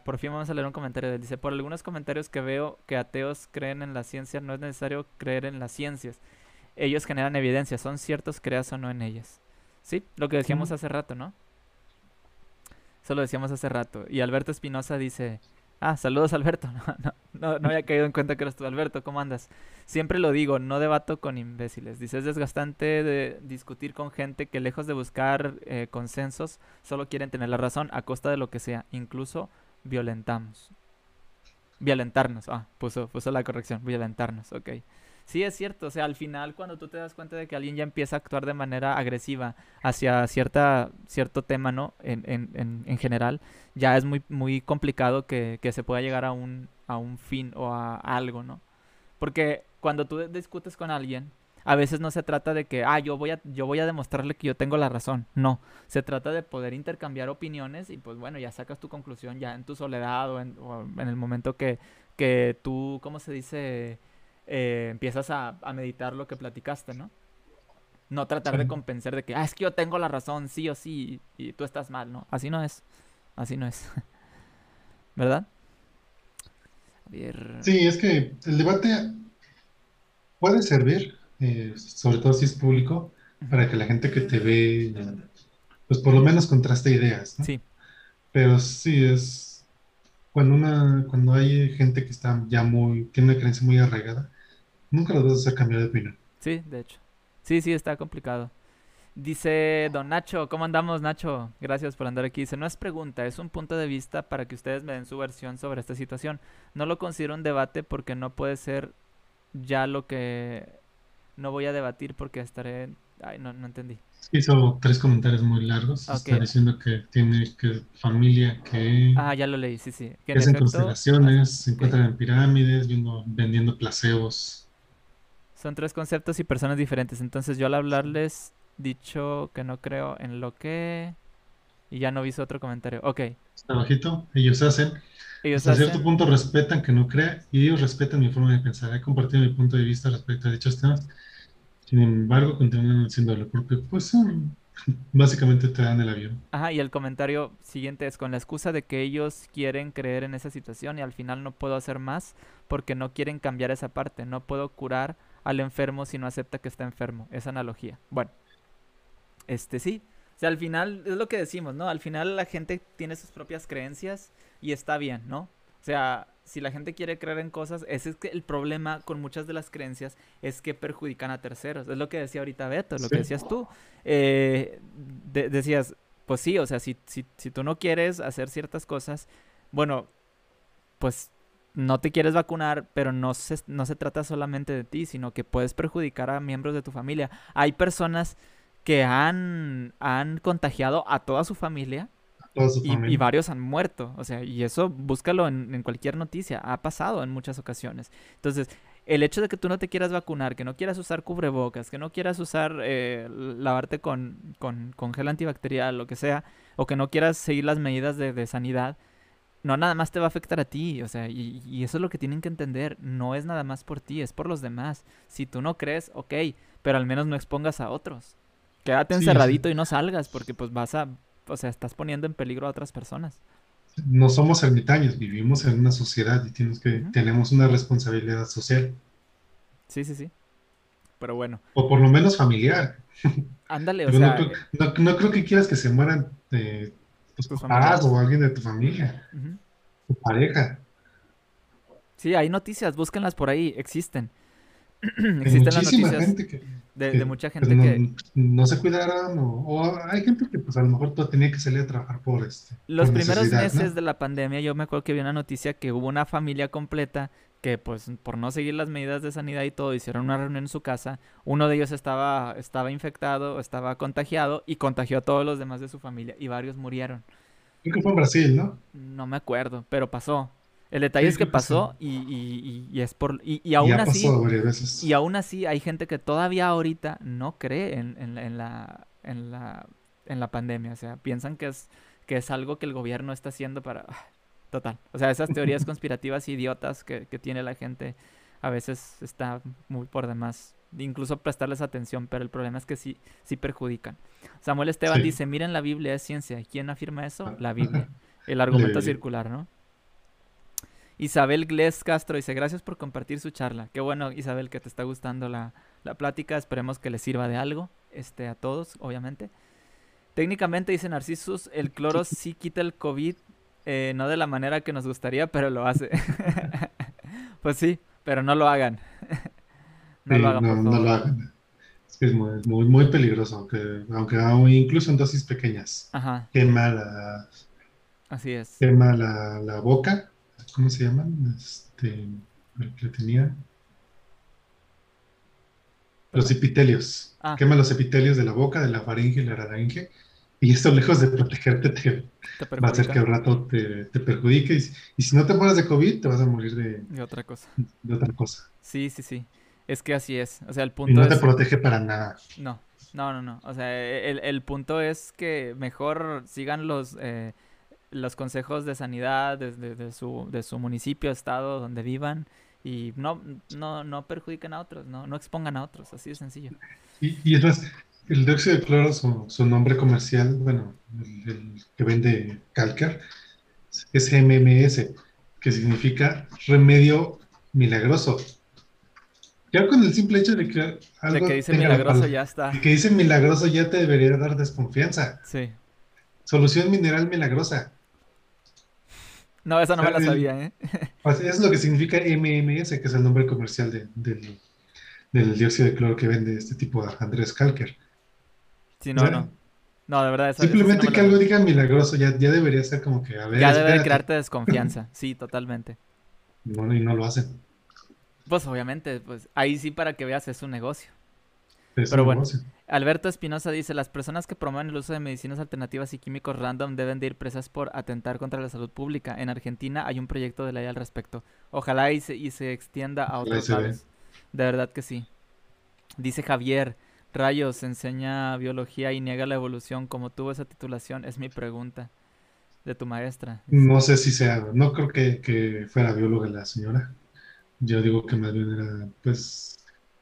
por fin vamos a leer un comentario. Dice, por algunos comentarios que veo que ateos creen en la ciencia, no es necesario creer en las ciencias. Ellos generan evidencia, son ciertos, creas o no en ellas. Sí, lo que decíamos hace rato, ¿no? Eso lo decíamos hace rato. Y Alberto Espinosa dice, Ah, saludos Alberto. No, no, no, había caído en cuenta que eres tú, Alberto. ¿Cómo andas? Siempre lo digo, no debato con imbéciles. Dice, es desgastante de discutir con gente que lejos de buscar eh, consensos, solo quieren tener la razón a costa de lo que sea. Incluso violentamos. Violentarnos. Ah, puso, puso la corrección. Violentarnos, ok. Sí, es cierto. O sea, al final, cuando tú te das cuenta de que alguien ya empieza a actuar de manera agresiva hacia cierta, cierto tema, ¿no? En, en, en, general, ya es muy, muy complicado que, que, se pueda llegar a un, a un fin o a, algo, ¿no? Porque cuando tú discutes con alguien, a veces no se trata de que, ah, yo voy a, yo voy a demostrarle que yo tengo la razón. No, se trata de poder intercambiar opiniones y pues bueno, ya sacas tu conclusión ya en tu soledad o en, o en el momento que, que tú, ¿cómo se dice? Eh, empiezas a, meditar lo que platicaste, ¿no? No tratar de convencer de que, ah, es que yo tengo la razón, sí o sí, y, tú estás mal, ¿no? Así no es. Así no es. ¿Verdad? Sí, es que el debate puede servir, eh, sobre todo si es público, para que la gente que te ve, pues por lo menos contraste ideas, ¿no? Sí. Pero sí es cuando una, cuando hay gente que está ya muy, tiene una creencia muy arraigada, nunca lo vas a hacer cambiar de opinión. Sí, de hecho. Sí, sí, está complicado. Dice Don Nacho, ¿cómo andamos Nacho? Gracias por andar aquí. Dice, no es pregunta, es un punto de vista para que ustedes me den su versión sobre esta situación. No lo considero un debate porque no puede ser ya lo que no voy a debatir porque estaré... Ay, no, no entendí. Hizo tres comentarios muy largos. Está diciendo que tiene que familia que... Ah, ya lo leí, sí, sí. Que en constelaciones, se encuentran en pirámides, viendo, vendiendo placebos. Son tres conceptos y personas diferentes. Entonces yo al hablarles dicho que no creo en lo que... Y ya no visto otro comentario. Ok. Está bajito. Ellos hacen. Ellos Hasta cierto punto respetan que no crea y ellos respetan mi forma de pensar. He compartido mi punto de vista respecto a dichos temas. Sin embargo, continúan haciéndolo porque, pues, básicamente te dan el avión. Ajá, y el comentario siguiente es con la excusa de que ellos quieren creer en esa situación y al final no puedo hacer más porque no quieren cambiar esa parte. No puedo curar al enfermo si no acepta que está enfermo. Esa analogía. Bueno, este sí. O sea, al final es lo que decimos, ¿no? Al final la gente tiene sus propias creencias y está bien, ¿no? O sea, si la gente quiere creer en cosas, ese es que el problema con muchas de las creencias es que perjudican a terceros. Es lo que decía ahorita Beto, lo que decías tú. Eh, decías, pues sí, o sea, si, si, si tú no quieres hacer ciertas cosas, bueno, pues no te quieres vacunar, pero no se, no se trata solamente de ti, sino que puedes perjudicar a miembros de tu familia. Hay personas que han, han contagiado a toda su familia. y, varios han muerto. O sea, y eso búscalo en, cualquier noticia. Ha pasado en muchas ocasiones. Entonces, el hecho de que tú no te quieras vacunar, que no quieras usar cubrebocas, que no quieras usar, eh, lavarte con, con, con, gel antibacterial, lo que sea, o que no quieras seguir las medidas de, de sanidad, no nada más te va a afectar a ti, o sea, y, y, eso es lo que tienen que entender, no es nada más por ti, es por los demás. Si tú no crees, ok, pero al menos no expongas a otros. Quédate encerradito y no salgas porque pues vas a, o sea, estás poniendo en peligro a otras personas. No somos ermitaños, vivimos en una sociedad y tienes que, tenemos una responsabilidad social. Sí, sí, sí. Pero bueno. O por lo menos familiar. Ándale, o sea. No, creo que quieras que se mueran de tus papás o alguien de tu familia. Tu pareja. Sí, hay noticias, búsquenlas por ahí, existen. Existen las noticias de, mucha gente que... No se cuidaron o, hay gente que pues a lo mejor tenía que salir a trabajar por este. Los primeros meses de la pandemia yo me acuerdo que vi una noticia que hubo una familia completa que pues por no seguir las medidas de sanidad y todo hicieron una reunión en su casa. Uno de ellos estaba, estaba infectado, estaba contagiado y contagió a todos los demás de su familia y varios murieron. Creo que fue en Brasil, ¿no? No me acuerdo, pero pasó. El detalle es que pasó y, y, es por... Y, aún así... Y aún así hay gente que todavía ahorita no cree en, en, la, en, la, en la pandemia. O sea, piensan que es, que es algo que el gobierno está haciendo para... Total. O sea, esas teorías conspirativas idiotas que, que tiene la gente a veces está muy por demás. Incluso prestarles atención, pero el problema es que sí, sí perjudican. Samuel Esteban dice, miren la Biblia es ciencia. ¿Quién afirma eso? La Biblia. El argumento circular, ¿no? Isabel Gles Castro dice, gracias por compartir su charla. Qué bueno, Isabel, que te está gustando la, plática. Esperemos que les sirva de algo este, a todos, obviamente. Técnicamente, dice Narcisus, el cloro sí quita el COVID, eh, no de la manera que nos gustaría, pero lo hace. pues sí, pero no lo hagan. no lo hagan, no, lo hagan. Es muy, muy, peligroso, aunque, aunque incluso en dosis pequeñas. Ajá. Quema la... Así es. Quema la, la boca ¿cómo se llaman? Este, el que tenía. Los epitelios. Ah. Quema los epitelios de la boca, de la faringe y la laringe. Y esto, lejos de protegerte, te, va a hacer que al rato te, perjudique. Y, si no te mueres de COVID, te vas a morir de, de otra cosa. De otra cosa. Sí, sí, sí. Es que así es. O sea, el punto y no te protege para nada. No, no, no, no. O sea, el, el punto es que mejor sigan los. Eh, los consejos de sanidad de, de, su, de su municipio, estado, donde vivan y no, no, no perjudiquen a otros, no, no expongan a otros, así de sencillo. Y, y es más, el dióxido de cloro, su, su nombre comercial, bueno, el, que vende Calcar, es MMS, que significa remedio milagroso. Ya con el simple hecho de que algo de que dice milagroso ya está. De que dice milagroso ya te debería dar desconfianza. Sí. Solución mineral milagrosa. No, esa no me la sabía, ¿eh? Pues, es lo que significa MMS, que es el nombre comercial del, del dióxido de cloro que vende este tipo de Andrés Kalker. Sí, no, no. No, de verdad. simplemente que algo diga milagroso ya, ya debería ser como que, a ver. Ya debe crearte desconfianza, sí, totalmente. Bueno, y no lo hacen. Pues obviamente, pues ahí sí para que veas es un negocio. Pero bueno, Alberto Espinosa dice, las personas que promueven el uso de medicinas alternativas y químicos random deben de ir presas por atentar contra la salud pública. En Argentina hay un proyecto de ley al respecto. Ojalá y se, y se extienda a otros lados. De verdad que sí. Dice Javier, Rayos, enseña biología y niega la evolución. ¿Cómo tuvo esa titulación? Es mi pregunta de tu maestra. No sé si sea, no creo que, que fuera bióloga la señora. Yo digo que más bien era, pues,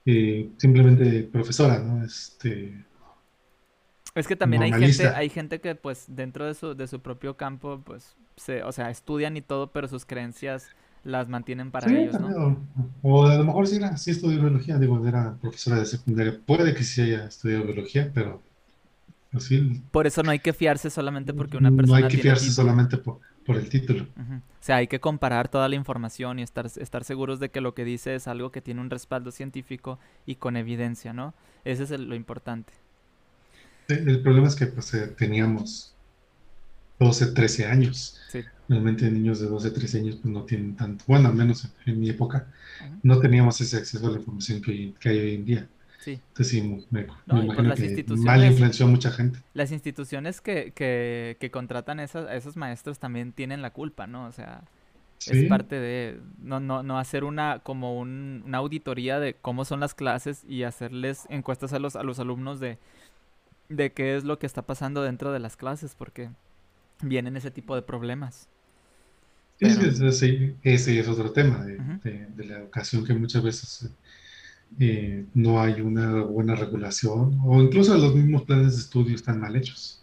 eh, simplemente profesora, ¿no? Este, es que también hay gente, hay gente que pues dentro de su, de su propio campo, pues, se, o sea, estudian y todo, pero sus creencias las mantienen para ellos, ¿no? O, a lo mejor sí, era, sí estudió biología, digo, era profesora de secundaria. Puede que sí haya estudiado biología, pero así. Por eso no hay que fiarse solamente porque una persona. No hay que fiarse solamente por, por el título. O sea, hay que comparar toda la información y estar, estar seguros de que lo que dice es algo que tiene un respaldo científico y con evidencia, ¿no? Ese es lo importante. El problema es que pues eh, teníamos 12, 13 años. Sí. Realmente niños de 12, 13 años pues no tienen tanto, bueno, al menos en, mi época, no teníamos ese acceso a la información que, que hay hoy en día. Sí. Entonces sí, me, imagino que mal influenció a mucha gente. Las instituciones que, que, que contratan esas, a esos maestros también tienen la culpa, ¿no? O sea, es parte de no, no, no hacer una como un, una auditoría de cómo son las clases y hacerles encuestas a los, a los alumnos de, de qué es lo que está pasando dentro de las clases, porque vienen ese tipo de problemas. Sí, ese es otro tema de, de la educación que muchas veces eh, no hay una buena regulación o incluso los mismos planes de estudio están mal hechos.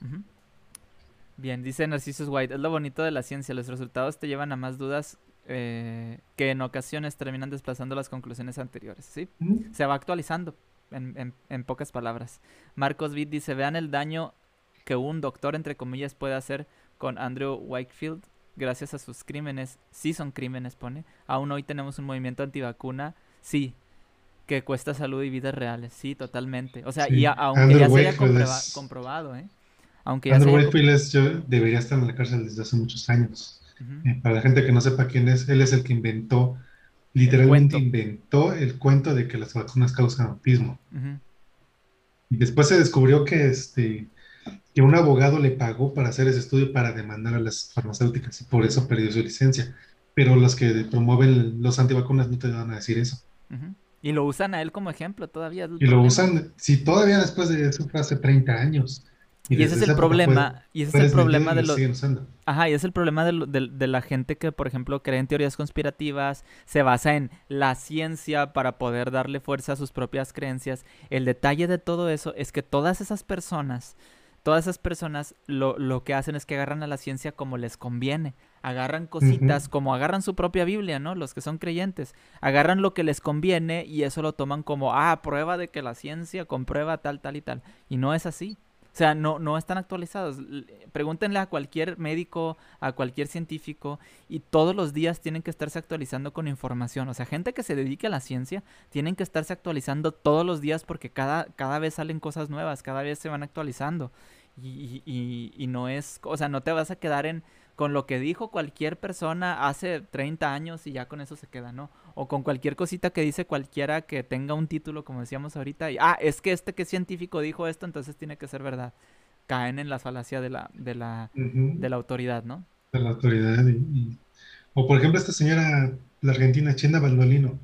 Bien, dice Narciso White, es lo bonito de la ciencia, los resultados te llevan a más dudas eh, que en ocasiones terminan desplazando las conclusiones anteriores, ¿sí? Se va actualizando, en, en, pocas palabras. Marcos Witt dice, vean el daño que un doctor, entre comillas, puede hacer con Andrew Wakefield gracias a sus crímenes. Sí son crímenes, pone. Aún hoy tenemos un movimiento antivacuna. Sí, que cuesta salud y vidas reales, sí, totalmente. O sea, y aunque ya se haya comprobado, ¿eh? Aunque Andrew Wakefield debería estar en la cárcel desde hace muchos años. Eh, para la gente que no sepa quién es, él es el que inventó, literalmente inventó el cuento de que las vacunas causan autismo. Y después se descubrió que, este, que un abogado le pagó para hacer ese estudio para demandar a las farmacéuticas y por eso perdió su licencia. Pero los que promueven los antivacunas no te van a decir eso. Y lo usan a él como ejemplo todavía. Y lo usan, sí, todavía después de eso fue hace 30 años. Y, ese es el problema, y ese es el problema de los... Ajá, y es el problema de, la gente que, por ejemplo, cree en teorías conspirativas, se basa en la ciencia para poder darle fuerza a sus propias creencias. El detalle de todo eso es que todas esas personas todas esas personas lo, lo, que hacen es que agarran a la ciencia como les conviene. Agarran cositas como agarran su propia Biblia, ¿no? Los que son creyentes. Agarran lo que les conviene y eso lo toman como, ah, prueba de que la ciencia comprueba tal, tal y tal. Y no es así. O sea, no, no están actualizados. Pregúntenle a cualquier médico, a cualquier científico, y todos los días tienen que estarse actualizando con información. O sea, gente que se dedique a la ciencia, tienen que estarse actualizando todos los días porque cada, cada vez salen cosas nuevas, cada vez se van actualizando. Y, y, y, no es, o sea, no te vas a quedar en con lo que dijo cualquier persona hace 30 años y ya con eso se queda, ¿no? O con cualquier cosita que dice cualquiera que tenga un título, como decíamos ahorita, y, ah, es que este que es científico dijo esto, entonces tiene que ser verdad. Caen en la falacia de la, de la, de la autoridad, ¿no? De la autoridad. O por ejemplo, esta señora, la argentina, Chenda Baldolino,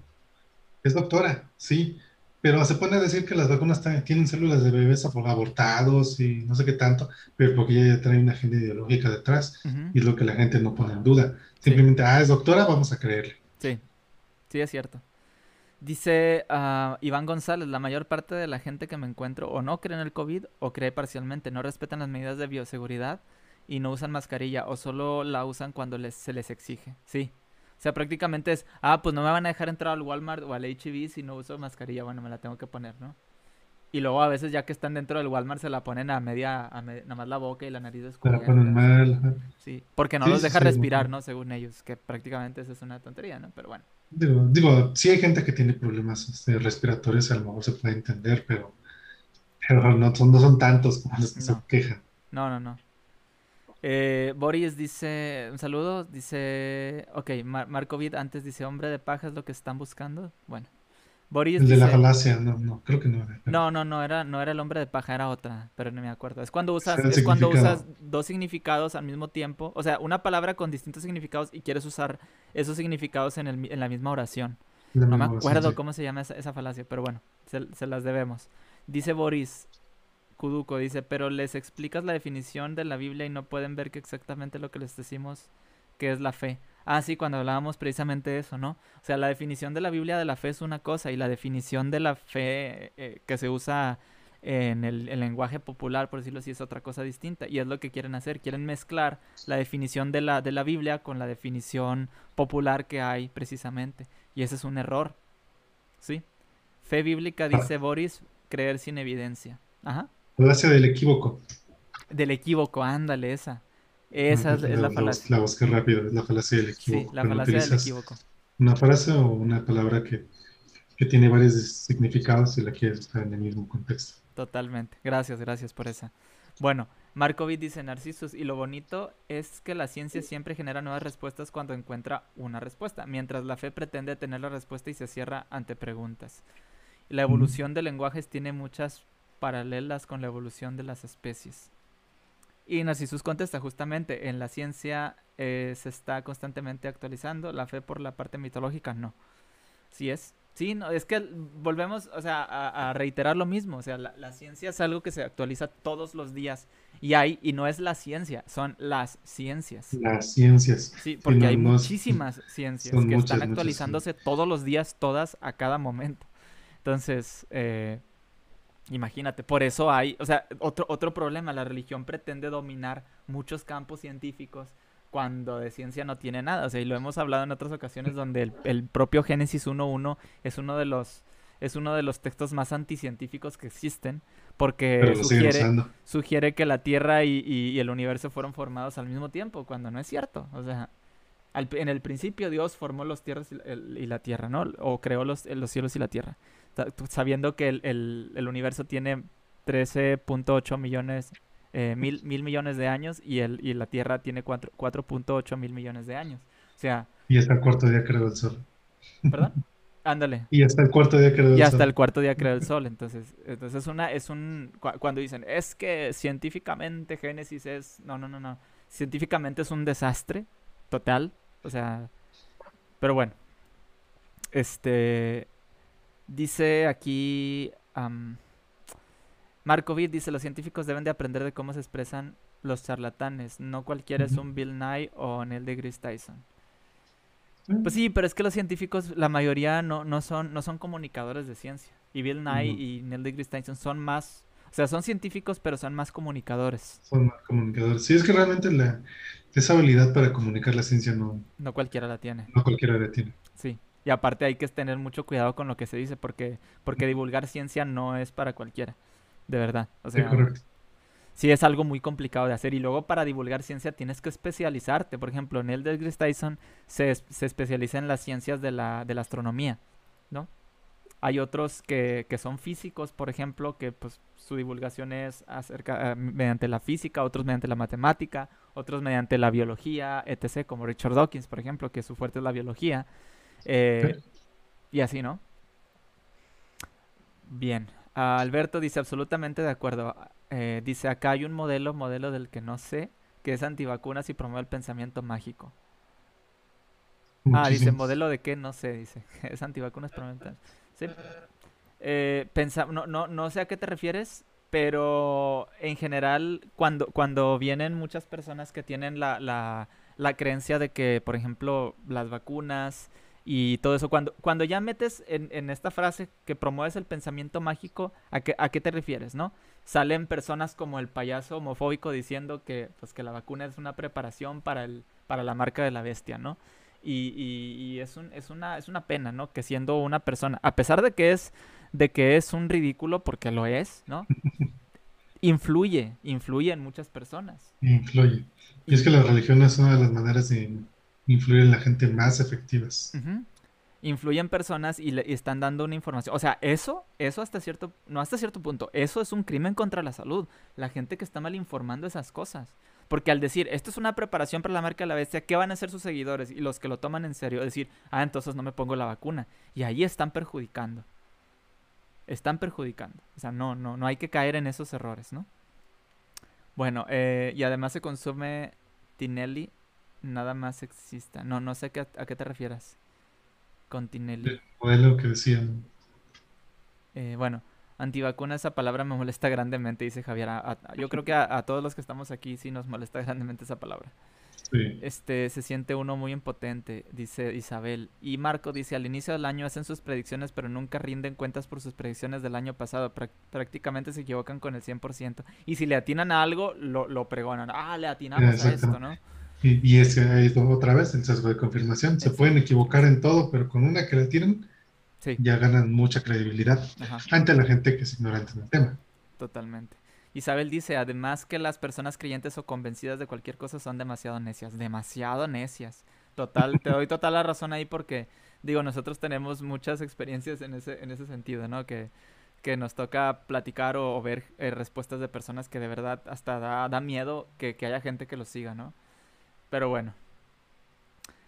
es doctora, sí, pero se pone a decir que las vacunas tienen células de bebés abortados y no sé qué tanto, pero porque ya trae una agenda ideológica detrás y es lo que la gente no pone en duda. Simplemente, ah, es doctora, vamos a creerle. Sí, sí, es cierto. Dice uh, Iván González, la mayor parte de la gente que me encuentro o no cree en el COVID o cree parcialmente, no respetan las medidas de bioseguridad y no usan mascarilla o solo la usan cuando les, se les exige. Sí, sea, prácticamente es, ah, pues no me van a dejar entrar al Walmart o al HB si no uso mascarilla, bueno, me la tengo que poner, ¿no? Y luego a veces ya que están dentro del Walmart se la ponen a media, a nada más la boca y la nariz descubierta. la ponen mal. Sí, porque no los deja respirar, ¿no? Según ellos, que prácticamente eso es una tontería, ¿no? Pero bueno. Digo, digo sí hay gente que tiene problemas este, respiratorios, a lo mejor se puede entender, pero, pero no, son, no son tantos como los que se quejan. No, no, no. Eh, Boris dice, un saludo, dice, ok, Mar Marco Vid antes dice, hombre de paja es lo que están buscando. Bueno. Boris el de la falacia, no, no, creo que no era. No, no, no era, no era el hombre de paja, era otra, pero no me acuerdo. Es cuando usas, es cuando usas dos significados al mismo tiempo, o sea, una palabra con distintos significados y quieres usar esos significados en, el, en la misma oración. no me acuerdo cómo se llama esa, esa, falacia, pero bueno, se, se las debemos. Dice Boris, Kuduko dice, pero les explicas la definición de la Biblia y no pueden ver que exactamente lo que les decimos que es la fe. Ah, sí, cuando hablábamos precisamente de eso, ¿no? O sea, la definición de la Biblia de la fe es una cosa y la definición de la fe eh, que se usa en el, lenguaje popular, por decirlo así, es otra cosa distinta. Y es lo que quieren hacer. Quieren mezclar la definición de la, de la Biblia con la definición popular que hay precisamente. Y ese es un error. ¿Sí? Fe bíblica, dice Boris, creer sin evidencia. Ajá. Falacia del equívoco. Del equívoco, ándale, esa. Esa es, la, falacia. La voz que rápido, es la falacia del equívoco. Sí, la falacia del equívoco. Una frase o una palabra que, que tiene varios significados y la quieres usar en el mismo contexto. Totalmente. Gracias, gracias por esa. Bueno, Markovic dice Narcisos, y lo bonito es que la ciencia siempre genera nuevas respuestas cuando encuentra una respuesta, mientras la fe pretende tener la respuesta y se cierra ante preguntas. La evolución de lenguajes tiene muchas paralelas con la evolución de las especies. Y Narcisus contesta justamente, en la ciencia eh, se está constantemente actualizando, la fe por la parte mitológica no. Sí es. Sí, no, es que volvemos, o sea, a, reiterar lo mismo, o sea, la, ciencia es algo que se actualiza todos los días y hay, y no es la ciencia, son las ciencias. Las ciencias. Sí, porque hay muchísimas ciencias que están actualizándose todos los días, todas a cada momento. Entonces, eh, Imagínate, por eso hay, o sea, otro, otro problema, la religión pretende dominar muchos campos científicos cuando de ciencia no tiene nada. O sea, y lo hemos hablado en otras ocasiones donde el, propio Génesis 1.1 es uno de los es uno de los textos más anticientíficos que existen porque sugiere, sugiere, que la Tierra y, el universo fueron formados al mismo tiempo, cuando no es cierto. O sea, en el principio Dios formó los tierras y, la Tierra, ¿no? O creó los, los cielos y la Tierra sabiendo que el, universo tiene 13.8 millones, eh, mil, mil millones de años y, el, y la Tierra tiene 4.8 mil millones de años. O sea... Y hasta el cuarto día creó el Sol. ¿Perdón? Ándale. Y hasta el cuarto día creó el Sol. Y hasta el cuarto día creó el Sol. Entonces, entonces una, es un... cuando dicen, es que científicamente Génesis es... No, no, no, no. Científicamente es un desastre total. O sea... Pero bueno. Este... Dice aquí um, Markovic, dice, los científicos deben de aprender de cómo se expresan los charlatanes. No cualquiera es un Bill Nye o Neil deGrasse Tyson. Pues sí, pero es que los científicos, la mayoría no, no, son, no son comunicadores de ciencia. Y Bill Nye y Neil deGrasse Tyson son más, o sea, son científicos, pero son más comunicadores. Son más comunicadores. Sí, es que realmente la, esa habilidad para comunicar la ciencia no... No cualquiera la tiene. No cualquiera la tiene. Sí. Y aparte hay que tener mucho cuidado con lo que se dice, porque, porque divulgar ciencia no es para cualquiera, de verdad. O sea, sí, es algo muy complicado de hacer. Y luego para divulgar ciencia tienes que especializarte. Por ejemplo, Neil deGrasse Tyson se, se especializa en las ciencias de la, de la astronomía, ¿no? Hay otros que, que, son físicos, por ejemplo, que pues su divulgación es acerca, eh, mediante la física, otros mediante la matemática, otros mediante la biología, etc., como Richard Dawkins, por ejemplo, que su fuerte es la biología. Eh, y así, ¿no? Bien. Alberto dice absolutamente de acuerdo. Eh, dice, acá hay un modelo, modelo del que no sé, que es antivacunas y promueve el pensamiento mágico. Ah, dice, modelo de qué, no sé, dice. es antivacunas, promueve Sí. Eh, no, no, no sé a qué te refieres, pero en general, cuando, cuando vienen muchas personas que tienen la, la, la creencia de que, por ejemplo, las vacunas y todo eso. Cuando, cuando ya metes en, en, esta frase que promueves el pensamiento mágico, ¿a qué, ¿a qué te refieres, no? Salen personas como el payaso homofóbico diciendo que, pues, que la vacuna es una preparación para, el, para la marca de la bestia, ¿no? Y, y, es, un, es, una, es una pena, ¿no? Que siendo una persona, a pesar de que es, de que es un ridículo, porque lo es, ¿no? influye, influye en muchas personas. Influye. Y es que la religión es una de las maneras de influir en la gente más efectivas. Influyen personas y le están dando una información. O sea, eso, eso hasta cierto, no hasta cierto punto, eso es un crimen contra la salud. La gente que está mal informando esas cosas. Porque al decir, esto es una preparación para la marca de la bestia, ¿qué van a hacer sus seguidores? Y los que lo toman en serio, decir, ah, entonces no me pongo la vacuna. Y ahí están perjudicando están perjudicando. O sea, no, no, no hay que caer en esos errores, ¿no? Bueno, eh, y además se consume Tinelli, nada más exista. No, no sé a qué te refieras con Tinelli. El modelo que decían. Eh, bueno, antivacuna, esa palabra me molesta grandemente, dice Javier. yo creo que a, todos los que estamos aquí sí nos molesta grandemente esa palabra. Este, se siente uno muy impotente, dice Isabel. Y Marco dice, al inicio del año hacen sus predicciones, pero nunca rinden cuentas por sus predicciones del año pasado. prácticamente se equivocan con el 100%. Y si le atinan a algo, lo, lo pregonan. Ah, le atinamos a esto, ¿no? Y, y es otra vez el sesgo de confirmación. Se pueden equivocar en todo, pero con una que le tienen, ya ganan mucha credibilidad ante la gente que es ignorante en el tema. Totalmente. Isabel dice, además que las personas creyentes o convencidas de cualquier cosa son demasiado necias, demasiado necias. Total, te doy total la razón ahí porque, digo, nosotros tenemos muchas experiencias en ese, en ese sentido, ¿no? Que, que nos toca platicar o, ver eh, respuestas de personas que de verdad hasta da, da miedo que, que haya gente que los siga, ¿no? Pero bueno.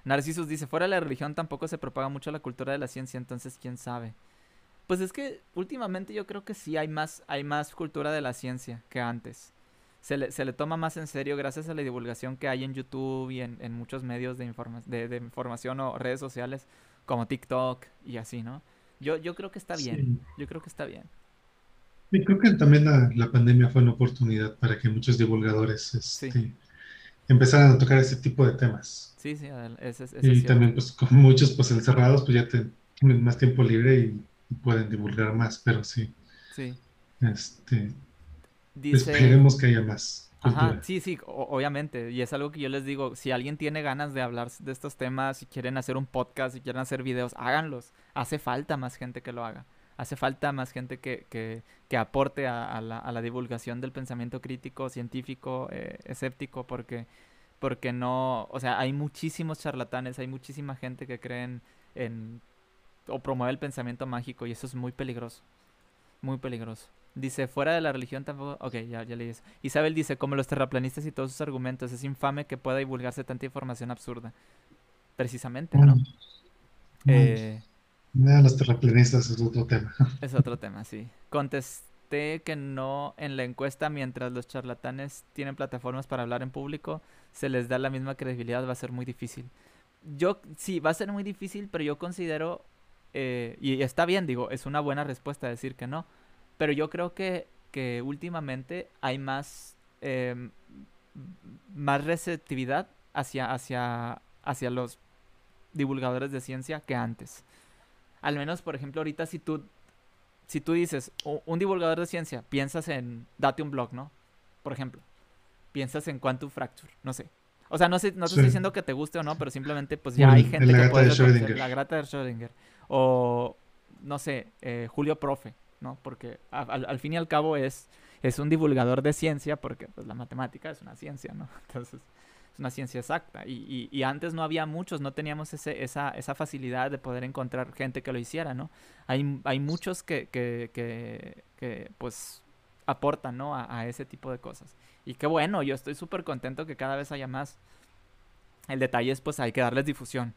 Narcisus dice, fuera de la religión tampoco se propaga mucho la cultura de la ciencia, entonces quién sabe. Pues es que últimamente yo creo que sí hay más, hay más cultura de la ciencia que antes. Se le, se le toma más en serio gracias a la divulgación que hay en YouTube y en, muchos medios de, de, información o redes sociales como TikTok y así, ¿no? Yo, yo creo que está bien, yo creo que está bien. Y creo que también la, pandemia fue una oportunidad para que muchos divulgadores este, empezaran a tocar ese tipo de temas. Sí, sí, es, es, Y también pues con muchos pues encerrados pues ya tienen más tiempo libre y pueden divulgar más, pero sí. Sí. Este, esperemos que haya más. Ajá, sí, sí, obviamente. Y es algo que yo les digo, si alguien tiene ganas de hablar de estos temas, si quieren hacer un podcast, si quieren hacer videos, háganlos. Hace falta más gente que lo haga. Hace falta más gente que, que, que aporte a, la, a, la, divulgación del pensamiento crítico, científico, eh, escéptico, porque, porque no, o sea, hay muchísimos charlatanes, hay muchísima gente que creen en o promueve el pensamiento mágico y eso es muy peligroso. Muy peligroso. Dice, fuera de la religión tampoco... Ok, ya, ya leí eso. Isabel dice, como los terraplanistas y todos sus argumentos, es infame que pueda divulgarse tanta información absurda. Precisamente, ¿no? Eh, los terraplanistas es otro tema. Es otro tema, sí. Contesté que no en la encuesta, mientras los charlatanes tienen plataformas para hablar en público, se les da la misma credibilidad, va a ser muy difícil. Yo, sí, va a ser muy difícil, pero yo considero eh, y está bien, digo, es una buena respuesta decir que no. Pero yo creo que, que últimamente hay más, em, más receptividad hacia, hacia, hacia los divulgadores de ciencia que antes. Al menos, por ejemplo, ahorita si tú, si tú dices un divulgador de ciencia, piensas en date un blog, ¿no? Por ejemplo, piensas en quantum fracture, no sé. O sea, no, sé, no te estoy diciendo que te guste o no, pero simplemente pues ya hay gente que puede... La grata de Schrödinger. O, no sé, eh, Julio Profe, ¿no? Porque al, fin y al cabo es, es un divulgador de ciencia, porque pues, la matemática es una ciencia, ¿no? Entonces, es una ciencia exacta. Y, y, antes no había muchos, no teníamos ese, esa, esa facilidad de poder encontrar gente que lo hiciera, ¿no? Hay, hay muchos que, que, que, que pues, aportan, ¿no? A, a, ese tipo de cosas. Y qué bueno, yo estoy súper contento que cada vez haya más. El detalle es, pues, hay que darles difusión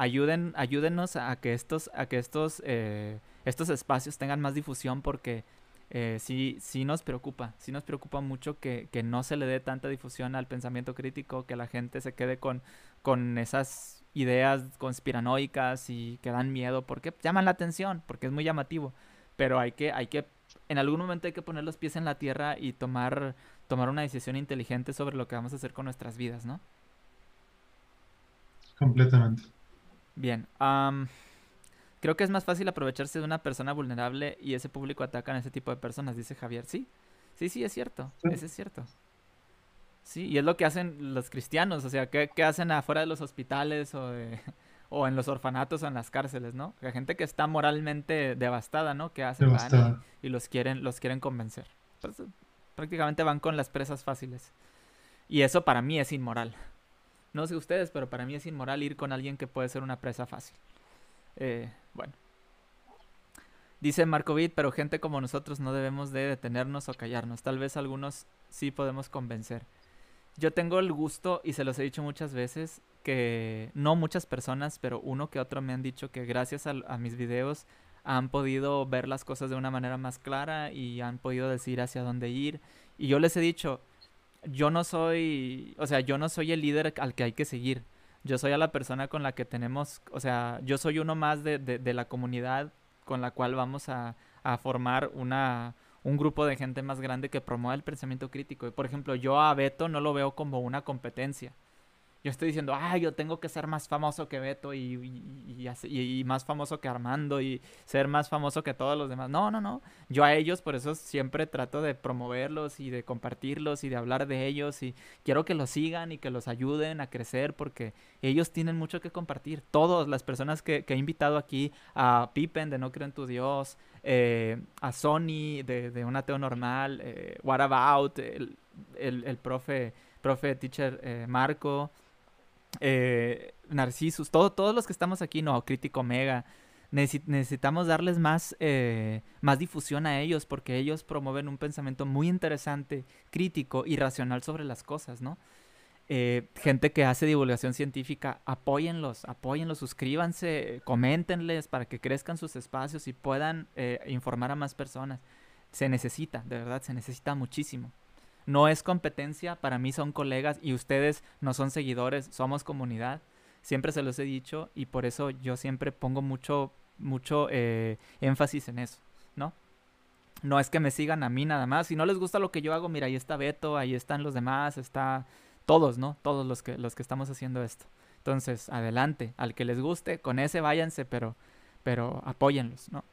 ayuden, ayúdenos a que estos, a que estos, eh, estos espacios tengan más difusión porque eh, sí, sí nos preocupa, sí nos preocupa mucho que, que, no se le dé tanta difusión al pensamiento crítico, que la gente se quede con, con esas ideas conspiranoicas y que dan miedo, porque llaman la atención, porque es muy llamativo, pero hay que, hay que, en algún momento hay que poner los pies en la tierra y tomar, tomar una decisión inteligente sobre lo que vamos a hacer con nuestras vidas, ¿no? Completamente. Bien. Creo que es más fácil aprovecharse de una persona vulnerable y ese público ataca a ese tipo de personas, dice Javier. Sí, sí, sí, es cierto. Eso es cierto. Sí, y es lo que hacen los cristianos, o sea, ¿qué, hacen afuera de los hospitales o, o en los orfanatos o en las cárceles, ¿no? La gente que está moralmente devastada, ¿no? Que hacen y, los quieren, los quieren convencer. Pues, prácticamente van con las presas fáciles. Y eso para mí es inmoral. No sé ustedes, pero para mí es inmoral ir con alguien que puede ser una presa fácil. Eh, bueno. Dice Markovit, pero gente como nosotros no debemos de detenernos o callarnos. Tal vez algunos sí podemos convencer. Yo tengo el gusto, y se los he dicho muchas veces, que no muchas personas, pero uno que otro me han dicho que gracias a, a mis videos han podido ver las cosas de una manera más clara y han podido decir hacia dónde ir. Y yo les he dicho, yo no soy, o sea, yo no soy el líder al que hay que seguir. Yo soy a la persona con la que tenemos, o sea, yo soy uno más de, de, la comunidad con la cual vamos a, a, formar una, un grupo de gente más grande que promueva el pensamiento crítico. Y por ejemplo, yo a Beto no lo veo como una competencia yo estoy diciendo, ah, yo tengo que ser más famoso que Beto y, y, más famoso que Armando y ser más famoso que todos los demás. No, no, no. Yo a ellos por eso siempre trato de promoverlos y de compartirlos y de hablar de ellos y quiero que los sigan y que los ayuden a crecer porque ellos tienen mucho que compartir. Todas las personas que, he invitado aquí, a Pippen de No Creo en Tu Dios, eh, a Sony de, de Un Ateo Normal, eh, What About, el, el, profe, profe teacher eh, Marco eh, Narcisus, todo, todos los que estamos aquí, no, Crítico Mega, necesitamos darles más, eh, más difusión a ellos porque ellos promueven un pensamiento muy interesante, crítico y racional sobre las cosas, ¿no? Eh, gente que hace divulgación científica, apóyenlos, apóyenlos, suscríbanse, coméntenles para que crezcan sus espacios y puedan eh, informar a más personas. Se necesita, de verdad, se necesita muchísimo. No es competencia, para mí son colegas y ustedes no son seguidores, somos comunidad. Siempre se los he dicho y por eso yo siempre pongo mucho, mucho eh, énfasis en eso, ¿no? No es que me sigan a mí nada más. Si no les gusta lo que yo hago, mira, ahí está Beto, ahí están los demás, está todos, ¿no? Todos los que, los que estamos haciendo esto. Entonces, adelante, al que les guste, con ese váyanse, pero, pero apóyenlos, ¿no?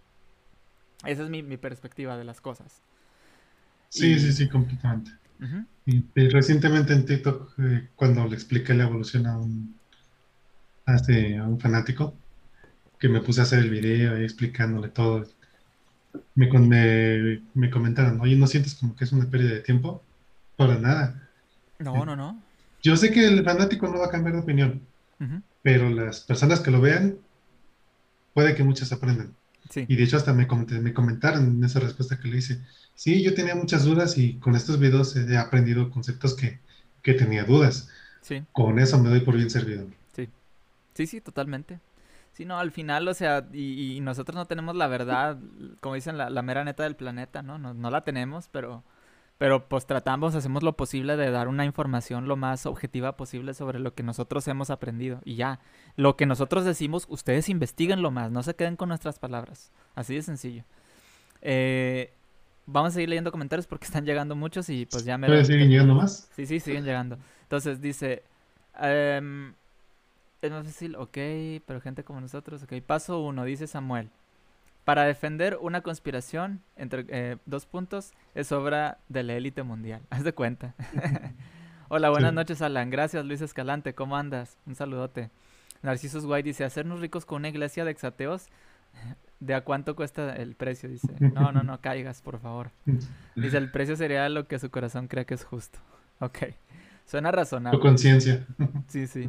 Esa es mi perspectiva de las cosas. Sí, sí, sí, completamente. Y, recientemente en TikTok, eh, cuando le expliqué la evolución a un, a, este, un fanático, que me puse a hacer el video y explicándole todo, me, me, me comentaron, oye, ¿no sientes como que es una pérdida de tiempo? Para nada. No, no, no. Yo sé que el fanático no va a cambiar de opinión, pero las personas que lo vean, puede que muchas aprendan. Y de hecho hasta me, me comentaron en esa respuesta que le hice, sí, yo tenía muchas dudas y con estos videos he aprendido conceptos que, que tenía dudas. Sí. Con eso me doy por bien servido. Sí, sí, sí, totalmente. Sí, no, al final, o sea, y, nosotros no tenemos la verdad, como dicen, la, la mera neta del planeta, ¿no? ¿no? No la tenemos, pero pero pues tratamos, hacemos lo posible de dar una información lo más objetiva posible sobre lo que nosotros hemos aprendido. Y ya, lo que nosotros decimos, ustedes investiguen lo más, no se queden con nuestras palabras. Así de sencillo. Eh, vamos a seguir leyendo comentarios porque están llegando muchos y pues ya me... ¿Siguen llegando más? Sí, sí, siguen llegando. Entonces dice... Em, es más fácil, ok, pero gente como nosotros, ok. Paso uno, dice Samuel. Para defender una conspiración, entre eh, dos puntos, es obra de la élite mundial. Haz de cuenta. Hola, buenas noches, Alan. Gracias, Luis Escalante. ¿Cómo andas? Un saludote. Narcisos White dice, hacernos ricos con una iglesia de exateos. ¿De a cuánto cuesta el precio? Dice. No, no, no caigas, por favor. Dice, el precio sería lo que su corazón cree que es justo. Ok. Suena razonable. Tu conciencia. Sí, sí.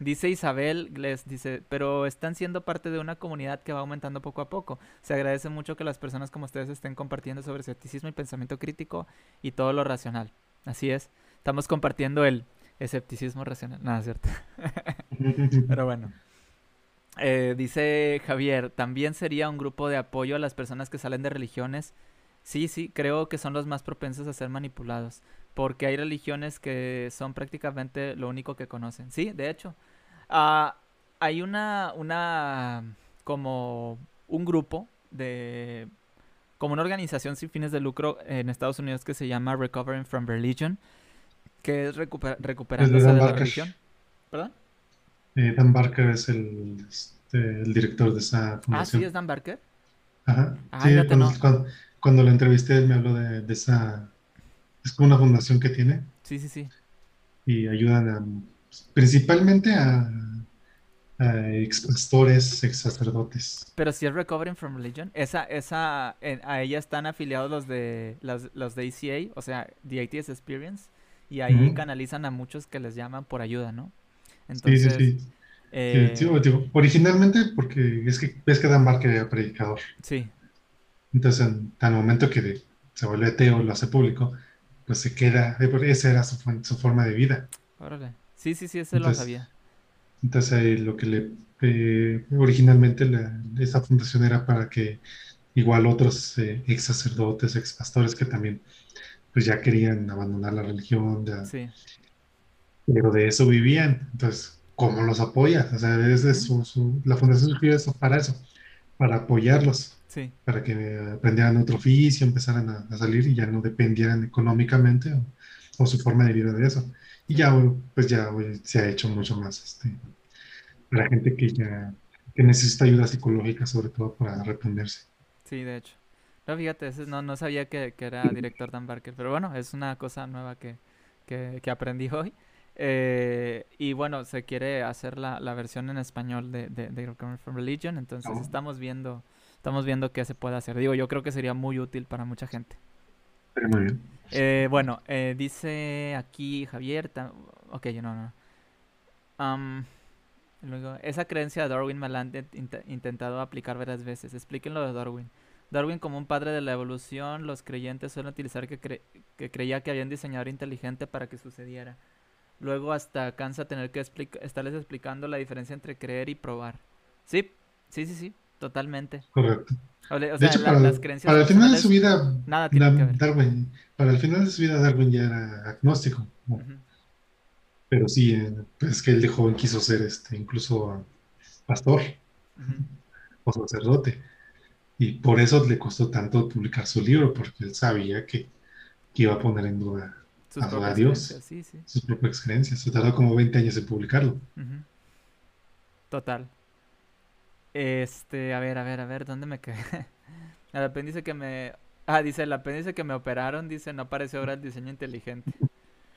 Dice Isabel les dice, pero están siendo parte de una comunidad que va aumentando poco a poco. Se agradece mucho que las personas como ustedes estén compartiendo sobre escepticismo y pensamiento crítico y todo lo racional. Así es, estamos compartiendo el escepticismo racional. Nada, cierto. pero bueno. Eh, dice Javier, también sería un grupo de apoyo a las personas que salen de religiones. Sí, sí, creo que son los más propensos a ser manipulados, porque hay religiones que son prácticamente lo único que conocen. Sí, de hecho, Ah, hay una, una, como un grupo de, como una organización sin fines de lucro en Estados Unidos que se llama Recovering from Religion, que es recuperándose de la religión. ¿Perdón? Eh, Dan Barker es el, este, el, director de esa fundación. Ah, sí, es Dan Barker. Ajá. Ah, sí, cuando, cuando, lo entrevisté me habló de, de esa, es como una fundación que tiene. Sí, sí, sí. y ayudan a, principalmente a, ex pastores, ex sacerdotes. Pero si es Recovering from Religion, esa, esa, a ella están afiliados los de los, los de ACA, o sea, The ATS Experience, y ahí canalizan a muchos que les llaman por ayuda, ¿no? Entonces, sí, sí, sí. Eh, originalmente, porque es que ves que Dan Barker era predicador. Sí. Entonces, en tal momento que se vuelve ateo, lo hace público, pues se queda, esa era su, su forma de vida. Órale. Sí, sí, sí, eso lo sabía. Entonces, lo que le, eh, originalmente la, esa fundación era para que igual otros eh, ex sacerdotes, ex pastores que también pues ya querían abandonar la religión, sí. pero de eso vivían. Entonces, ¿cómo los apoyas? O sea, desde su, la fundación surgió eso para eso, para apoyarlos. Para que aprendieran otro oficio, empezaran a, salir y ya no dependieran económicamente o, su forma de vida de eso. Y ya, pues ya se ha hecho mucho más este, para gente que ya que necesita ayuda psicológica, sobre todo para reprenderse. Sí, de hecho. No, fíjate, no, no sabía que, era director Dan Barker, pero bueno, es una cosa nueva que, que, aprendí hoy. Eh, y bueno, se quiere hacer la, la versión en español de, de, de from Religion, entonces estamos viendo estamos viendo qué se puede hacer. Digo, yo creo que sería muy útil para mucha gente. Muy bien. Eh, bueno, eh, dice aquí Javier, ok, no, no. luego, esa creencia de Darwin me la han intentado aplicar varias veces. Explíquenlo de Darwin. Darwin como un padre de la evolución, los creyentes suelen utilizar que, que creía que había un diseñador inteligente para que sucediera. Luego hasta cansa tener que estarles explicando la diferencia entre creer y probar. Sí, sí, sí, sí. Totalmente. Correcto. de hecho, para, el final de su vida, nada Darwin, para el final de su vida, Darwin ya era agnóstico. Pero sí, eh, es que él de joven quiso ser este, incluso pastor o sacerdote. Y por eso le costó tanto publicar su libro, porque él sabía que, iba a poner en duda a, Dios, sus propias creencias. Se tardó como 20 años en publicarlo. Total. Este, a ver, a ver, a ver, ¿dónde me quedé? el apéndice que me... Ah, dice, el apéndice que me operaron, dice, no aparece ahora el diseño inteligente.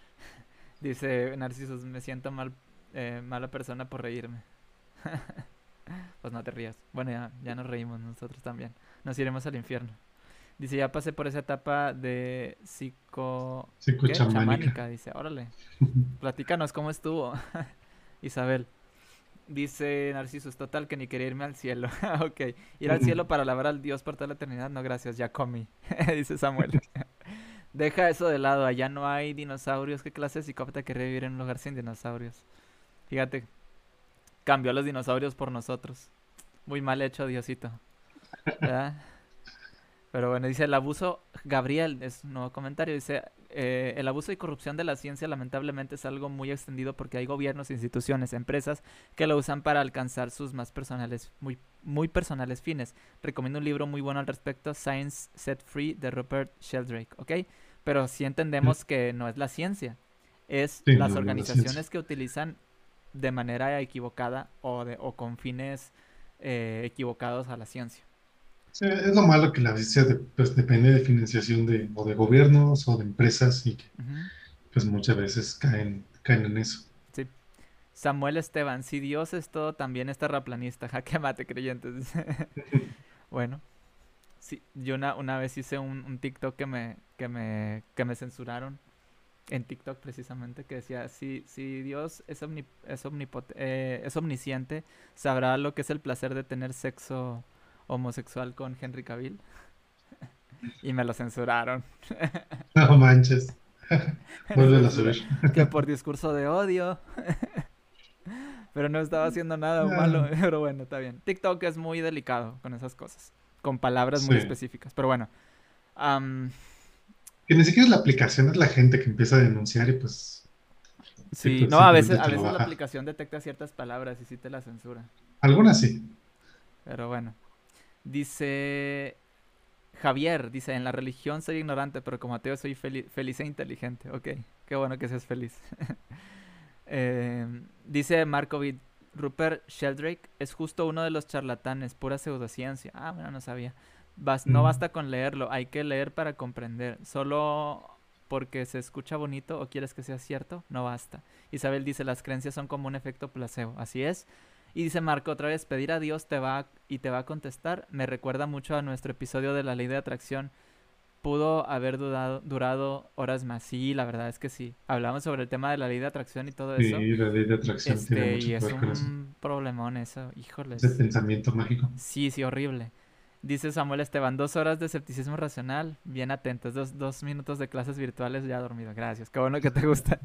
dice Narcisos, me siento mal, eh, mala persona por reírme. pues no te rías. Bueno, ya, ya nos reímos nosotros también. Nos iremos al infierno. Dice, ya pasé por esa etapa de psico... Chamánica. Dice, órale. Platícanos cómo estuvo. Isabel. Dice Narciso, es total que ni quería irme al cielo. ok, ir al cielo para alabar al Dios por toda la eternidad. No, gracias, ya comí. Dice Samuel. Deja eso de lado, allá no hay dinosaurios. ¿Qué clase de psicópata querría vivir en un lugar sin dinosaurios? Fíjate, cambió a los dinosaurios por nosotros. Muy mal hecho, Diosito. Pero bueno, dice el abuso, Gabriel, es un nuevo comentario, dice, eh, el abuso y corrupción de la ciencia lamentablemente es algo muy extendido porque hay gobiernos, instituciones, empresas que lo usan para alcanzar sus más personales, muy, muy personales fines. Recomiendo un libro muy bueno al respecto, Science Set Free, de Rupert Sheldrake, ¿ok? Pero si entendemos que no es la ciencia, es las organizaciones que utilizan de manera equivocada o, de, o con fines eh, equivocados a la ciencia es lo malo que la ciencia pues, depende de financiación de, o de gobiernos o de empresas y que pues muchas veces caen, caen en eso. Sí. Samuel Esteban, si Dios es todo, también es terraplanista. Jaque mate, creyentes. bueno. Sí, yo una, una vez hice un, TikTok que me, que me, que me censuraron en TikTok precisamente que decía si, si Dios es, omni, es, eh, es omnisciente sabrá lo que es el placer de tener sexo homosexual con Henry Cavill. y me lo censuraron. no manches. Vuelve a subir. que por discurso de odio. Pero no estaba haciendo nada malo. Pero bueno, está bien. TikTok es muy delicado con esas cosas. Con palabras muy específicas. Pero bueno. Que ni siquiera es la aplicación, es la gente que empieza a denunciar y pues. Sí, no, a veces, a veces la aplicación detecta ciertas palabras y sí te la censura. Algunas sí. Pero bueno. Dice Javier, dice, en la religión soy ignorante, pero como ateo soy feliz e inteligente. Ok, qué bueno que seas feliz. Em, dice Markovic, Rupert Sheldrake es justo uno de los charlatanes, pura pseudociencia. Ah, bueno, no sabía. no basta con leerlo, hay que leer para comprender. Solo porque se escucha bonito o quieres que sea cierto, no basta. Isabel dice, las creencias son como un efecto placebo. Así es. Y dice Marco, otra vez, pedir a Dios te va y te va a contestar. Me recuerda mucho a nuestro episodio de la ley de atracción. Pudo haber durado horas más. Sí, la verdad es que sí. Hablamos sobre el tema de la ley de atracción y todo eso. Sí, la ley de atracción este, Y es un problemón eso, híjole. Ese pensamiento mágico. Sí, sí, horrible. Dice Samuel Esteban, dos horas de escepticismo racional, bien atentos, dos, dos minutos de clases virtuales ya dormido. Gracias, qué bueno que te gusta,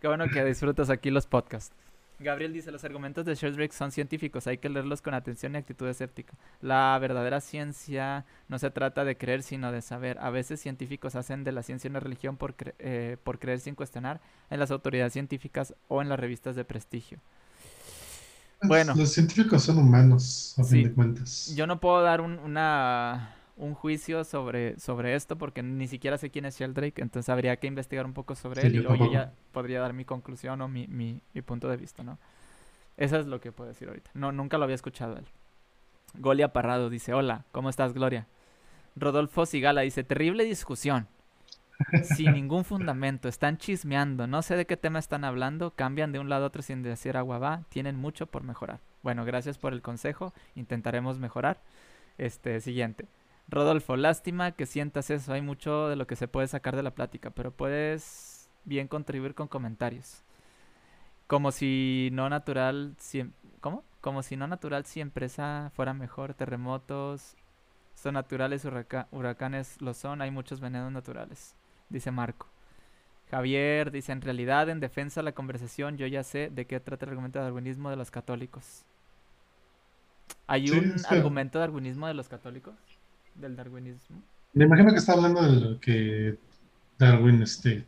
qué bueno que disfrutas aquí los podcasts. Gabriel dice, los argumentos de Sheldrake son científicos, hay que leerlos con atención y actitud escéptica. La verdadera ciencia no se trata de creer, sino de saber. A veces científicos hacen de la ciencia una religión por, eh, por creer sin cuestionar en las autoridades científicas o en las revistas de prestigio. Pues, bueno. Los científicos son humanos, a fin de cuentas. Yo no puedo dar un, una, un juicio sobre, sobre esto porque ni siquiera sé quién es Sheldrake, entonces habría que investigar un poco sobre él y luego yo ya podría dar mi conclusión o mi, mi, mi, punto de vista, ¿no? Eso es lo que puedo decir ahorita. No, nunca lo había escuchado él. Golia Parrado dice, hola, ¿cómo estás, Gloria? Rodolfo Sigala dice, terrible discusión sin ningún fundamento, están chismeando, no sé de qué tema están hablando, cambian de un lado a otro sin decir agua va, tienen mucho por mejorar. Bueno, gracias por el consejo, intentaremos mejorar. Este, siguiente. Rodolfo, lástima que sientas eso, hay mucho de lo que se puede sacar de la plática, pero puedes bien contribuir con comentarios. Como si no natural, si, ¿cómo? Como si no natural si empresa fuera mejor, terremotos, son naturales, huracanes lo son, hay muchos venenos naturales dice Marco. Javier dice, en realidad, en defensa de la conversación, yo ya sé de qué trata el argumento de darwinismo de los católicos. ¿Hay un argumento de darwinismo de los católicos? ¿Del darwinismo? Me imagino que está hablando de lo que Darwin este,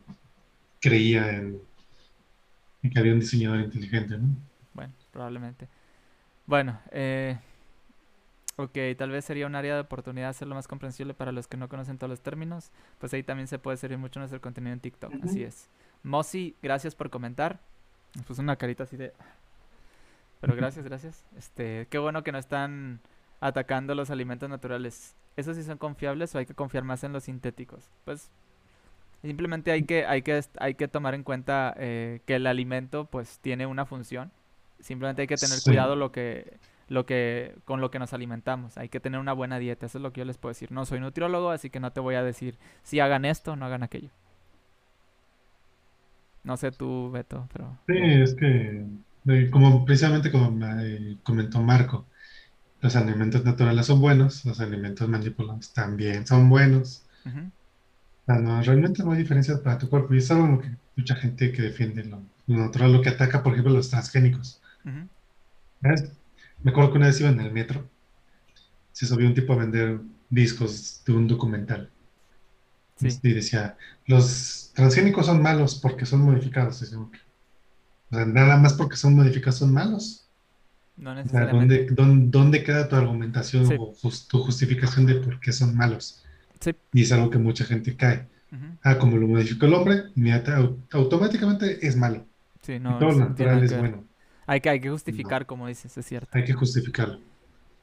creía en, en que había un diseñador inteligente, ¿no? Bueno, probablemente. Bueno, eh, Ok, tal vez sería un área de oportunidad hacerlo más comprensible para los que no conocen todos los términos. Pues ahí también se puede servir mucho nuestro contenido en TikTok. Así es. Mosi, gracias por comentar. Me puso una carita así de. Pero gracias, gracias. Este, qué bueno que no están atacando los alimentos naturales. ¿Esos sí son confiables o hay que confiar más en los sintéticos? Pues simplemente hay que, hay que, hay que tomar en cuenta eh, que el alimento pues tiene una función. Simplemente hay que tener cuidado lo que lo que, con lo que nos alimentamos. Hay que tener una buena dieta, eso es lo que yo les puedo decir. No soy nutriólogo, así que no te voy a decir si hagan esto o no hagan aquello. No sé tú, Beto, pero... Sí, es que, eh, como precisamente como me comentó Marco, los alimentos naturales son buenos, los alimentos manipulados también son buenos. no, realmente no hay diferencia para tu cuerpo. Y es algo que mucha gente que defiende lo, natural, lo que ataca, por ejemplo, los transgénicos. Me acuerdo que una vez iba en el metro, se subió un tipo a vender discos de un documental. Y decía, los transgénicos son malos porque son modificados. O sea, nada más porque son modificados son malos. No necesariamente. ¿dónde, queda tu argumentación o tu justificación de por qué son malos? Y es algo que mucha gente cae. Ah, como lo modificó el hombre, automáticamente es malo. Sí, no, todo lo natural es bueno. Hay que, hay que justificar, como dices, es cierto. Hay que justificarlo.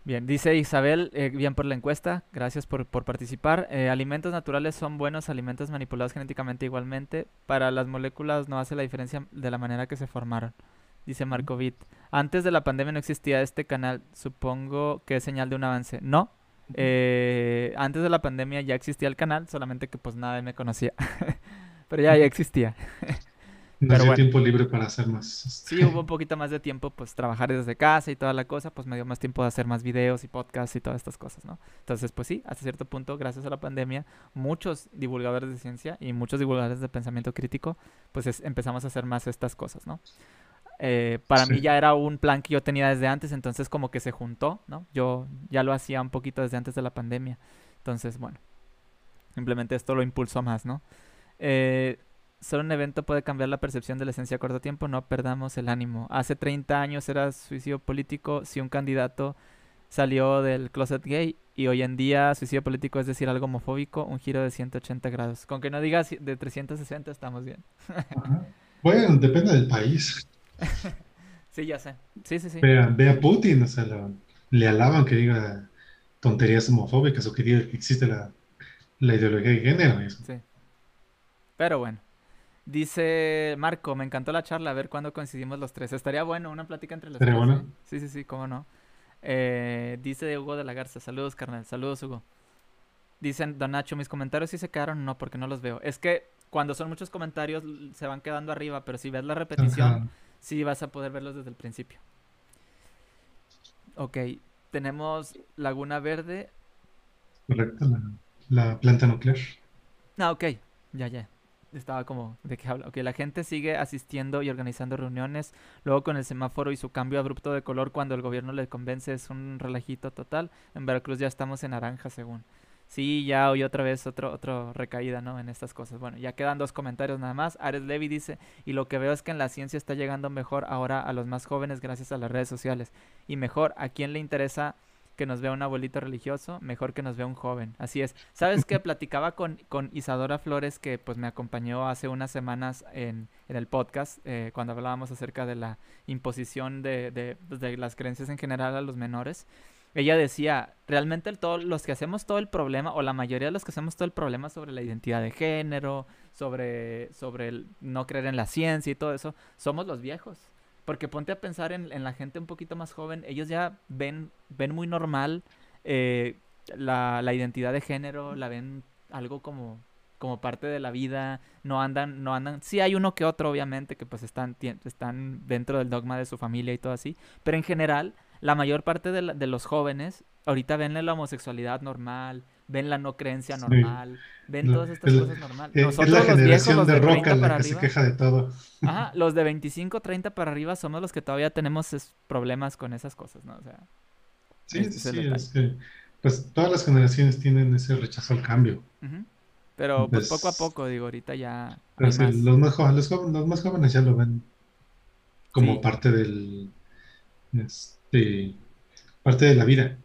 Bien, dice Isabel, eh, bien por la encuesta, gracias por, participar. Eh, alimentos naturales son buenos, alimentos manipulados genéticamente igualmente. Para las moléculas no hace la diferencia de la manera que se formaron, dice Marco Witt. Antes de la pandemia no existía este canal, supongo que es señal de un avance. No, eh, antes de la pandemia ya existía el canal, solamente que pues nadie me conocía. Pero ya, ya existía. No tiempo libre para hacer más. Sí, hubo un poquito más de tiempo, pues trabajar desde casa y toda la cosa, pues me dio más tiempo de hacer más videos y podcasts y todas estas cosas, ¿no? Entonces, pues sí, hasta cierto punto, gracias a la pandemia, muchos divulgadores de ciencia y muchos divulgadores de pensamiento crítico, pues empezamos a hacer más estas cosas, ¿no? Eh, para mí ya era un plan que yo tenía desde antes, entonces como que se juntó, ¿no? Yo ya lo hacía un poquito desde antes de la pandemia. Entonces, bueno, simplemente esto lo impulsó más, ¿no? Eh, solo un evento puede cambiar la percepción de la esencia a corto tiempo, no perdamos el ánimo. Hace 30 años era suicidio político si un candidato salió del closet gay y hoy en día suicidio político es decir algo homofóbico, un giro de 180 grados. Con que no digas de 360 estamos bien. Bueno, depende del país. Sí, ya sé. Sí, sí, sí. Ve a, Putin, o sea, le alaban que diga tonterías homofóbicas o que diga que existe la, ideología de género. Sí. Pero bueno. Dice Marco, me encantó la charla, a ver cuándo coincidimos los tres. Estaría bueno una plática entre los tres. Bueno? ¿eh? Sí, sí, sí, cómo no. Eh, dice Hugo de la Garza, saludos carnal, saludos Hugo. Dicen Don Nacho, mis comentarios sí se quedaron, no, porque no los veo. Es que cuando son muchos comentarios se van quedando arriba, pero si ves la repetición, sí vas a poder verlos desde el principio. Ok, tenemos Laguna Verde. Correcto, la, planta nuclear. Ah, ok, ya, ya. Estaba como, ¿de qué habla? Ok, la gente sigue asistiendo y organizando reuniones. Luego con el semáforo y su cambio abrupto de color cuando el gobierno le convence es un relajito total. En Veracruz ya estamos en naranja, según. Sí, ya hoy otra vez otro, otro recaída, ¿no? En estas cosas. Bueno, ya quedan dos comentarios nada más. Ares Levy dice, y lo que veo es que en la ciencia está llegando mejor ahora a los más jóvenes gracias a las redes sociales. Y mejor, ¿a quién le interesa que nos vea un abuelito religioso? Mejor que nos vea un joven. Así es. ¿Sabes qué? Platicaba con, con Isadora Flores, que pues me acompañó hace unas semanas en, en el podcast, eh, cuando hablábamos acerca de la imposición de, de, pues, de las creencias en general a los menores ella decía, realmente todos los que hacemos todo el problema, o la mayoría de los que hacemos todo el problema sobre la identidad de género, sobre, sobre el no creer en la ciencia y todo eso, somos los viejos. Porque ponte a pensar en, la gente un poquito más joven, ellos ya ven, ven muy normal eh, la, la identidad de género, la ven algo como como parte de la vida, no andan, no andan, sí hay uno que otro obviamente que pues están, están dentro del dogma de su familia y todo así, pero en general la mayor parte de, los jóvenes ahorita ven la homosexualidad normal, ven la no creencia normal, ven todas estas cosas normales. Nosotros, es la generación los de, roca la que se queja de todo. Ajá, los de 25, 30 para arriba somos los que todavía tenemos problemas con esas cosas, ¿no? O sea, sí, este sí, es que, pues todas las generaciones tienen ese rechazo al cambio. Pero pues, poco a poco, digo, ahorita ya. Los, más jóvenes, los, más jóvenes ya lo ven como parte del. Este, parte de la vida.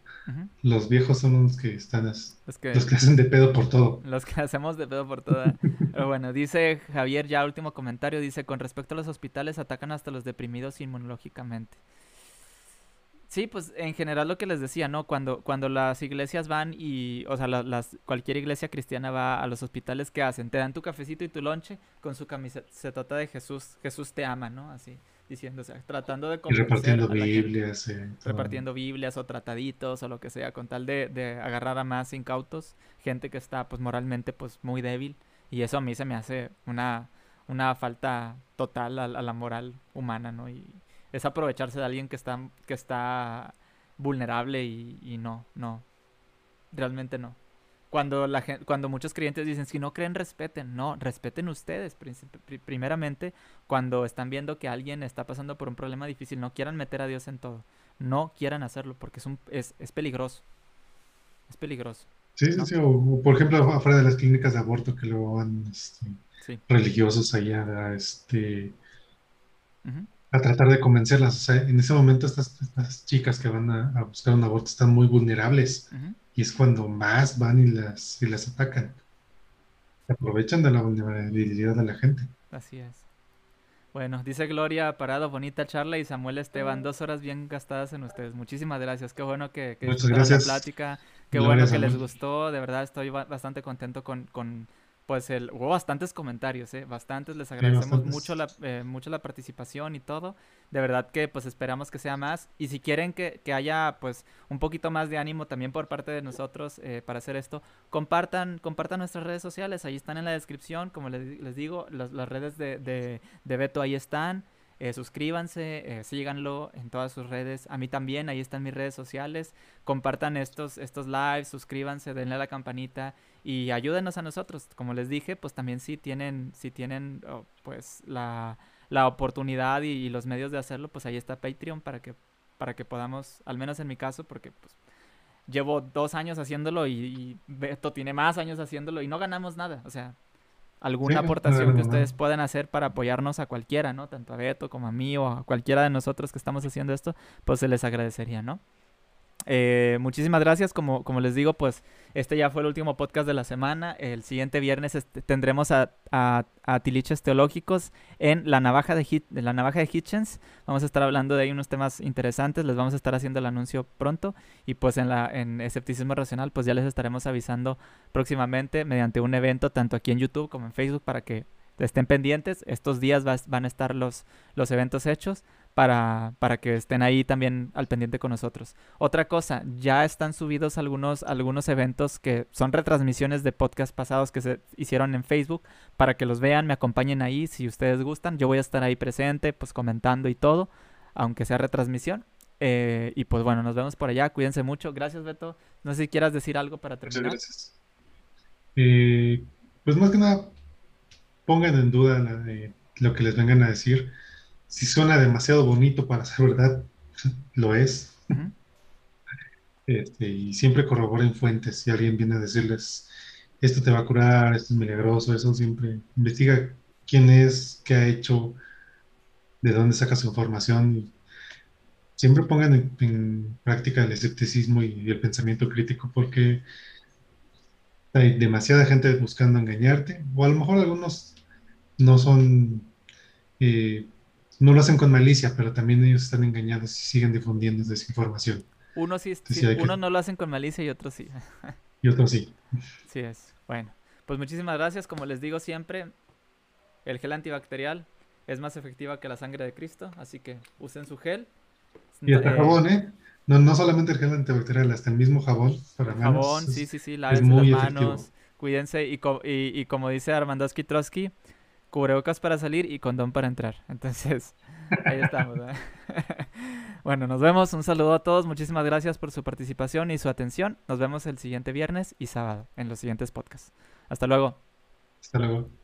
Los viejos son los que están los que, hacen de pedo por todo. Los que hacemos de pedo por todo. Pero bueno, dice Javier, ya último comentario, dice, con respecto a los hospitales, atacan hasta los deprimidos inmunológicamente. Sí, pues en general lo que les decía, ¿no? Cuando, cuando las iglesias van y, o sea, las, cualquier iglesia cristiana va a los hospitales, ¿qué hacen? Te dan tu cafecito y tu lonche con su camiseta de Jesús, Jesús te ama, ¿no? Así diciendo, o sea, tratando de convencer repartiendo Biblias, repartiendo Biblias o trataditos o lo que sea, con tal de, de, agarrar a más incautos, gente que está pues moralmente pues muy débil. Y eso a mí se me hace una, una falta total a, la moral humana, ¿no? Y es aprovecharse de alguien que está, que está vulnerable y, y no, no, realmente no cuando, la, cuando muchos creyentes dicen, si no creen, respeten. No, respeten ustedes, primeramente, cuando están viendo que alguien está pasando por un problema difícil. No quieran meter a Dios en todo. No quieran hacerlo porque es, un, es, es peligroso. Es peligroso. Sí, sí, sí. O, por ejemplo, afuera de las clínicas de aborto que luego van este, religiosos allá este, a tratar de convencerlas. O sea, en ese momento estas, estas chicas que van a, buscar un aborto están muy vulnerables y es cuando más van y las, y las atacan. Se aprovechan de la vulnerabilidad de la gente. Así es. Bueno, dice Gloria Parado, bonita charla y Samuel Esteban, dos horas bien gastadas en ustedes. Muchísimas gracias, qué bueno que, que la plática, qué bueno que les gustó, de verdad estoy bastante contento con, con pues el, hubo bastantes comentarios, ¿eh? bastantes, les agradecemos mucho la, eh, mucho la participación y todo, de verdad que pues esperamos que sea más, y si quieren que, que haya pues un poquito más de ánimo también por parte de nosotros eh, para hacer esto, compartan, compartan nuestras redes sociales, ahí están en la descripción, como les, les digo, las redes de, de, de Beto ahí están, eh, suscríbanse, síganlo en todas sus redes. A mí también, ahí están mis redes sociales. Compartan estos, estos lives, suscríbanse, denle a la campanita y ayúdenos a nosotros. Como les dije, pues también si tienen, si tienen oh, pues la, la oportunidad y, los medios de hacerlo, pues ahí está Patreon para que, para que podamos, al menos en mi caso, porque pues llevo dos años haciéndolo y, y Beto tiene más años haciéndolo y no ganamos nada. O sea, alguna aportación que ustedes puedan hacer para apoyarnos a cualquiera, ¿no? Tanto a Beto como a mí o a cualquiera de nosotros que estamos haciendo esto, pues se les agradecería, ¿no? Eh, muchísimas gracias. Como, como les digo, pues este ya fue el último podcast de la semana. El siguiente viernes este, tendremos a, Tiliches Teológicos en la navaja de, la navaja de Hitchens. Vamos a estar hablando de ahí unos temas interesantes. Les vamos a estar haciendo el anuncio pronto. Y pues en, la, en Escepticismo Racional, pues ya les estaremos avisando próximamente mediante un evento, tanto aquí en YouTube como en Facebook, para que estén pendientes. Estos días van a estar los, los eventos hechos para, para que estén ahí también al pendiente con nosotros. Otra cosa, ya están subidos algunos, algunos eventos que son retransmisiones de podcast pasados que se hicieron en Facebook para que los vean, me acompañen ahí si ustedes gustan. Yo voy a estar ahí presente, pues comentando y todo, aunque sea retransmisión. Eh, y pues bueno, nos vemos por allá. Cuídense mucho. Gracias, Beto. No sé si quieras decir algo para terminar. Muchas gracias. Eh, pues más que nada, pongan en duda lo que les vengan a decir si suena demasiado bonito para ser verdad, lo es. Este, y siempre corroboren fuentes. Si alguien viene a decirles, esto te va a curar, esto es milagroso, eso siempre investiga quién es, qué ha hecho, de dónde saca su información. siempre pongan en, práctica el escepticismo y, el pensamiento crítico porque hay demasiada gente buscando engañarte, o a lo mejor algunos no son... Eh, no lo hacen con malicia, pero también ellos están engañados y siguen difundiendo desinformación. Uno sí, uno no lo hacen con malicia y otros sí. y otros sí. Sí es. Bueno, pues muchísimas gracias. Como les digo siempre, el gel antibacterial es más efectiva que la sangre de Cristo, así que usen su gel. Y hasta jabón, ¿eh? No, no solamente el gel antibacterial, hasta el mismo jabón para manos. Jabón, sí, sí, sí, las manos. Cuídense y, y, y como dice Armandowski Trotsky, cubrebocas para salir y condón para entrar. Entonces, ahí estamos. bueno, nos vemos. Un saludo a todos. Muchísimas gracias por su participación y su atención. Nos vemos el siguiente viernes y sábado en los siguientes podcasts. Hasta luego. Hasta luego.